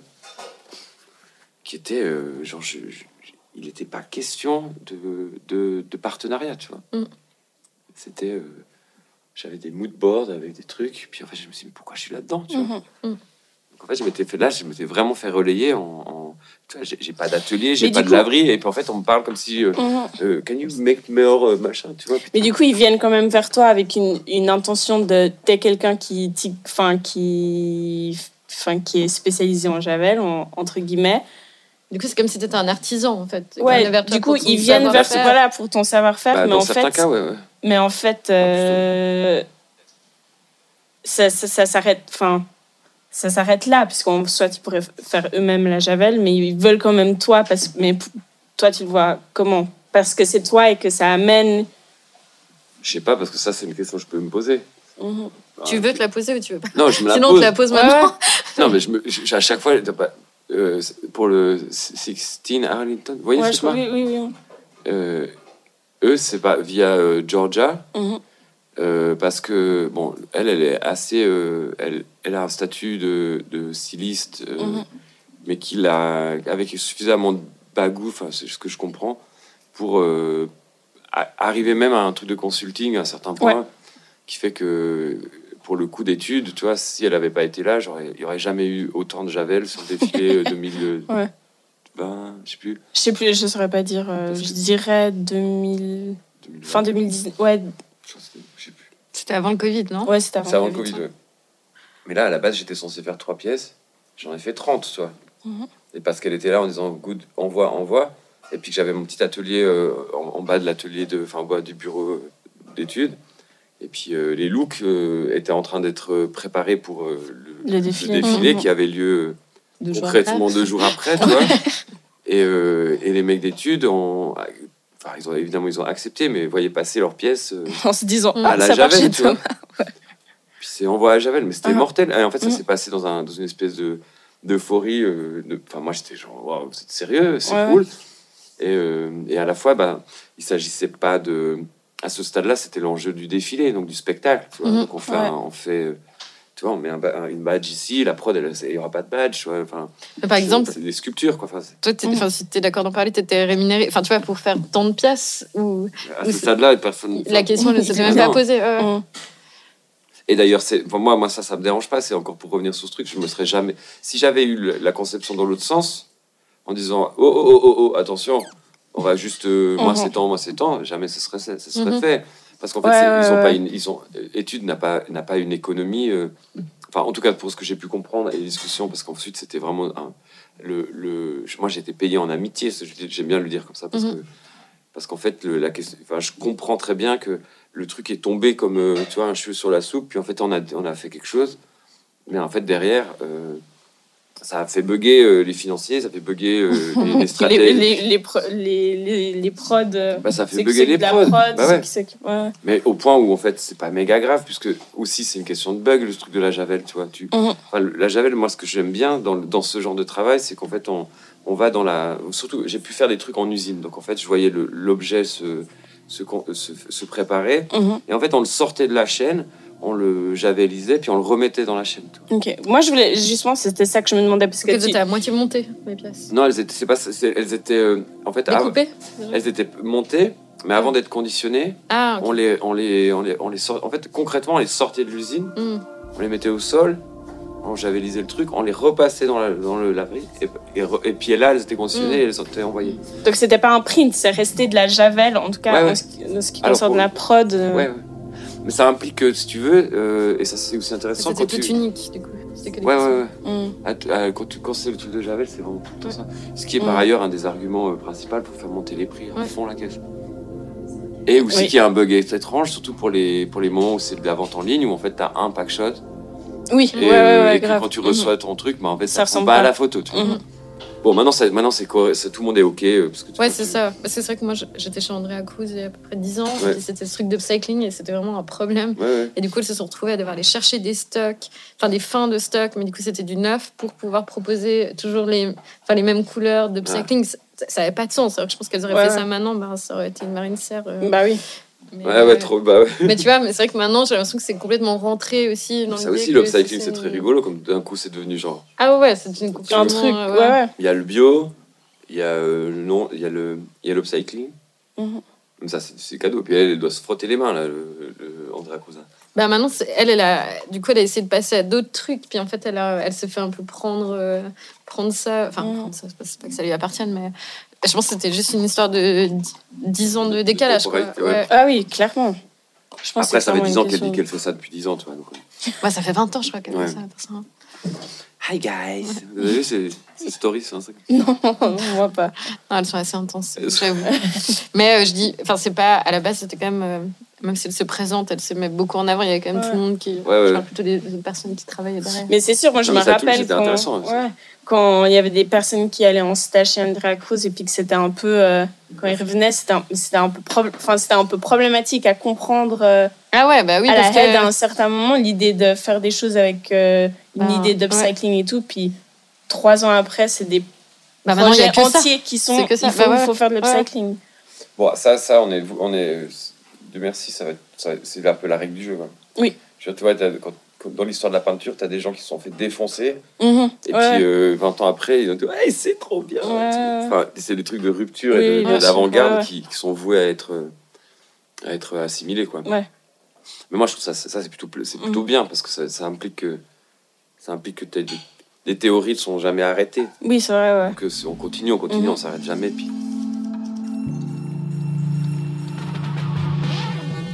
qui était euh, genre, je- je- il n'était pas question de, de, de partenariat, tu vois. Mhm. C'était, euh, j'avais des mood boards avec des trucs, puis en fait je me suis dit mais pourquoi je suis là-dedans, tu vois. Mhm. Donc, en fait, je m'étais fait là, je m'étais vraiment fait relayer en. en- tu vois, j'ai pas d'atelier, j'ai pas de coup- laverie, et puis en fait, on me parle comme si. euh, Mhm. euh, can you make more machin, tu vois Mais du coup, ils viennent quand même vers toi avec une, une intention de t'es quelqu'un qui, enfin, qui, enfin, qui est spécialisé en javel, en- entre guillemets. Du coup, c'est comme si t'étais un artisan, en fait. Ouais. vers toi Du coup, ils viennent vers savoir-faire. voilà pour ton savoir-faire, Bah, mais en fait, cas, ouais. ouais. mais en fait, euh, ça, ça, ça s'arrête, enfin, ça s'arrête là, puisqu'en soit ils pourraient faire eux-mêmes la javel, mais ils veulent quand même toi, parce que, mais toi, tu le vois comment? Parce que c'est toi et que ça amène. Je sais pas, parce que ça, c'est une question que je peux me poser. Tu veux te la poser ou tu veux pas? Non, je me la Sinon, on pose. te la pose Ouais, maintenant. Non, mais je me, je- à chaque fois, pas- euh, pour le 16 Arlington, vous voyez Ouais, ce oui, oui, oui. euh, eux, c'est pas via euh, Georgia, Mhm. parce que, bon, elle, elle est assez. elle, elle a un statut de, de styliste, Mhm. mais qu'il a, avec suffisamment de bagou, enfin, c'est ce que je comprends, pour a- arriver même à un truc de consulting à un certain point, Ouais. qui fait que. Pour le coup d'études, tu vois, si elle n'avait pas été là, j'aurais- il n'y aurait jamais eu autant de Javel sur le défilé euh, 2020, Ouais. je sais plus. Je sais plus, je saurais pas dire. euh, je dirais 2000. 2020, Fin 2019. Ouais, je sais- je sais plus. C'était avant le Covid, non? Ouais c'était avant, avant le Covid. Covid, ouais. Mais là, à la base, j'étais censé faire trois pièces. J'en ai fait 30, tu vois. Mhm. Et parce qu'elle était là en disant good, envoie, envoie. Et puis que j'avais mon petit atelier euh, en, en bas de l'atelier, de, enfin, en bas du bureau euh, d'études. Et puis euh, les looks euh, étaient en train d'être préparés pour euh, le, Le défilé. défilé qui avait lieu Deux concrètement deux jours après, tu vois. Et, et les mecs d'études ont. Enfin, ils ont, évidemment, ils ont accepté, mais voyaient passer leurs pièces. En se disant, Mm. à la ça marchait Javel, tu vois. Thomas. Puis c'est envoyé à Javel, mais c'était Ah. mortel. Et en fait, ça Mhm. s'est passé dans, un, dans une espèce de d'euphorie. euh, de- Enfin, moi, j'étais genre, waouh, c'est sérieux, c'est Ouais, cool. Et, euh, et à la fois, bah, il s'agissait pas de. À ce stade-là, c'était l'enjeu du défilé, donc du spectacle. tu vois. Mhm. Donc on fait, Ouais. un- on fait, tu vois, on met un une badge ici, la prod, elle- il y aura pas de badge. tu vois. Enfin, Par exemple, c'est des sculptures, quoi. Enfin, toi, si tu es d'accord d'en parler, tu étais rémunéré. Enfin, tu vois, pour faire tant de pièces ou à Oui, ce stade-là, personne. la question ne s'était même pas posée. Et d'ailleurs, c'est pour moi, moi ça, ça me dérange pas. C'est encore pour revenir sur ce truc, je me serais jamais. Si j'avais eu la conception dans l'autre sens, en disant oh oh oh oh, oh attention, on va juste euh, moi Mhm. c'est temps, moi c'est temps, jamais ce serait ça serait Mhm. fait. Parce qu'en fait, Ouais, ils ont pas une, ils ont euh, étude n'a pas n'a pas une économie. euh, Enfin, en tout cas pour ce que j'ai pu comprendre et les discussions, parce qu'ensuite c'était vraiment un, le, le moi été payé en amitié. J'aime bien le dire comme ça parce Mhm. que parce qu'en fait le, la question, enfin, je comprends très bien que le truc est tombé comme euh, tu vois un cheveu sur la soupe puis en fait on a on a fait quelque chose mais en fait derrière euh, ça a fait bugger euh, les financiers ça fait bugger euh, les, les Les, stratèges les, les, les, les, les prods. euh, bah, ça fait bugger les prods prod, Bah ouais. mais au point où en fait c'est pas méga grave puisque aussi c'est une question de bug le truc de la javel tu vois tu Mhm. La javel moi ce que j'aime bien dans, dans ce genre de travail c'est qu'en fait on, on va dans la surtout j'ai pu faire des trucs en usine donc en fait je voyais l'objet se, se, con- se, se préparer Mhm. Et en fait, on le sortait de la chaîne, on le javelisait, puis on le remettait dans la chaîne. Ok. Moi, je voulais justement, c'était ça que je me demandais parce que que tu- t'étais à moitié montée, les pièces. Non, elles étaient, c'est pas, c'est- elles étaient, euh, en fait, Découpées elles étaient montées, mais avant d'être conditionnées, Ah, on les, on les, on les, on les sort- En fait, concrètement, on les sortait de l'usine, Mm. on les mettait au sol, on javelisait le truc, on les repassait dans, la, dans le laverie, et, et, puis là, elles étaient conditionnées, Mm. et elles sortaient envoyées. Donc, c'était pas un print, c'est resté de la javel, en tout cas, Ouais, ouais. en ce qui, en ce qui Alors, concerne pour- la prod. euh, Ouais, ouais. Mais ça implique que, si tu veux, euh, et ça c'est aussi intéressant C'était tu. unique, du coup. Que Ouais, ouais, ouais. mm. Ah, ah, quand, tu, quand c'est le truc de Javel, c'est vraiment tout le temps ça. Ce qui est par Mm. ailleurs un des arguments euh, principaux pour faire monter les prix à Ouais. fond la caisse. Et aussi Oui. qu'il y a un bug étrange, surtout pour les, pour les moments où c'est de la vente en ligne, où en fait tu as un pack shot. Oui, Et, ouais, ouais, euh, et grave. quand tu reçois ton truc, bah, en fait Ça ça, ressemble pas à la photo. Tu vois. Mhm. Bon, maintenant, c'est, maintenant c'est, tout le monde est OK. euh, Parce que Ouais, c'est tu- ça. Parce que c'est vrai que moi, j'étais chez Andrea Cruz il y a à peu près 10 ans. Ouais. C'était ce truc d'upcycling et c'était vraiment un problème. Ouais, ouais. Et du coup, ils se sont retrouvés à devoir aller chercher des stocks, enfin des fins de stock, mais du coup, c'était du neuf pour pouvoir proposer toujours les, enfin, les mêmes couleurs de upcycling. Ça- Ça n'avait pas de sens. Alors que je pense qu'elles auraient Ouais, fait ouais. ça maintenant, ben, ça aurait été une marine serre. euh, Bah oui. Mais, Ouais, ouais, trop. Bah, ouais. Mais tu vois, mais c'est vrai que maintenant, j'ai l'impression que c'est complètement rentré aussi. Dans Ça aussi, l'upcycling, c'est très rigolo. Comme d'un coup, c'est devenu genre. Ah ouais, c'est une coupe. Un truc, ouais, ouais. Il y a le bio, il y a euh, le non, il y a le, il y a l'upcycling. Comme ça, c'est, cadeau. Puis elle, elle doit se frotter les mains, là, le, le Andrea Cousin. Bah maintenant, c'est- elle, elle a, du coup, elle a essayé de passer à d'autres trucs, puis en fait, elle, a, elle s'est fait un peu prendre, euh, prendre ça. Enfin, Mm. prendre ça, c'est pas, c'est pas que ça lui appartienne, mais je pense que c'était juste une histoire de 10 ans de décalage. Quoi. ouais. Ouais. Ah oui, clairement. Je pense Après, que ça fait c'est 10 vraiment ans qu'elle dit qu'elle fait ça depuis 10 ans, tu vois. donc, euh. Ouais, ça fait 20 ans, je crois, qu'elle Ouais. fait ça. personne. Hi guys Vous avez vu ces, ces stories c'est un truc- Non, moi pas. Non, elles sont assez intenses, j'avoue. Mais euh, je dis, enfin, c'est pas, à la base, c'était quand même, euh, même si elle se présente, elle se met beaucoup en avant, il y a quand même Ouais. tout le monde qui. Ouais, ouais. Je parle plutôt des, des personnes qui travaillent derrière. Mais c'est sûr, moi je Non, me rappelle c'était quand, intéressant, aussi. ouais, quand il y avait des personnes qui allaient en stage chez Andrea Cruz et puis que c'était un peu, euh, quand ils revenaient, c'était un, un, peu prob- enfin, c'était un peu problématique à comprendre euh, Ah ouais, bah oui, à la parce à que. un certain moment, l'idée de faire des choses avec euh, une Ben, idée d'upcycling et tout. Puis trois ans après, c'est des Bah y a projets ça. entiers qui sont. C'est que ça. Il faut, Bah faut faire de l'upcycling. Bon, ça, ça, on est. On est de merci, ça ça- c'est un peu la règle du jeu. hein. Oui. Tu vois, quand- quand- dans l'histoire de la peinture, tu as des gens qui se sont fait défoncer. Mhm. Et Ouais. puis, euh, 20 ans après, ils ont dit Ouais, c'est trop bien. Ouais. Enfin, c'est des trucs de rupture Oui, et d'avant-garde Ouais, qui, qui sont voués à être, euh, à être assimilés. Quoi. Ouais. Mais moi, je trouve ça, ça c'est plutôt, c'est plutôt bien parce que ça, ça implique que, ça implique que des- les théories ne sont jamais arrêtées. Oui, c'est vrai, ouais. Que on continue, on continue, Mhm. on s'arrête jamais. Puis...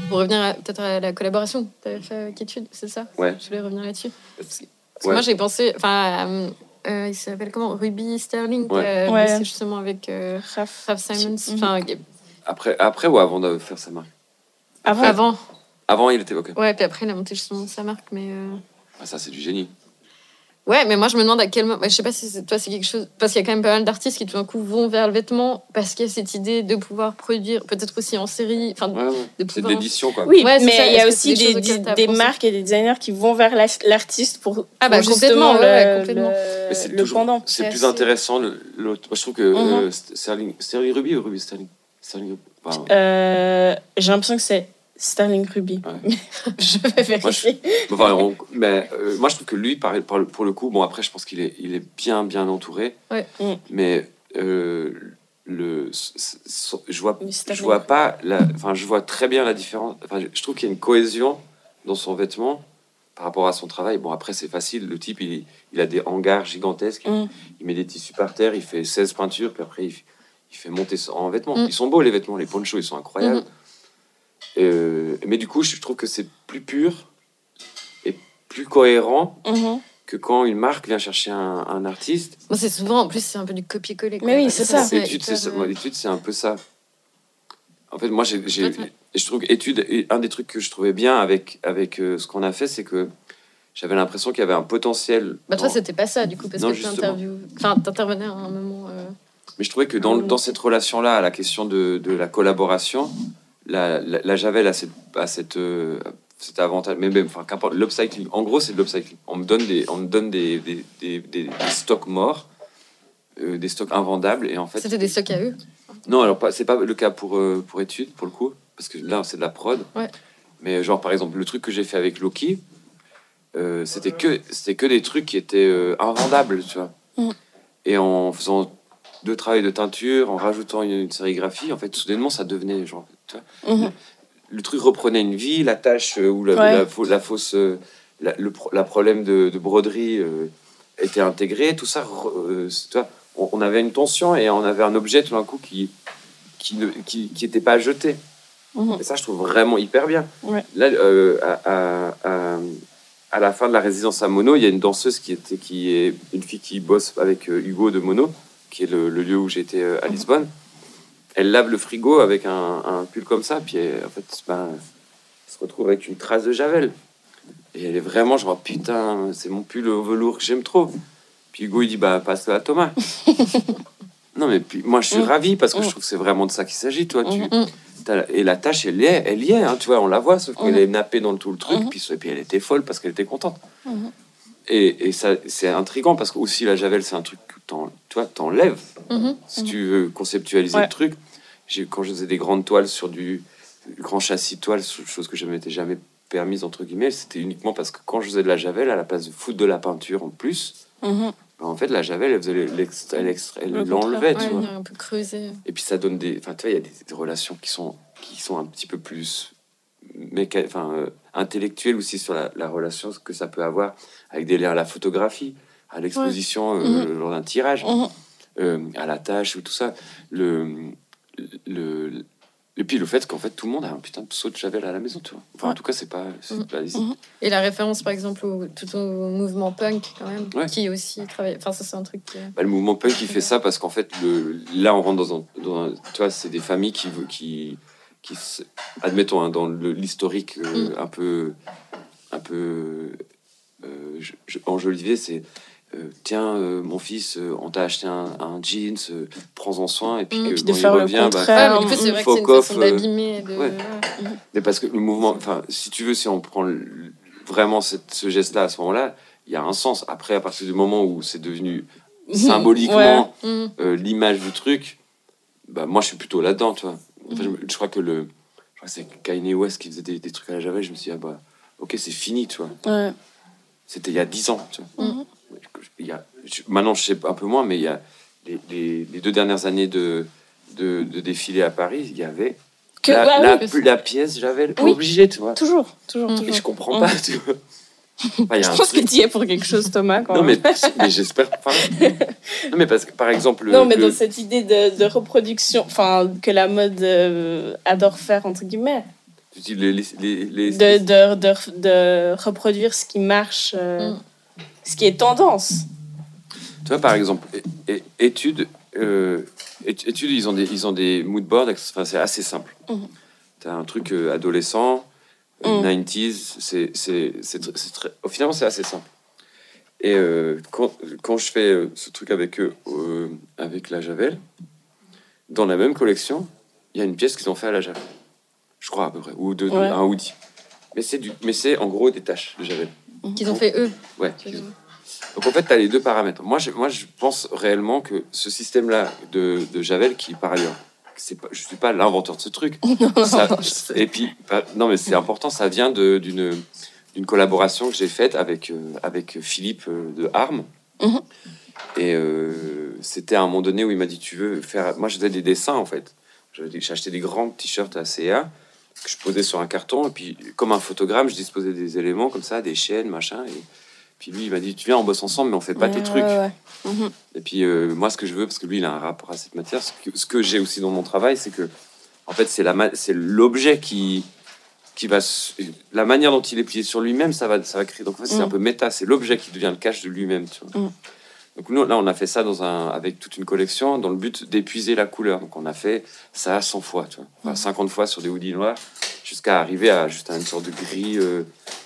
Pour revenir à- peut-être à la collaboration que tu avais fait avec Étude, c'est ça Ouais. Je voulais revenir là-dessus. Parce que Ouais. moi, j'ai pensé. Enfin, euh, euh, il s'appelle comment? Ruby Sterling, Ouais. bossé justement avec euh, Raph. Raph Simons. Mhm. Enfin, Après, après ou avant de faire sa marque Avant, avant. Avant, il était OK. Ouais, puis après, il a monté justement sa marque, mais. euh, Ah, ça, c'est du génie. Ouais, mais moi je me demande à quel moment. je sais pas si c'est- toi c'est quelque chose. Parce qu'il y a quand même pas mal d'artistes qui tout d'un coup vont vers le vêtement parce qu'il y a cette idée de pouvoir produire, peut-être aussi en série. Enfin, Ouais, ouais. de C'est de pouvoir. l'édition, quoi. Oui, Ouais, c'est mais il y a aussi c'est des marques et des designers qui vont vers la- l'artiste pour, Ah bah, pour complètement, le, ouais, complètement. le- c'est le toujours- pendant. C'est C'est plus assez- intéressant. le- l'autre. Moi, je trouve que Mhm. euh, Sterling, Sterling Ruby ou Ruby Sterling Sterling Ruby. Euh, J'ai l'impression que c'est Sterling Ruby. Ouais. je vais Moi, je- vérifier. Enfin, on- mais euh, moi, je trouve que lui, par, par le- pour le coup, bon, après, je pense qu'il est, il est bien, bien entouré. Ouais. Mm. Mais euh, le, je vois, je vois pas, la, enfin, je vois très bien la différence. Enfin, je- je trouve qu'il y a une cohésion dans son vêtement par rapport à son travail. Bon, après, c'est facile. Le type, il, il a des hangars gigantesques. Mm. Il met des tissus par terre. Il fait 16 peintures. Puis après, il, il fait monter en vêtements. Mm. Ils sont beaux, les vêtements. Les ponchos, ils sont incroyables. Euh, mais du coup, je trouve que c'est plus pur et plus cohérent Mhm. que quand une marque vient chercher un, un artiste. Moi, c'est souvent, en plus, c'est un peu du copier-coller. Mais oui, c'est ça. L'étude, c'est hyper, ça. euh, c'est un peu ça. En fait, moi, j'ai, je trouve que étude, un des trucs que je trouvais bien avec, avec euh, ce qu'on a fait, c'est que j'avais l'impression qu'il y avait un potentiel. Bah, toi, dans- c'était pas ça, du coup, parce Non, que justement. t'interviews. Enfin, t'intervenais à un moment. euh, Mais je trouvais que dans, dans cette relation-là, à la question de, de la collaboration, la, la, la Javel a, cette, a cette, euh, cet avantage. Mais même, enfin, qu'importe, l'upcycling. En gros, c'est de l'upcycling. On me donne des, on me donne des, des, des, stocks morts, euh, des stocks invendables, et en fait. C'était des stocks à eux? Non, alors pas- c'est pas le cas pour, euh, pour études, pour le coup, parce que là, c'est de la prod. Ouais. Mais genre, par exemple, le truc que j'ai fait avec Loki, c'était que, c'était que des trucs qui étaient invendables, tu vois. Mm. Et en faisant deux travails de teinture, en rajoutant une, une sérigraphie, en fait, soudainement, ça devenait genre. Tu vois, Mhm. le truc reprenait une vie, la tâche euh, ou la, Ouais. la, fau- la fausse. euh, la, le la problème de, de broderie euh, était intégré, tout ça. tu vois, on, on avait une tension et on avait un objet tout d'un coup qui qui ne qui, qui pas jeté. Mhm. Et ça, je trouve vraiment hyper bien. Ouais. Là, euh, à, à, à, à la fin de la résidence à Mono, il y a une danseuse qui, était, qui est une fille qui bosse avec Hugo de Mono, qui est le, le lieu où j'étais euh, à Mhm. Lisbonne. Elle lave le frigo avec un, un pull comme ça, puis elle, en fait, ben, elle se retrouve avec une trace de javel. Et elle est vraiment genre, putain, c'est mon pull au velours que j'aime trop. Puis Hugo, il dit, bah, passe-le à Thomas. non, mais puis, moi, je suis Mhm. ravi parce que je Mhm. trouve que c'est vraiment de ça qu'il s'agit, toi. Tu. T'as la- Et la tâche, elle y est, elle y est, hein, tu vois, on la voit, sauf qu'elle est nappée dans tout le truc, puis, et puis elle était folle parce qu'elle était contente. Mhm. Et, et ça, c'est intriguant parce que aussi la javel, c'est un truc que tu t'enlèves Mhm. si tu veux conceptualiser Ouais. le truc. J'ai, quand je faisais des grandes toiles sur du, du grand châssis toile, chose que je m'étais jamais permise, entre guillemets, c'était uniquement parce que quand je faisais de la javel, à la place de foutre de la peinture en plus, Mhm. ben, en fait, la javel, elle, faisait elle Le l'enlevait, tu vois. un peu creusé. Et puis ça donne des. Enfin, tu vois, il y a des, des relations qui sont, qui sont un petit peu plus méca- enfin, euh, intellectuelle aussi sur la, la relation que ça peut avoir avec des liens à la photographie, à l'exposition euh, lors d'un tirage, Mhm. euh, à la tâche ou tout ça. Le, le, et puis le fait qu'en fait tout le monde a un putain de saut de Javel à la maison, tu vois. Enfin, en tout cas, c'est pas, Mhm. pas. Mhm. Et la référence, par exemple, au, tout au mouvement punk, quand même, Ouais. qui aussi travaille. Enfin, ça, c'est un truc. qui- Bah, le mouvement punk qui fait ça parce qu'en fait, le, là, on rentre dans un. Dans un- tu vois, c'est des familles qui. qui, qui se- admettons, hein, dans l'historique euh, un peu. Un peu. Euh, je- je- enjolivé, c'est. euh, tiens, euh, mon fils, euh, on t'a acheté un, un jeans, euh, prends-en soin. Et puis, Mm. euh, Puis de quand il faire le revient, bah, contraire. Du coup, c'est vrai que c'est une fuck off, façon euh, d'abîmer. De... ouais. Mais parce que le mouvement, enfin, si tu veux, si on prend le- vraiment cette- ce geste-là à ce moment-là, il y a un sens. Après, à partir du moment où c'est devenu symboliquement l'image du truc, bah, moi je suis plutôt là-dedans, tu vois. Enfin, je, crois que le. Je crois c'est Kanye West qui faisait des, des trucs à la Javel, je me suis dit, ah bah, ok, c'est fini, tu vois. Ouais. C'était il y a 10 ans, tu vois. Mhm. Il y a, je- maintenant, je sais un peu moins, mais il y a les, les- les deux dernières années de, de, de défilé à Paris, il y avait Que, la, ouais, la, oui, la pièce Javel Oui. obligée, tu vois. Toujours, toujours, Mm. Et toujours. je comprends Mhm. pas, tu vois. Enfin, il y a Je pense truc- que tu y es pour quelque chose, Thomas. Quand Non, même. mais, mais j'espère. Non, mais parce que par exemple. le- non, mais le- dans cette idée de, de reproduction, enfin, que la mode euh, adore faire, entre guillemets, tu dis les, les, les, les- de, de, de, de reproduire ce qui marche, euh, Mm. ce qui est tendance. Tu vois, par exemple, études, euh, études ils, ont des, ils ont des mood boards, enfin, c'est assez simple. Mhm. Tu as un truc euh, adolescent, Mhm. 90s, c'est, c'est, c'est, c'est très. finalement, c'est assez simple. Et euh, quand, quand je fais euh, ce truc avec eux, euh, avec la Javel, dans la même collection, il y a une pièce qu'ils ont fait à la Javel. Je crois à peu près, ou de, de- Ouais. un hoodie. Mais c'est, du, mais c'est en gros des taches de Javel. Qu'ils ont fait eux. Ouais. Donc en fait, tu as les deux paramètres. Moi je, moi, je pense réellement que ce système-là de, de Javel, qui par ailleurs, c'est pas, je suis pas l'inventeur de ce truc. Ça- et puis, bah, non, mais c'est important, ça vient de- d'une d'une collaboration que j'ai faite avec, euh, avec Philippe euh, de Armes. Mhm. Et euh, c'était à un moment donné où il m'a dit Tu veux faire. Moi, je faisais des dessins en fait. Acheté des grands t-shirts à CA que je posais sur un carton. Et puis, comme un photogramme, je disposais des éléments comme ça, des chaînes, machin. Et puis lui, il m'a dit Tu viens, on bosse ensemble, mais on fait pas tes Ouais, trucs. ouais, ouais. Mhm. Et puis euh, moi, ce que je veux, parce que lui, il a un rapport à cette matière, ce que, ce que j'ai aussi dans mon travail, c'est que, en fait, c'est la c'est l'objet qui qui va se- la manière dont il est plié sur lui-même, ça va ça va créer. Donc en fait, c'est Mm. un peu méta, c'est l'objet qui devient le cache de lui-même. Mm. Donc nous, là, on a fait ça dans un avec toute une collection dans le but d'épuiser la couleur. Donc on a fait ça 100 fois, tu vois, Enfin, 50 fois sur des hoodies noirs, jusqu'à arriver à juste à une sorte de gris euh,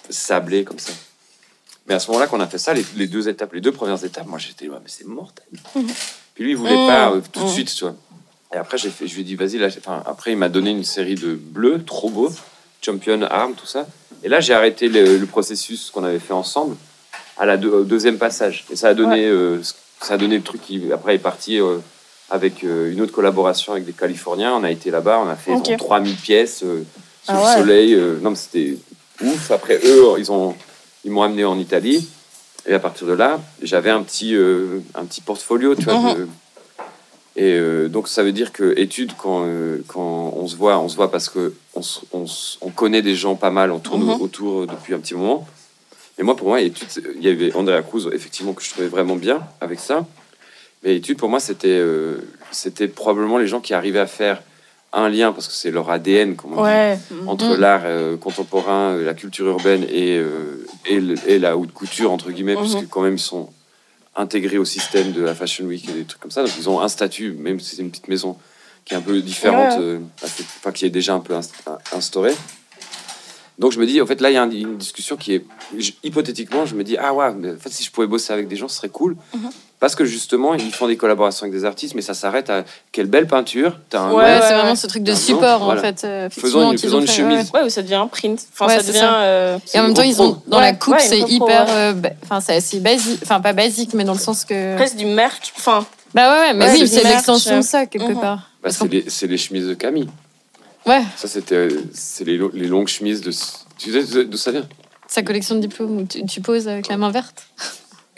sablé comme ça. Mais à ce moment-là, qu'on a fait ça, les, les deux étapes, les deux premières étapes, moi j'étais ouais, mais c'est mortel. Puis lui, il voulait Mhm. pas euh, tout de Mhm. suite, tu vois. Et après, j'ai fait, je lui ai dit, vas-y, là. Enfin, après, il m'a donné une série de bleus, trop beaux, Champion, Arm, tout ça. Et là, j'ai arrêté le, le processus qu'on avait fait ensemble à la deux- au deuxième passage. Et ça a donné, euh, ce- ça a donné le truc qui, après, est parti euh, avec euh, une autre collaboration avec des Californiens. On a été là-bas, on a fait Ok. genre, 3000 pièces euh, sous Ah le ouais. soleil. euh, non, mais c'était ouf. Après, eux, ils ont, ils m'ont amené en Italie. Et à partir de là, j'avais un petit, euh, un petit portfolio, tu vois. Mhm. de- et euh, donc, ça veut dire que études, quand, euh, quand on se voit, on se voit parce que on, on connaît des gens pas mal, on tourne Mhm. autour depuis un petit moment. Mais moi, pour moi, études, il y avait Andrea Cruz, effectivement, que je trouvais vraiment bien avec ça. Mais études, pour moi, c'était c'était probablement les gens qui arrivaient à faire un lien, parce que c'est leur ADN, comme on Ouais. Entre Mm. l'art euh, contemporain, euh, la culture urbaine et, euh, et, le- et la haute couture, entre guillemets, Mhm. puisque quand même ils sont intégrés au système de la Fashion Week et des trucs comme ça. Donc ils ont un statut, même si c'est une petite maison qui est un peu différente, Ouais. euh, enfin qui est déjà un peu inst- instaurée. Donc je me dis, en fait, là, il y a un- une discussion qui est... je- hypothétiquement, je me dis, ah ouais, mais en fait, si je pouvais bosser avec des gens, ce serait cool. Mhm. Parce que justement, ils font des collaborations avec des artistes, mais ça s'arrête à quelle belle peinture. T'as un Ouais, Ouais, c'est ouais. vraiment ce truc de support, voilà. en fait. euh, Faisons une- faisons ont une fait, chemise. Ouais, ou ça devient un print. Enfin, Ouais, ça c'est devient. ça. euh, Et en même temps, ils ont dans Ouais, la coupe, ouais, c'est hyper. ouais. euh, Enfin, c'est assez basique. Enfin, pas basique, mais dans le sens que. presque du merch. Enfin, Bah ouais, ouais, mais Ouais, oui, c'est l'extension de ça, quelque Mhm. part. Bah, Parce c'est les, c'est les chemises de Camille. Ouais, Ça, c'était euh, c'est les, lo- les longues chemises de. Tu sais d'où ça vient? Sa collection de diplômes où tu, tu poses avec la main verte?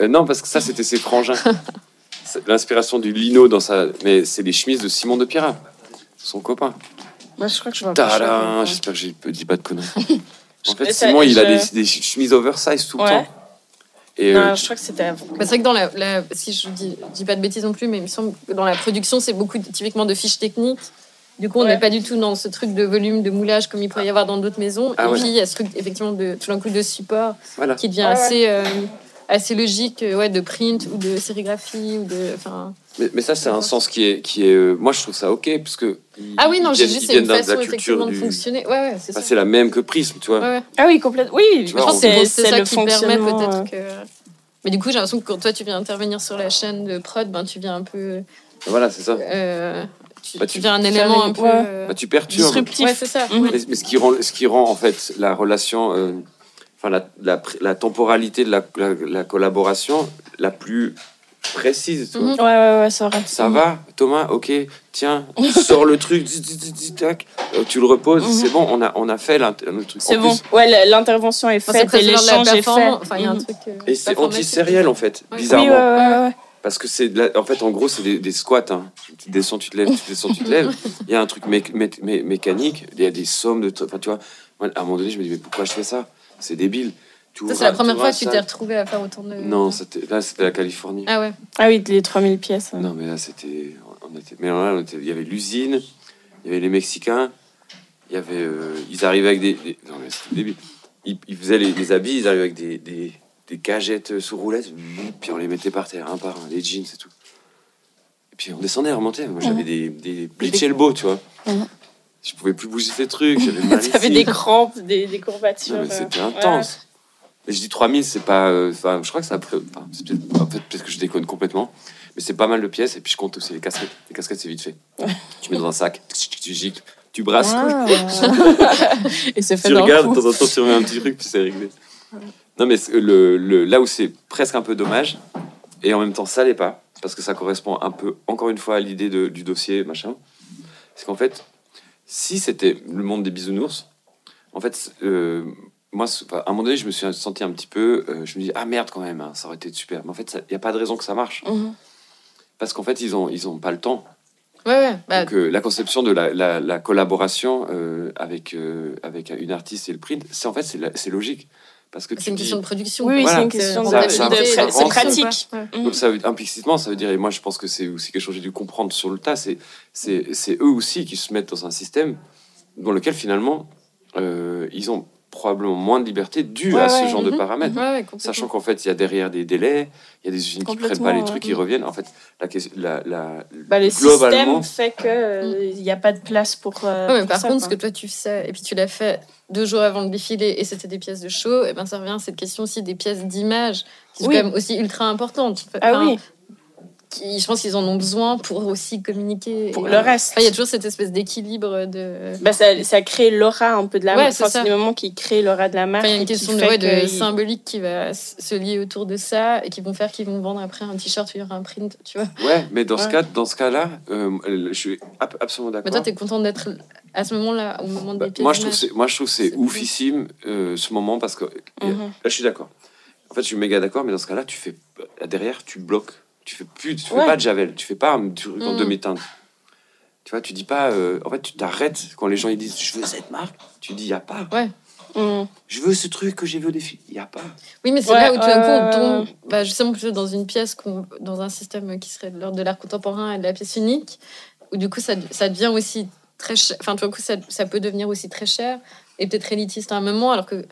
Euh, Non, parce que ça, c'était ses frangins. L'inspiration du lino dans sa. Mais c'est les chemises de Simon de Pierrat, son copain. Moi, je crois que je vois pas. Tadam J'espère que je dis pas de conneries. en fait, Simon, il a des, des chemises oversize tout le Ouais. temps. Et Non, euh, je crois que c'était avant. Bah, c'est vrai que dans la, la- si je dis, dis pas de bêtises non plus, mais il me semble que dans la production, c'est beaucoup typiquement de fiches techniques. Du coup, on Ouais. n'est pas du tout dans ce truc de volume, de moulage comme il pourrait y avoir dans d'autres maisons. Ah et ouais. puis, il y a ce truc, effectivement, de, tout d'un coup, de support voilà. qui devient Ouais, assez, euh, assez logique, euh, ouais, de print ou de sérigraphie. Ou de, enfin, Mais, mais ça, c'est un sens qui est. Qui est euh, moi, je trouve ça OK, parce que. Ah oui, non, j'ai juste, une façon, la effectivement, culture de fonctionner. Ouais, ouais, c'est la même que Prism, tu vois. Ah oui, complètement. Oui, je vois, pense on- que c'est c'est c'est ça le qui permet peut-être que. Mais du coup, j'ai l'impression que quand toi tu viens intervenir sur la chaîne de prod, ben tu viens un peu. Voilà, c'est ça. euh, tu, Bah, tu tu- deviens un élément un peu. ouais. euh, Bah, tu perturbes. Disruptif. Ouais, c'est ça. Ouais. Mais, mais ce, qui rend, ce qui rend, en fait, la relation. euh, Enfin, la, la, la temporalité de la, la, la collaboration la plus précise. Mhm. Ouais, ouais, ouais, ça. Ça va, Thomas? Ok, tiens, tu sors le truc, tac, euh, tu le reposes, Mhm. c'est bon, on a, on a fait le truc. C'est bon. plus, Ouais, l'intervention est faite l'échange est fait. Enfin, il y a un Mhm. truc. euh, Et c'est anti-sériel en fait, bizarrement. Parce que c'est, de la- en fait, en gros, c'est des, des squats. Hein. Tu descends, tu te lèves, tu descends, tu te lèves. Il y a un truc mé- mé- mé- mécanique, il y a des sommes de. trucs. Enfin, tu vois, moi, à un moment donné, je me dis, mais pourquoi je fais ça? C'est débile. Ça, c'est la première fois que tu t'es retrouvé à faire autant de. Non, c'était, là, c'était la Californie. Ah ouais. Ah oui, les 3000 pièces. Non, mais là, c'était. On était, mais là, on était- il y avait l'usine, il y avait les Mexicains, il y avait. euh, ils arrivaient avec des. des- non, mais c'était débile. Ils, ils faisaient les, les habits, ils arrivaient avec des, des, des cagettes sous roulettes, puis on les mettait par terre, un par un, les jeans et tout. Et puis on descendait, on remontait. Moi, j'avais des, des bleach elbow, tu vois. Je pouvais plus bouger ces trucs, j'avais mal ici. des crampes, des, des courbatures. Mais euh, c'était ouais. intense. Mais je dis 3000, c'est pas. euh, Enfin, je crois que ça. enfin, c'est peut-être, en fait, peut-être que je déconne complètement. Mais c'est pas mal de pièces. Et puis je compte aussi les casquettes. Les casquettes, c'est vite fait. Tu mets dans un sac, tu gicles, tu brasses. Et c'est fait Tu regardes, de temps en temps, tu remets un petit truc, puis c'est réglé. Non, mais le, le, là où c'est presque un peu dommage, et en même temps, ça l'est pas, parce que ça correspond un peu, encore une fois, à l'idée du dossier, machin, c'est qu'en fait, si c'était le monde des bisounours, en fait, euh, moi, à un moment donné, je me suis senti un petit peu, euh, je me dis, ah merde quand même, hein, ça aurait été super. Mais en fait, il n'y a pas de raison que ça marche, Mhm. parce qu'en fait, ils ont, ils ont pas le temps. Ouais, ouais. Bah, Donc, euh, la conception de la, la- la collaboration avec, avec une artiste et le print, c'est en fait c'est logique parce que c'est une dis- question de production. Oui, oui, quoi. c'est Voilà. une question de, Ça- de- ça- de- ça pratique. Ouais. Donc ça veut, implicitement ça veut dire et moi je pense que c'est aussi quelque chose que j'ai dû comprendre sur le tas c'est c'est c'est eux aussi qui se mettent dans un système dans lequel finalement euh, ils ont probablement moins de liberté dû Ouais, à ce ouais, genre de mhm. paramètres Ouais, ouais, complètement. Sachant qu'en fait, il y a derrière des délais, il y a des usines qui prennent pas les trucs, qui reviennent. En fait, la, question- la, la, Bah, le globalement, système fait qu'il n'y a pas de place pour. euh, Ouais, mais pour par ça, contre, ce quoi. que toi tu fais, et puis tu l'as fait deux jours avant le défilé, et c'était des pièces de show, et ben ça revient à cette question aussi des pièces d'image, qui sont Oui. quand même aussi ultra importantes. Ah oui, qui, je pense qu'ils en ont besoin pour aussi communiquer. pour Et, le euh, reste. enfin, Il y a toujours cette espèce d'équilibre de. Bah, ça, ça crée l'aura un peu de la Ouais, marque. c'est Enfin, le moment qui crée l'aura de la marque. Enfin, il y a une question de, fait ouais, de que il- symbolique qui va se lier autour de ça et qui vont faire qu'ils vont vendre après un t-shirt où il y aura un print, tu vois. ouais, mais dans ce Ouais. cas, dans ce cas-là, euh, je suis ab- absolument Mais d'accord. toi, t'es content d'être à ce moment-là, au moment Bah, des moi, je trouve c'est moi je trouve c'est C'est oufissime euh, ce moment parce que là Mhm. je suis d'accord. En fait, je suis méga d'accord, mais dans ce cas-là, tu fais euh, derrière, tu bloques, tu fais plus, tu fais Ouais. pas de javel, tu fais pas un truc en demi-teinte. Tu vois, tu dis pas, euh, en fait, tu t'arrêtes quand les gens ils disent, je veux cette marque, tu dis, y a pas. Mhm. Je veux ce truc que j'ai vu au défi, y a pas. Oui, mais c'est Ouais, là où tout d'un coup on euh, tombe bah, justement plutôt dans une pièce, qu'on- dans un système qui serait de l'ordre de l'art contemporain et de la pièce unique, où du coup ça, ça devient aussi très cher. Enfin, tout d'un coup ça, ça peut devenir aussi très cher et peut-être élitiste à un moment, alors que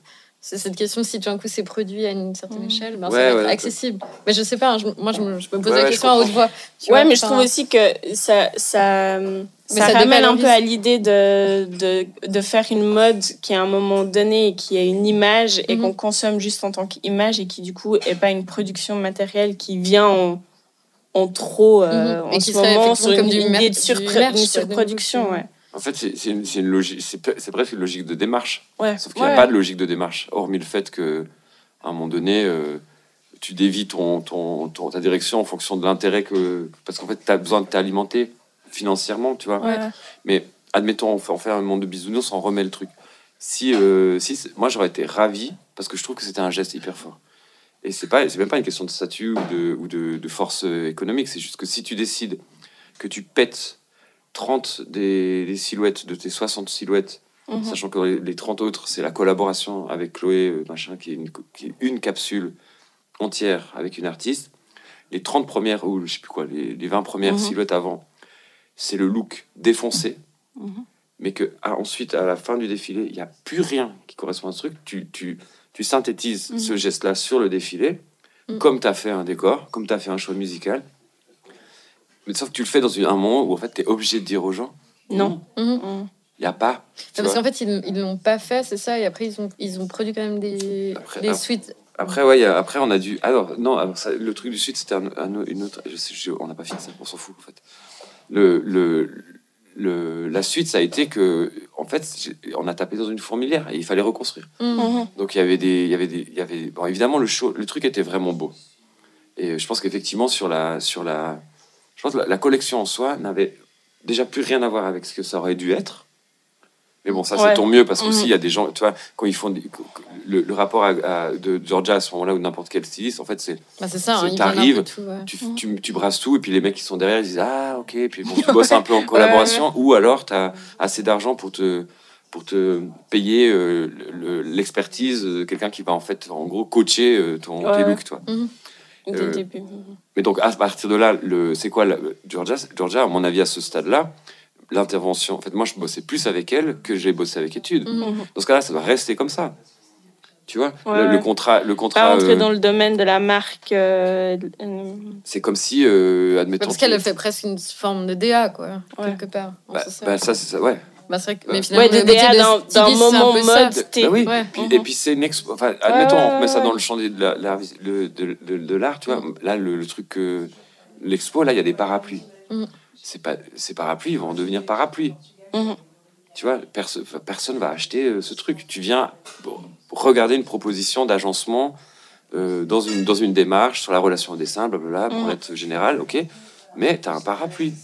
c'est cette question si tout d'un coup c'est produit à une certaine Mhm. échelle, ben, Ouais, ça va être ouais, accessible. Mais je sais pas, hein, je- moi je me, je me pose Ouais, la question à haute voix. tu Ouais, vois, mais je trouve aussi que ça, ça, ça ça ramène un peu à l'idée de, de, de faire une mode qui, à un moment donné, et qui a une image et Mhm. qu'on consomme juste en tant qu'image et qui, du coup, est pas une production matérielle qui vient en, en trop euh, Mhm. en Et ce moment sur une, comme une idée de merch, une surproduction. Ouais. En fait, c'est une, c'est une logique, c'est presque une logique de démarche. Ouais. Sauf qu'il n'y a Ouais. pas de logique de démarche, hormis le fait que, à un moment donné, euh, tu dévis ton, ton, ton- ta direction en fonction de l'intérêt que. Parce qu'en fait, tu as besoin de t'alimenter financièrement, tu vois. Ouais. Mais admettons, on fait, on fait un monde de bisounours, on remet le truc. Si, euh, si moi, j'aurais été ravi parce que je trouve que c'était un geste hyper fort. Et c'est pas, c'est même pas une question de statut ou de, ou de, de force euh, économique. C'est juste que si tu décides que tu pètes 30 des, des silhouettes de tes 60 silhouettes, Mhm. sachant que les, les 30 autres, c'est la collaboration avec Chloé, euh, machin, qui est, une, qui est une capsule entière avec une artiste. Les 30 premières, ou je sais plus quoi, les, les 20 premières Mhm. silhouettes avant, c'est le look défoncé. Mhm. Mais que ah, ensuite, à la fin du défilé, il n'y a plus rien qui correspond à ce truc. Tu, tu, tu synthétises ce geste-là sur le défilé, comme tu as fait un décor, comme tu as fait un choix musical. Mais sauf que tu le fais dans une- un moment où en fait, tu es obligé de dire aux gens, Non. Il n'y a pas. tu Non, parce vois. qu'en fait, ils ils l'ont pas fait, c'est ça, et après, ils ont, ils ont produit quand même des, Après- des après- suites. Après, ouais, a- après, on a dû. Alors, non, alors ça- le truc du Sud, c'était un, un- une autre. Je sais, je- on n'a pas fini ça, on s'en fout, en fait. Le, le, le- la suite, ça a été que, en fait, on a tapé dans une fourmilière et il fallait reconstruire. Donc, il y avait des. Il y avait des il y avait, bon, évidemment, le, show, le truc était vraiment beau. Et je pense qu'effectivement, sur la, sur la. Je pense que la, collection en soi n'avait déjà plus rien à voir avec ce que ça aurait dû être. Mais bon, ça, c'est tant mieux parce qu'aussi, Mhm. il y a des gens, tu vois, quand ils font. des- le, le rapport à, à- de Georgia à ce moment-là ou n'importe quel styliste, en fait, c'est Bah, c'est ça, hein, tout, ouais. tu, Mhm. tu, tu brasses tout et puis les mecs qui sont derrière ils disent ah ok puis bon, tu bosses un peu en collaboration ou alors tu as assez d'argent pour te pour te payer euh, le- l'expertise de quelqu'un qui va en fait en gros coacher euh, ton tes looks toi Dès Euh, le début. mais donc à partir de là le c'est quoi la- Georgia Georgia à mon avis à ce stade là l'intervention en fait moi je bossais plus avec elle que j'ai bossé avec études Mhm. Dans ce cas là ça doit rester comme ça tu vois Ouais, le, contrat le Pas contrat rentrer euh, dans le domaine de la marque. euh, c'est comme si euh, admettons Parce qu'elle fait presque une forme de DA, quoi, Ouais. quelque part. bah, bah, ça c'est ça ouais Bah, c'est vrai que, mais finalement, Ouais, le des métier DA de d'un d'un styliste, c'est un moment ça. mode. Bah oui. Ouais. Puis- Mhm. Et puis c'est une expo. Enfin, admettons, Ouais, on met ça dans le champ de la- l'art de, de, de l'art, tu vois. Là, le, le truc que l'expo, là, il y a des parapluies. Mhm. C'est pas ces parapluies ils vont devenir parapluies. Mhm. Tu vois, enfin, personne va acheter euh, ce truc. Tu viens bon, regarder une proposition d'agencement euh, dans une dans une démarche sur la relation au dessin, blablabla, pour Mhm. être général, ok. Mais tu as un parapluie.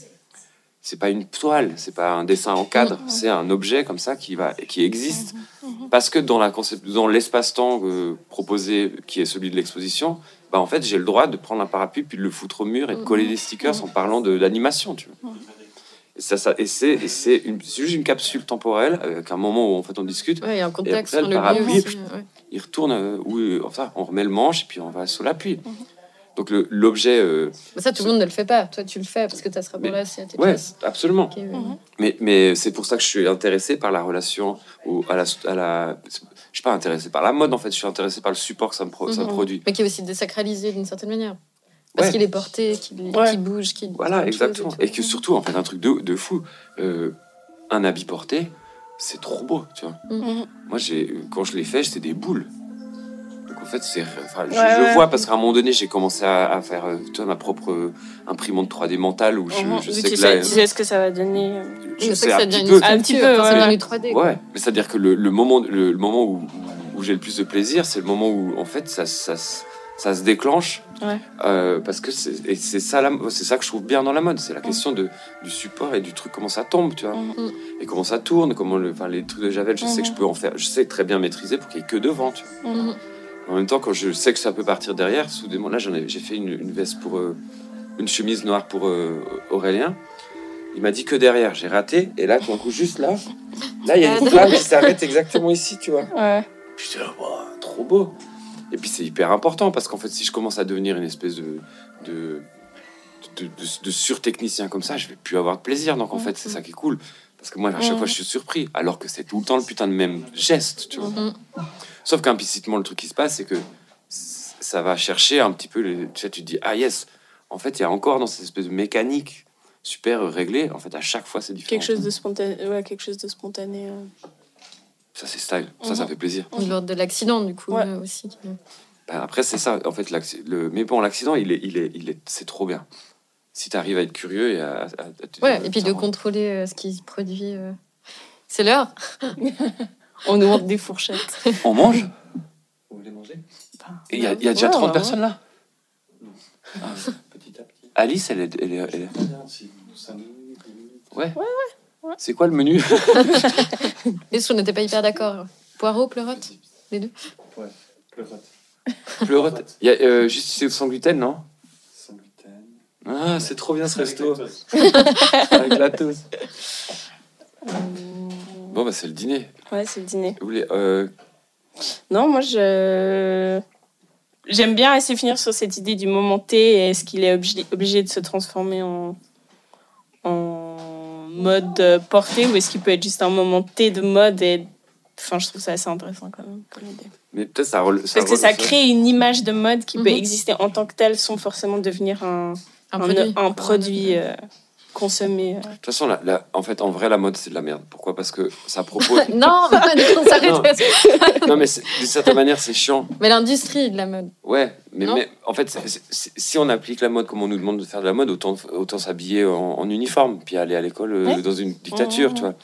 C'est pas une toile, c'est pas un dessin en cadre, Mhm. c'est un objet comme ça qui va qui existe Mhm. parce que dans la dans l'espace-temps euh, proposé, qui est celui de l'exposition, bah en fait j'ai le droit de prendre un parapluie puis de le foutre au mur et de coller des stickers en parlant de l'animation, tu vois. Et ça, ça, et c'est, et c'est, juste une capsule temporelle avec un moment où en fait on discute. Ouais, a un contexte après, sur le le parapluie, lieu aussi. ouais. Il retourne, euh, où, euh, enfin on remet le manche et puis on va sur l'appui. Donc le, l'objet, euh, ça, tout le monde ne le fait pas. Toi, tu le fais parce que tu as ce rapport-là, à tes ouais, pièces. absolument. Ouais. Mhm. Mais, mais c'est pour ça que je suis intéressé par la relation, ou à la, à la, je suis pas intéressé par la mode en fait, je suis intéressé par le support que ça me, pro- ça Mhm. produit. Mais qui est aussi désacralisé d'une certaine manière. Parce Ouais. qu'il est porté, qu'il Ouais. qu'il bouge, qu'il. Voilà, exactement. Et que surtout, en fait, un truc de, de fou, euh, un habit porté, c'est trop beau, tu vois. Mhm. Moi, j'ai, quand je l'ai fait, c'était des boules. Donc, en fait, c'est, enfin, je, Ouais, je ouais. vois parce qu'à un moment donné, j'ai commencé à, à faire, euh, ma propre imprimante 3D mentale où je, je Oui, sais tu que sais, là, tu sais ce que ça va donner. euh. je Je sais sais que un ça petit devient peu. une Un petit sculpture peu, quand ça ouais. devient du 3D. quoi. Ouais, mais c'est-à-dire que le, le moment, le, le moment où, où j'ai le plus de plaisir, c'est le moment où, en fait, ça, ça, se- ça se déclenche. Ouais. Euh, parce que c'est et c'est ça, c'est ça que je trouve bien dans la mode, c'est la question de, du support et du truc, comment ça tombe, tu vois. Mhm. Et comment ça tourne, comment le, les trucs de Javel, je sais que je Mhm. peux en faire, je sais très bien maîtriser pour qu'il n'y ait que devant, tu vois. Mhm. En même temps, quand je sais que ça peut partir derrière, soudainement, là, j'ai fait une, une veste pour. euh, une chemise noire pour euh, Aurélien. Il m'a dit que derrière, j'ai raté, et là, tout d'un coup, juste là, là, il y a une flamme qui s'arrête exactement ici, tu vois. Ouais. J'étais là, Waouh, trop beau. Et puis c'est hyper important parce qu'en fait, si je commence à devenir une espèce de, de, de, de, de surtechnicien comme ça, je vais plus avoir de plaisir. Donc en fait, c'est ça qui est cool. Parce que moi, à chaque Mhm. fois, je suis surpris. Alors que c'est tout le temps le putain de même geste, tu vois. Mhm. Sauf qu'implicitement, le truc qui se passe, c'est que ça va chercher un petit peu. Les... Tu sais, tu te dis, ah yes, en fait, il y a encore dans cette espèce de mécanique super réglée. En fait, à chaque fois, c'est différent. Quelque chose de spontané. Ouais, quelque chose de spontané. euh. Ça, c'est style. Ça, ça Mhm. fait plaisir. Lors de l'accident, du coup, Ouais. euh, aussi. Ben, après, c'est ça. En fait, le... mais bon, l'accident, il est, il est, il est, c'est trop bien. Si tu arrives à être curieux et à, à- à te Ouais, et puis de contrôler euh, ce qui se produit. euh. C'est l'heure On nous montre des fourchettes. On mange Vous voulez manger? Et il y a, il y a déjà Ouais, 30 ouais, personnes là? Petit à petit. Alice, elle est. Elle est, elle est- si dix minutes. Ouais. C'est quoi le menu? Les sous n'étaient pas hyper d'accord? Poireaux, pleurote? Les deux? Ouais, pleurote. Pleurote. Il y a euh, juste c'est sans gluten, non? Sans gluten. Ah, c'est trop bien ce Avec resto. la toast. Avec la toast. Bon, bah, c'est le dîner. Ouais, c'est le dîner. Vous voulez, euh, Non, moi, je. J'aime bien essayer de finir sur cette idée du moment T est-ce qu'il est obligé, obligé de se transformer en, en mode porté ou est-ce qu'il peut être juste un moment T de mode et. Enfin, je trouve ça assez intéressant quand même comme idée. mais peut-être ça rel- ça Parce que ça crée une image de mode qui peut Mhm. exister en tant que telle sans forcément devenir un, Un un- produit. un produit, euh, consommé. euh. De toute façon, la- la- en fait, en vrai, la mode, c'est de la merde. Pourquoi? Parce que ça propose. non, non, mais d'une certaine manière, c'est chiant. Mais l'industrie de la mode. Ouais, mais, mais en fait, si on applique la mode comme on nous demande de faire de la mode, autant, autant s'habiller en, en uniforme, puis aller à l'école euh, Ouais. dans une dictature, Mhm. tu vois.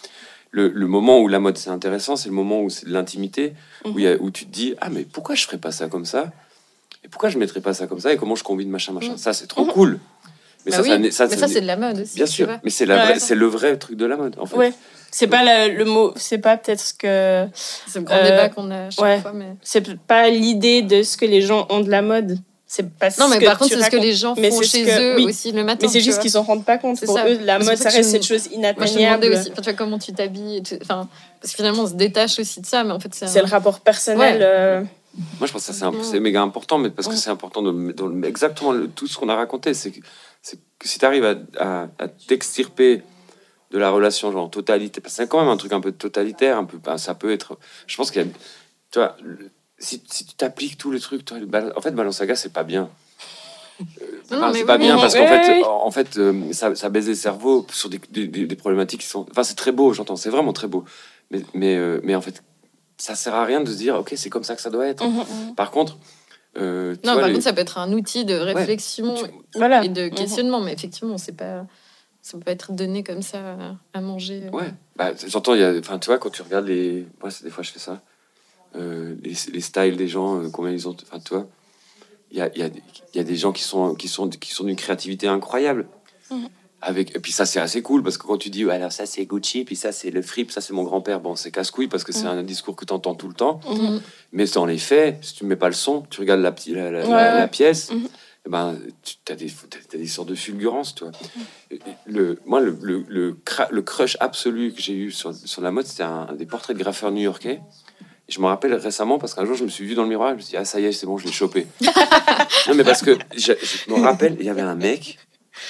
Le, le moment où la mode c'est intéressant, c'est le moment où c'est de l'intimité, où, il y a- où tu te dis Ah, mais pourquoi je ferais pas ça comme ça? Et pourquoi je mettrais pas ça comme ça? Et comment je combine machin, machin? Mhm. Ça, c'est trop Mhm. cool. Mais Bah ça, oui, ça ça, mais ça c'est de la mode aussi. Bien sûr, mais c'est la Ouais. c'est le vrai truc de la mode, en fait. Ouais. C'est pas le, le mot, c'est pas peut-être ce que. C'est le grand Euh, débat qu'on a chaque ouais. fois. Mais... C'est pas l'idée de ce que les gens ont de la mode. C'est pas Non, mais par contre, c'est ce que les gens Mais font chez que- eux oui. aussi le matin. Mais c'est juste qu'ils s'en rendent pas compte. C'est Pour ça. eux, la mode, ça reste cette chose Moi, je me inatteignable. demandais aussi, tu vois, comment tu t'habilles. Enfin, parce que finalement, on se détache aussi de ça, mais en fait, c'est. C'est le rapport personnel. Ouais. euh, Moi, je pense que c'est un- c'est méga important, mais parce que c'est important de, exactement le- tout ce qu'on a raconté. C'est que, c'est que si tu arrives à, à, à t'extirper de la relation, genre totalité, parce que c'est quand même un truc un peu totalitaire, un peu, ben, ça peut être. Je pense qu'il y a. Tu vois, le- si, si tu t'appliques tout le truc, toi, le en fait, Balenciaga, c'est pas bien. Euh, Non, c'est pas oui, bien oui. parce qu'en Oui, fait, en fait euh, ça, ça baise les cerveaux sur des, des, des- des problématiques qui sont. Enfin, c'est très beau, j'entends, c'est vraiment très beau. Mais, mais, euh, mais en fait, ça sert à rien de se dire, ok, c'est comme ça que ça doit être. mhm, mhm. Par contre, euh, Non, vois, par les- contre, ça peut être un outil de réflexion tu- Voilà. et de Mhm. questionnement, mais effectivement, c'est pas. Ça peut pas être donné comme ça à- manger. Ouais, bah, j'entends, il y a- enfin, tu vois, quand tu regardes les. Moi, c'est- des fois, je fais ça. Euh, les, les styles des gens, euh, combien ils ont. Enfin, tu vois, il y a, il y, a, il y a des gens qui sont, qui sont, qui sont d'une créativité incroyable. Mhm. Avec, et puis ça, c'est assez cool parce que quand tu dis, ouais, alors ça, c'est Gucci, puis ça, c'est le fripe, ça, c'est mon grand-père. Bon, c'est casse-couille parce que c'est Mhm. un discours que tu entends tout le temps. Mhm. Mais dans les faits, si tu mets pas le son, tu regardes la, petite- la, la, la- Ouais, la ouais. pièce, eh ben, tu as des, t'as- t'as des sortes de fulgurances, et Le, moi, le, le, le, le crush absolu que j'ai eu sur, sur la mode, c'était un, un des portraits de graffeurs new-yorkais. Je me rappelle récemment parce qu'un jour, je me suis vu dans le miroir, je me suis dit, ah, ça y est, c'est bon, je l'ai chopé. non, mais parce que je, je me rappelle, il y avait un mec,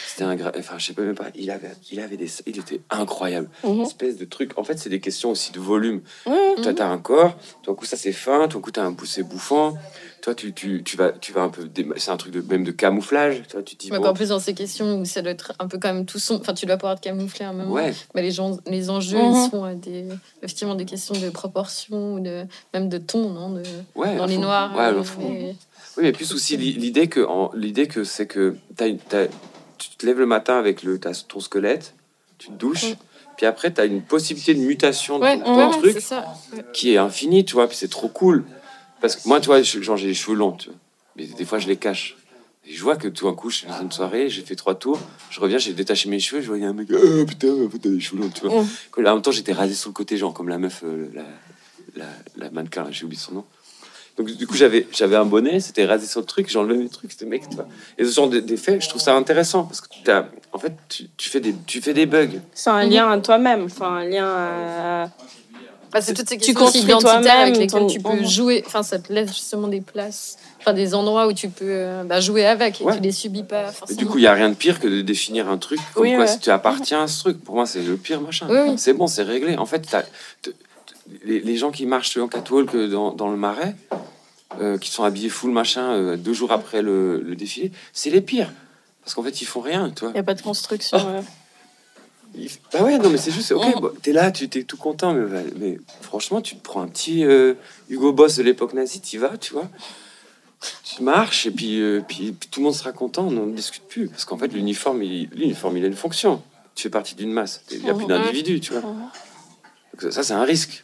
c'était un enfin, je sais pas même pas, il avait, il avait des, il était incroyable. Mhm. Espèce de truc. En fait, c'est des questions aussi de volume. Ouais. Toi, t'as un corps, d'un coup, ça c'est fin, d'un coup, t'as un bout, c'est bouffant. Toi, tu, tu, tu, vas, tu vas un peu. C'est un truc de, même de camouflage. Toi, tu dis. Mais bon, encore plus dans ces questions où ça doit être un peu quand même tout son. Enfin, tu dois pouvoir te camoufler à un moment. ouais, Bah, les, gens, les enjeux, Mhm. ils sont à des, effectivement des questions de proportion, ou de, même de ton, non de, ouais. Dans les fond. noirs. Ouais, euh, Oui, mais plus aussi l'i- l'idée que, en- l'idée que c'est que une- t'as- tu te lèves le matin avec le, ton squelette, tu te douches, puis après, tu as une possibilité de mutation de Ouais, ton truc ça. Qui est infinie, tu vois, puis c'est trop cool. Parce que moi, tu vois, genre, j'ai les cheveux longs, tu vois, mais des fois, je les cache. Et je vois que tout d'un coup, je suis dans une soirée, j'ai fait trois tours, je reviens, j'ai détaché mes cheveux, je vois, il y a un mec, oh putain, t'as des cheveux longs, tu vois. En même temps, j'étais rasé sur le côté, genre, comme la meuf, euh, la, la, la mannequin, j'ai oublié son nom. Donc, du coup, j'avais, j'avais un bonnet, c'était rasé sur le truc, enlevé mes trucs, c'était mec, tu vois. Et ce genre de- d'effet, je trouve ça intéressant, parce que t'as, en fait, tu, tu fais des, tu fais des bugs. C'est un lien à toi-même. Enfin, un lien à. Bah, c'est toutes ces Tu construis identitaires toi-même avec lesquelles ton- tu peux jouer. Enfin, ça te laisse justement des places, enfin des endroits où tu peux euh, bah, jouer avec et Ouais. tu les subis pas Et forcément. du coup, il n'y a rien de pire que de définir un truc comme Oui, quoi ouais. si tu appartiens à ce truc. Pour moi, c'est le pire machin. Oui, oui. C'est bon, c'est réglé. En fait, t'as- t- t- les, les gens qui marchent en catwalk dans, dans le marais, euh, qui sont habillés full machin euh, deux jours après le, le défilé, c'est les pires. Parce qu'en fait, ils font rien, tu vois. Il n'y a pas de construction. Oh. ouais. Ils- Bah ouais, non, mais c'est juste, ok, bon, t'es là, tu t'es tout content, mais, mais franchement, tu te prends un petit euh, Hugo Boss de l'époque nazie, tu vas, tu vois. Tu marches et puis, euh, puis, puis tout le monde sera content, on n'en discute plus. Parce qu'en fait, l'uniforme, il, l'uniforme, il a une fonction. Tu fais partie d'une masse. Il n'y a plus Mhm. d'individus, tu vois. Donc ça, c'est un risque.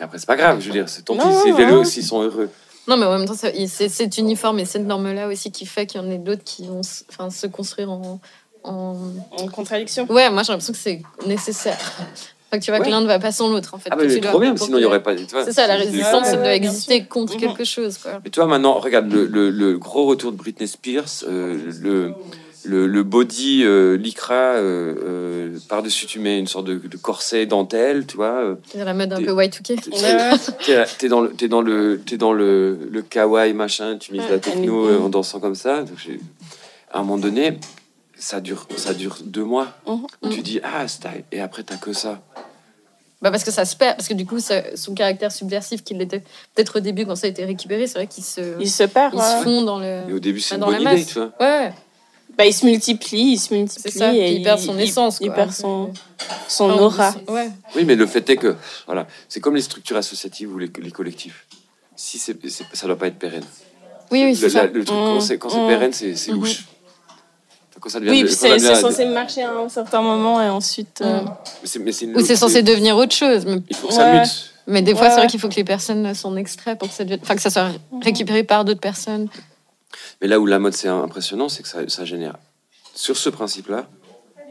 Mais après, c'est pas grave, je veux dire, c'est tant pis, c'est s'ils sont heureux. Non, mais en même temps, c'est cet uniforme et cette norme-là aussi qui fait qu'il y en a d'autres qui vont se- enfin, se construire en. en... En contradiction. Ouais, moi j'ai l'impression que c'est nécessaire. Enfin, que tu vois Ouais. que l'un ne va pas sans l'autre en fait. Ah, mais dois- trop bien, sinon il n'y aurait pas. C'est ça, la c'est- résistance, Ouais, elle doit exister sûr. contre Mhm. quelque chose. Quoi. Mais tu vois, maintenant, regarde le, le, le gros retour de Britney Spears, euh, le, le, le body euh, lycra, euh, euh, par-dessus tu mets une sorte de, de corset dentelle, tu vois. euh, C'est la mode un peu Y2K. T'es- T'es t'es dans le t'es dans le t'es dans le, le kawaii machin, tu mises la techno Ouais. euh, en dansant comme ça. Donc à un moment donné, ça dure ça dure deux mois Mhm. où tu dis ah style et après t'as que ça. Bah parce que ça se perd, parce que du coup, ça- son caractère subversif qu'il était peut-être au début quand ça a été récupéré, c'est vrai qu'il se, Il se perd. il ouais. se fond dans le. Et au début c'est Bah, une dans bonne idée, tu vois. Ouais, Bah, il se multiplie, il se multiplie. c'est ça. et il perd son essence. Il, quoi. perd son, son Enfin, aura. Ouais. Oui, mais le fait est que voilà, c'est comme les structures associatives ou les, les collectifs. Si c'est c'est- ça doit pas être pérenne. Oui, oui, le, c'est ça. la- le truc quand Mm, c'est quand c'est mm. pérenne, c'est c'est Mhm. louche. Quand ça devient Oui, puis ça c'est censé marcher à un certain moment et ensuite. euh, Mm. mais c'est- mais c'est une Ou c'est censé devenir autre chose. Mais, Il faut que ça Ouais. mute. mais des fois, Ouais, c'est vrai qu'il faut que les personnes s'en extraient pour que ça, devienne- enfin, que ça soit récupéré par d'autres personnes. Mais là où la mode c'est impressionnant, c'est que ça, ça génère, sur ce principe-là,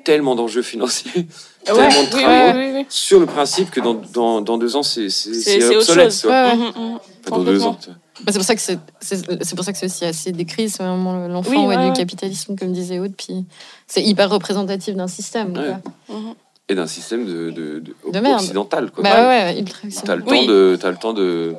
tellement d'enjeux financiers, Ouais, tellement de oui, travaux, oui, oui, oui. sur le principe que dans, dans, dans deux ans, c'est c'est- C'est c'est c'est autre obsolète. Mhm, mhm. Enfin, dans deux ans. tu vois. Bah, c'est pour ça que c'est c'est c'est pour ça que c'est aussi assez décrit, c'est vraiment l'enfant Oui, ouais, ouais, du capitalisme comme disait Aude, puis c'est hyper représentatif d'un système. Ouais. quoi. Mhm. Et d'un système de, de, de- occidental. Quoi. Bah ouais, ouais, ultra T'as le Oui. temps de, t'as le temps de,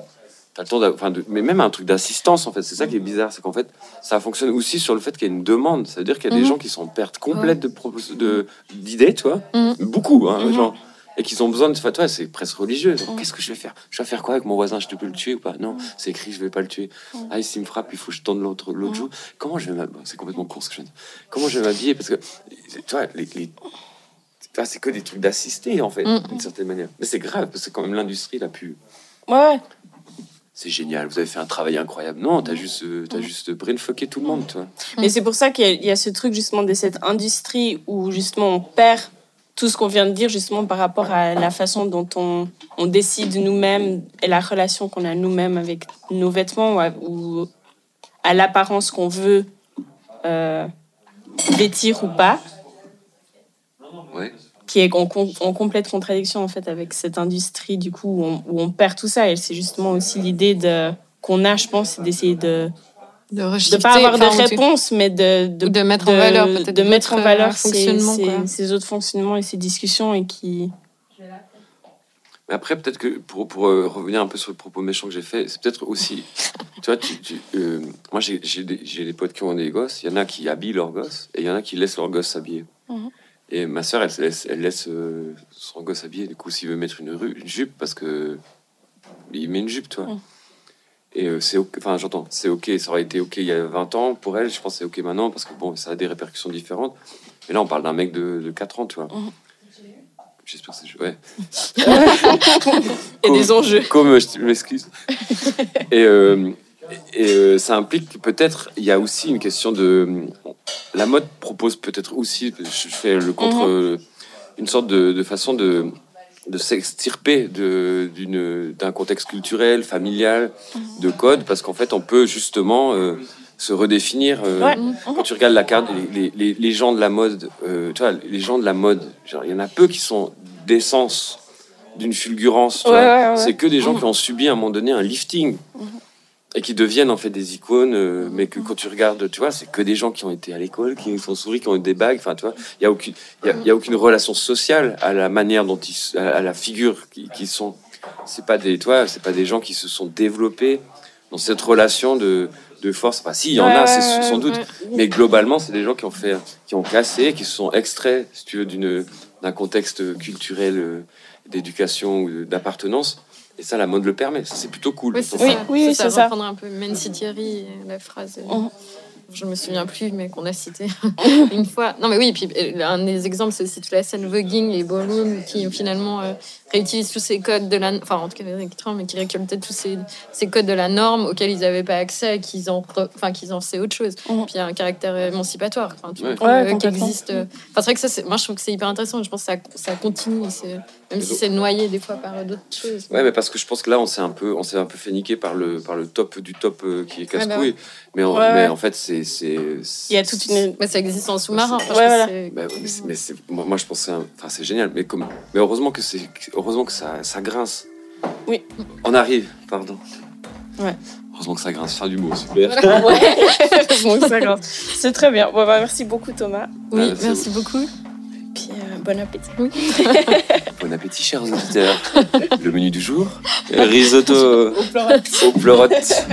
t'as le temps d'a- enfin de, mais même un truc d'assistance en fait. C'est ça qui est bizarre, c'est qu'en fait, ça fonctionne aussi sur le fait qu'il y a une demande. Ça veut dire qu'il y a des Mhm. gens qui sont en perte complète de propos- de d'idées, tu vois, Mhm. beaucoup, hein, Mhm. genre, et qu'ils ont besoin de, enfin, toi, c'est presque religieux. Qu'est-ce que je vais faire? Je vais faire quoi avec mon voisin? Je peux le tuer ou pas? Non, c'est écrit, je vais pas le tuer. Ah, s'il me frappe, il faut que je tende l'autre l'autre joue. Comment je vais m'habiller C'est complètement con ce que je viens de dire. Comment je vais m'habiller? Parce que, tu vois, les, vois, c'est que des trucs d'assister en fait, d'une certaine manière. Mais c'est grave parce que c'est quand même l'industrie la plus Ouais, c'est génial, vous avez fait un travail incroyable. Non, t'as juste, euh, t'as juste brainfucké tout le monde, toi. mais c'est pour ça qu'il y, a- il y a ce truc justement de cette industrie où justement on perd tout ce qu'on vient de dire justement par rapport à la façon dont on, on décide nous-mêmes et la relation qu'on a nous-mêmes avec nos vêtements ou à, ou à l'apparence qu'on veut euh, vêtir ou pas, Ouais. Qui est en, com- en complète contradiction en fait avec cette industrie du coup où on, où on perd tout ça et c'est justement aussi l'idée de qu'on a je pense c'est d'essayer de De de reshifter, pas avoir de enfin, réponse mais de de, mettre en valeur peut-être de mettre en valeur euh, ces, fonctionnements, ces- ces autres fonctionnements et ces discussions et qui Mais après, peut-être que pour, pour euh, revenir un peu sur le propos méchant que j'ai fait, c'est peut-être aussi. tu vois, tu, tu- euh, moi, j'ai j'ai des, des potes qui ont des gosses. Il y en a qui habillent leurs gosses et il y en a qui laissent leurs gosses s'habiller. Mhm. Et ma sœur, elle, laisse, elle laisse euh, son gosse habiller. Du coup, s'il veut mettre une, ru- une jupe, parce que. Il met une jupe, toi. Mhm. Et euh, c'est ok, enfin j'entends, c'est ok, ça aurait été ok il y a 20 ans pour elle, je pense c'est ok maintenant parce que bon, ça a des répercussions différentes. Mais là, on parle d'un mec de, de 4 ans, tu vois. Mhm. J'espère que c'est. Ouais. et Cool. des enjeux Comme je m'excuse. et euh, et euh, ça implique que peut-être il y a aussi une question de. La mode propose peut-être aussi, je fais le contre, euh, une sorte de, de façon de, de s'extirper d'un contexte culturel, familial, de code, parce qu'en fait on peut justement euh, se redéfinir. euh, Ouais. Quand tu regardes la carte, les, les- les- les gens de la mode, euh, tu vois, les gens de la mode, genre, il y en a peu qui sont d'essence, d'une fulgurance. tu Ouais, vois. ouais, ouais. C'est que des gens Mhm. qui ont subi à un moment donné un lifting et qui deviennent en fait des icônes, euh, mais que quand tu regardes, tu vois, c'est que des gens qui ont été à l'école, qui sont souris, qui ont eu des bagues. Enfin, tu vois, il y a aucune, il y a, y a aucune relation sociale à la manière dont ils, à la figure qui, qui sont. C'est pas des, tu vois, c'est pas des gens qui se sont développés dans cette relation de, de force. Enfin, si, il y en Ouais, a, c'est sans doute. Mais globalement, c'est des gens qui ont fait, qui ont cassé, qui se sont extraits, si tu veux, d'une, d'un contexte culturel, euh, d'éducation ou d'appartenance. Et ça, la mode le permet. Ça, c'est plutôt cool. Oui, c'est ça. oui, ça, ça reprendra un peu Mancy Thierry, la phrase. euh, Mhm. Je me souviens plus, mais qu'on a cité une fois. Non, mais oui, puis euh, un des exemples, c'est aussi toute la scène voguing et ballroom qui finalement euh, réutilisent tous ces codes de la. Enfin, en tout cas, les 80, mais qui récoltent tous ces, ces codes de la norme auxquels ils n'avaient pas accès qu'ils en, re- enfin, qu'ils en faisaient autre chose. Mhm. Puis il y a un caractère émancipatoire enfin, tu Ouais. qui existe. Enfin, c'est vrai que ça, c'est- moi, je trouve que c'est hyper intéressant. Je pense que ça, ça continue, c'est- même si c'est noyé des fois par d'autres choses. Ouais, mais parce que je pense que là, on s'est un peu, on s'est un peu fait niquer par le, par le top du top euh, qui est casse-couille. bah Mais, en, Ouais, mais ouais. en fait, c'est, c'est, il y a toute une Mais ça existe en sous-marin. Voilà. Bah, mais moi, moi, je pense que c'est, un- enfin, c'est génial. Mais comme, mais heureusement que c'est, heureusement que ça, ça grince. Oui. On arrive, pardon. Ouais. Heureusement que ça grince, fin du mot, super. Ouais, Bon, ça grince. c'est très bien. Bon, bah, merci beaucoup Thomas. Oui, Ah, merci beaucoup. Puis euh, bon appétit. Bon appétit, chers auditeurs. Le menu du jour risotto Au pleurote. aux pleurotes.